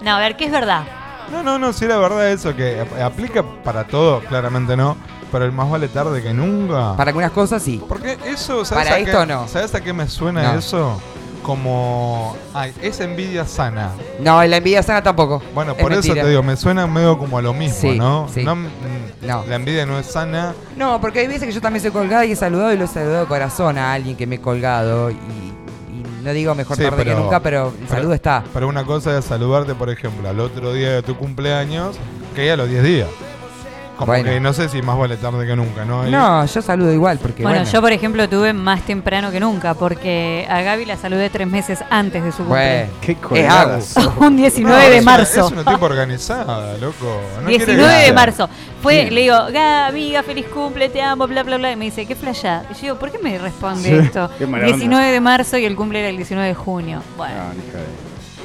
No, a ver, ¿qué es verdad? No, no, no, sí, la verdad eso, que ap- aplica para todo, claramente no, pero el más vale tarde que nunca. Para algunas cosas sí. Porque eso, ¿sabes Para a esto qué, no. ¿Sabes a qué me suena No. eso? Como. Ay, es envidia sana. No, la envidia sana tampoco. Bueno, Es por eso te digo, me suena medio como a lo mismo, Sí, ¿no? sí. No, No. La envidia no es sana. No, porque hay veces que yo también soy colgada y he saludado y lo he saludado de corazón a alguien que me he colgado. Y, y no digo mejor Sí, tarde que pero- nunca, pero el saludo está. Pero una cosa es saludarte, por ejemplo, al otro día de tu cumpleaños, que a los 10 días. Como Bueno. que no sé si más vale tarde que nunca, ¿no? No, yo saludo igual porque Bueno, bueno. yo por ejemplo tuve más temprano que nunca, porque a Gaby la saludé tres meses antes de su Bueno, cumpleaños. Qué es colgada Agus. sos. Un 19 No, de es una- marzo. es una tipo organizada, loco. No quiere 19 de marzo. Fue, Sí. le digo, Gaby, amiga, feliz cumple, te amo, bla, bla, bla. Y me dice, ¿qué flasha? Y yo digo, ¿por qué me responde Sí, esto? qué mala onda. 19 de marzo y el cumple era el 19 de junio. Bueno,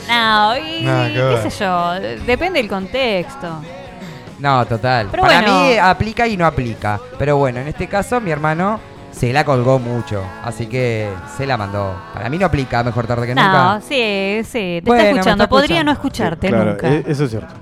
No, no, y Nada que qué sé yo, depende del contexto. No, total. Pero Para bueno. mí aplica y no aplica. Pero bueno, en este caso mi hermano se la colgó mucho. Así que se la mandó. Para mí no aplica mejor tarde que No, nunca. sí, sí, te Bueno, está escuchando. está Podría escuchando. no escucharte Claro, nunca. e- eso es cierto.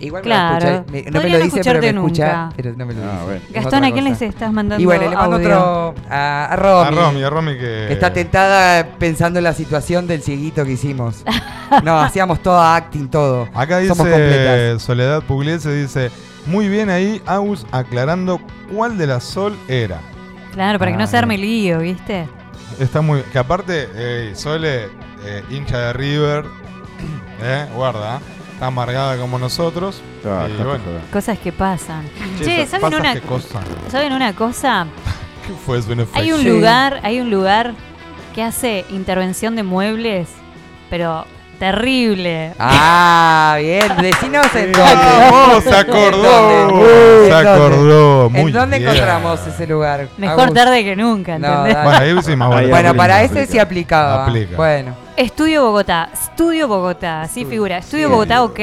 Igual Claro. me escucha. no me lo no dice, pero me escucha. nunca. Pero no me lo Ah, dice. bueno. Gastón, ¿a quién les estás mandando Y bueno, le mando audio? otro a, a Romy. A Romy, a Romy que. Que está tentada pensando en la situación del cieguito que hicimos. no, hacíamos toda acting, todo. Acá Somos completas. dice Soledad Pugliese, dice, muy bien ahí, Agus aclarando cuál de la Sol era. Claro, para que no Ah, se arme lío, ¿viste? Está muy... Que aparte, eh, Sole, eh, hincha de River, eh, guarda, está amargada como nosotros. Ah, y bueno. Cosas que pasan. Che, ¿saben pasa una, qué cosa? ¿saben una cosa? ¿qué fue eso? Hay un Sí. lugar, hay un lugar que hace intervención de muebles, pero terrible. Ah, bien. Decinos en dónde. ¡Oh, se acordó! ¿En dónde? Se acordó, muy ¿En dónde bien. encontramos ese lugar? Mejor Agus? tarde que nunca, ¿entendés? Bueno, ahí sí más vale. Ahí Bueno, aplica, para aplica. ese sí aplicaba. Aplica. Bueno, Estudio Bogotá, Estudio Bogotá, así figura. Estudio Sí. Bogotá, ok.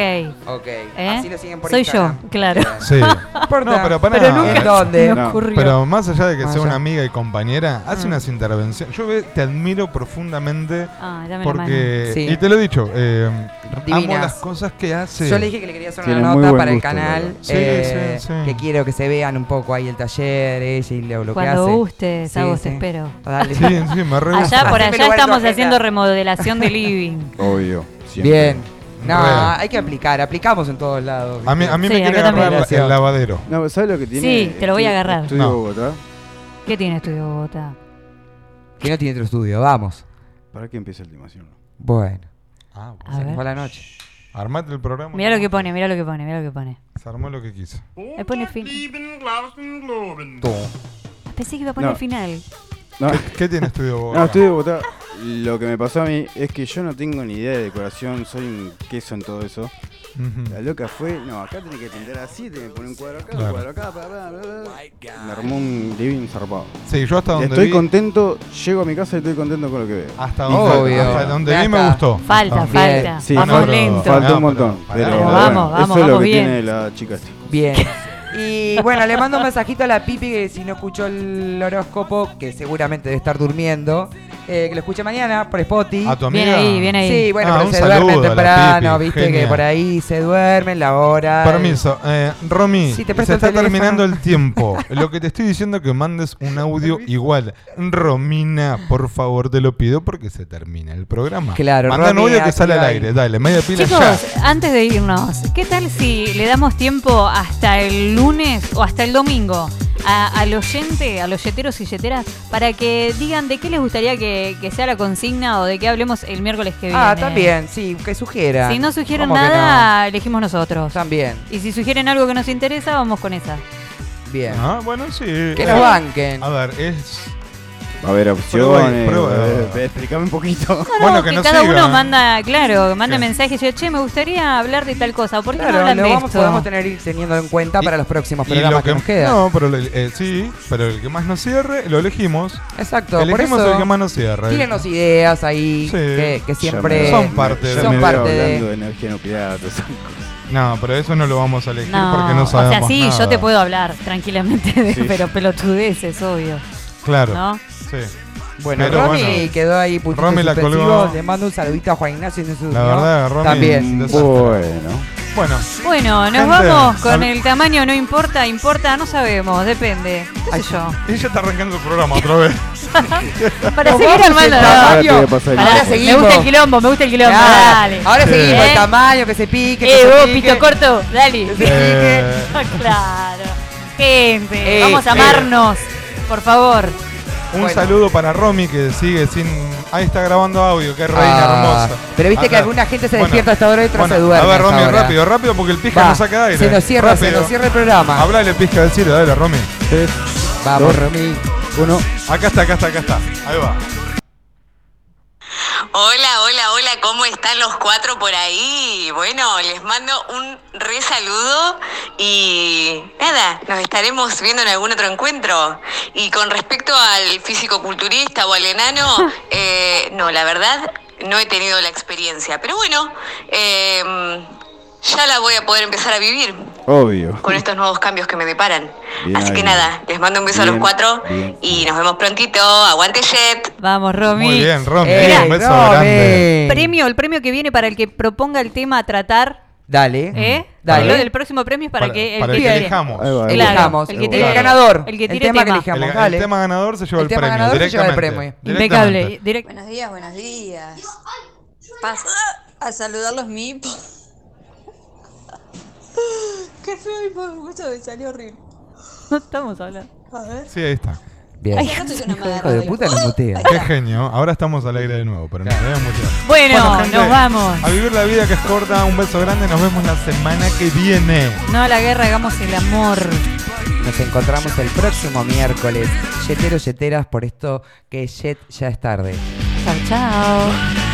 ok. ¿Eh? Así lo siguen por Soy Instagram. yo, claro. Sí. No pero pará. Pero nunca ¿En dónde? me No, ocurrió. Pero más allá de que sea una amiga y compañera, hace Mm. unas intervenciones. Yo te admiro profundamente la porque, Sí. y te lo he dicho, eh, amo Divinas. las cosas que hace. Yo le dije que le quería hacer Tiene una muy nota buen para el gusto, canal. Sí, eh, sí, sí. Que quiero que se vean un poco ahí el taller, ella y lo, lo que Cuando hace. gustes, Sí, Agus, sí. te espero. Dale. Sí, sí, me re gusta. Allá por allá estamos haciendo remodelación de living. Obvio. siempre. Bien. No, hay que aplicar. Aplicamos en todos lados. A mí, a mí Sí, me quiere agarrar la- el lavadero. No, ¿sabes lo que tiene? Sí, te lo voy a agarrar. Estudio No. Bogotá. ¿Qué tiene Estudio Bogotá? Que no tiene otro estudio, vamos. ¿Para qué empieza el tema? Bueno, Ah, A se nos ver. fue la noche. Armate el programa. Mira lo que pone, mira lo que pone, mira lo que pone. Se armó lo que quiso. Me pone fin. Tú. Pensé que iba a poner No. final. No, ¿Qué, qué tiene Estudio Bogotá? no, Estudio Bogotá. Lo que me pasó a mí es que yo no tengo ni idea de decoración, soy un queso en todo eso. La loca fue, no, acá tenés que tender así, tenés que poner un cuadro acá, Claro. un cuadro acá, bla, bla, bla, bla. Me armó un living zarpado. Sí, yo hasta donde Estoy vi- contento, llego a mi casa y estoy contento con lo que veo. Hasta donde, hasta donde vi me gustó. Falta, falta. Sí, Vamos falta, lento. falta un montón. pero- Pero, pero bueno, vamos, vamos, eso es lo vamos que bien. tiene la chica esta. Bien. Y bueno, le mando un mensajito a la Pipi que si no escuchó el horóscopo, que seguramente debe estar durmiendo, eh, que lo escuche mañana por Spotify. ¿A tu Viene amiga? ahí, viene ahí. Sí, bueno, Ah, pero se duermen temprano, Pipi, viste que por ahí se duermen la hora. Permiso, eh, Romy, Sí, te se el está teléfono. terminando el tiempo. Lo que te estoy diciendo es que mandes un audio igual. Romina, por favor, te lo pido porque se termina el programa. Claro, Manda un audio que sale al aire. Dale, media pila Chicos, ya. antes de irnos, ¿qué tal si le damos tiempo hasta el lunes o hasta el domingo a- al oyente, a los yeteros y yeteras, para que digan de qué les gustaría que, que sea la consigna o de qué hablemos el miércoles que viene? Ah, también, sí, que sugieran. Si no sugieren ¿Cómo que nada, elegimos nosotros. También, Y si sugieren algo que nos interesa, vamos con esa. bien. Ah, bueno, sí. Que Eh, nos banquen. A ver, es. Va a haber Prueba opciones. prueba. eh, explícame un poquito. No, no, Bueno, que que, no cada uno manda, claro, manda mensajes y yo, che, me gustaría hablar de tal cosa. ¿Por qué no hablan lo de vamos, esto? podemos tener ir teniendo en cuenta para los próximos programas lo que, que, nos quedan. no, pero eh, sí, pero el que más nos cierre, lo elegimos. Exacto, por Elegimos eso el que más nos cierre. tírenos ideas ahí Sí. que, que siempre me- Son parte de- son parte de- hablando de energía nuclear, todas esas cosas. No, pero eso no lo vamos a elegir No, porque no o sea, sabemos sí, nada. yo te puedo hablar tranquilamente, de, Sí. pero pelotudeces, obvio. Claro. ¿No? Sí. Bueno, Pero Romy bueno. quedó ahí puntito Romy la colgó. Le mando un saludito a Juan Ignacio y La verdad, Romy, También. desastre. Bueno. Bueno, Bueno, nos Gente, vamos con al- el tamaño, no importa, importa, no sabemos, depende. ¿Qué sé yo? ella está arrancando el programa otra vez. Para Nos seguir vamos armando. el. Ahora te voy a pasar el Pará, Ahora micrófono. seguimos. Me gusta el quilombo, me gusta el quilombo, Claro. dale. Ahora seguimos ¿Eh? el tamaño, que se pique. que Eh, se vos, pique. pito corto, dale. Eh, claro. Gente, Eh, vamos a eh. amarnos, por favor. Un Bueno. saludo para Romy que sigue sin. Ahí está grabando audio, qué reina Ah, hermosa. Pero viste que alguna gente se despierta a esta hora y otra bueno, se duerme. A ver, Romy, rápido, rápido, porque el pizca Va, nos saca aire. Se nos cierra, Rápido. se nos cierra el programa. Hablale, pizca del cielo, dale, Romy. Tres, Vamos, dos, Romy. uno. Acá está, acá está, acá está. Ahí va. Hola, hola, hola, ¿cómo están los cuatro por ahí? Bueno, les mando un re saludo y nada, nos estaremos viendo en algún otro encuentro. Y con respecto al físico-culturista o al enano, eh, no, la verdad, no he tenido la experiencia. Pero bueno, eh, ya la voy a poder empezar a vivir Obvio. con estos nuevos cambios que me deparan. Bien Así que nada, les mando un beso a los cuatro bien. y nos vemos prontito. Aguante Jet. Vamos, Romy. Muy bien, Romy. Eh, un beso Romy. grande. Premio, el premio que viene para el que proponga el tema a tratar, Dale. ¿eh? Dale. Lo del próximo premio es para, Para- que el para que el que elijamos. Claro, el que El tire- ganador. el que El tire tema que elijamos. El, el tema ganador se lleva El el, premio. ganador se lleva el directamente. premio. Impecable. Direct- Buenos días, buenos días. Paso a saludar los mipos. Qué feo mi poco me salió horrible. No estamos hablando. A ver. Sí, ahí está. Bien. Ay, no Hijo de puta nos mutea. Qué genio. Ahora estamos al aire de nuevo, pero nos muteado. Bueno, gente, nos vamos. A vivir la vida que es corta. Un beso grande. Nos vemos la semana que viene. No a la guerra, hagamos el amor. Nos encontramos el próximo miércoles. Yeteros, yeteras, por esto que Jet ya es tarde. Chao, chao.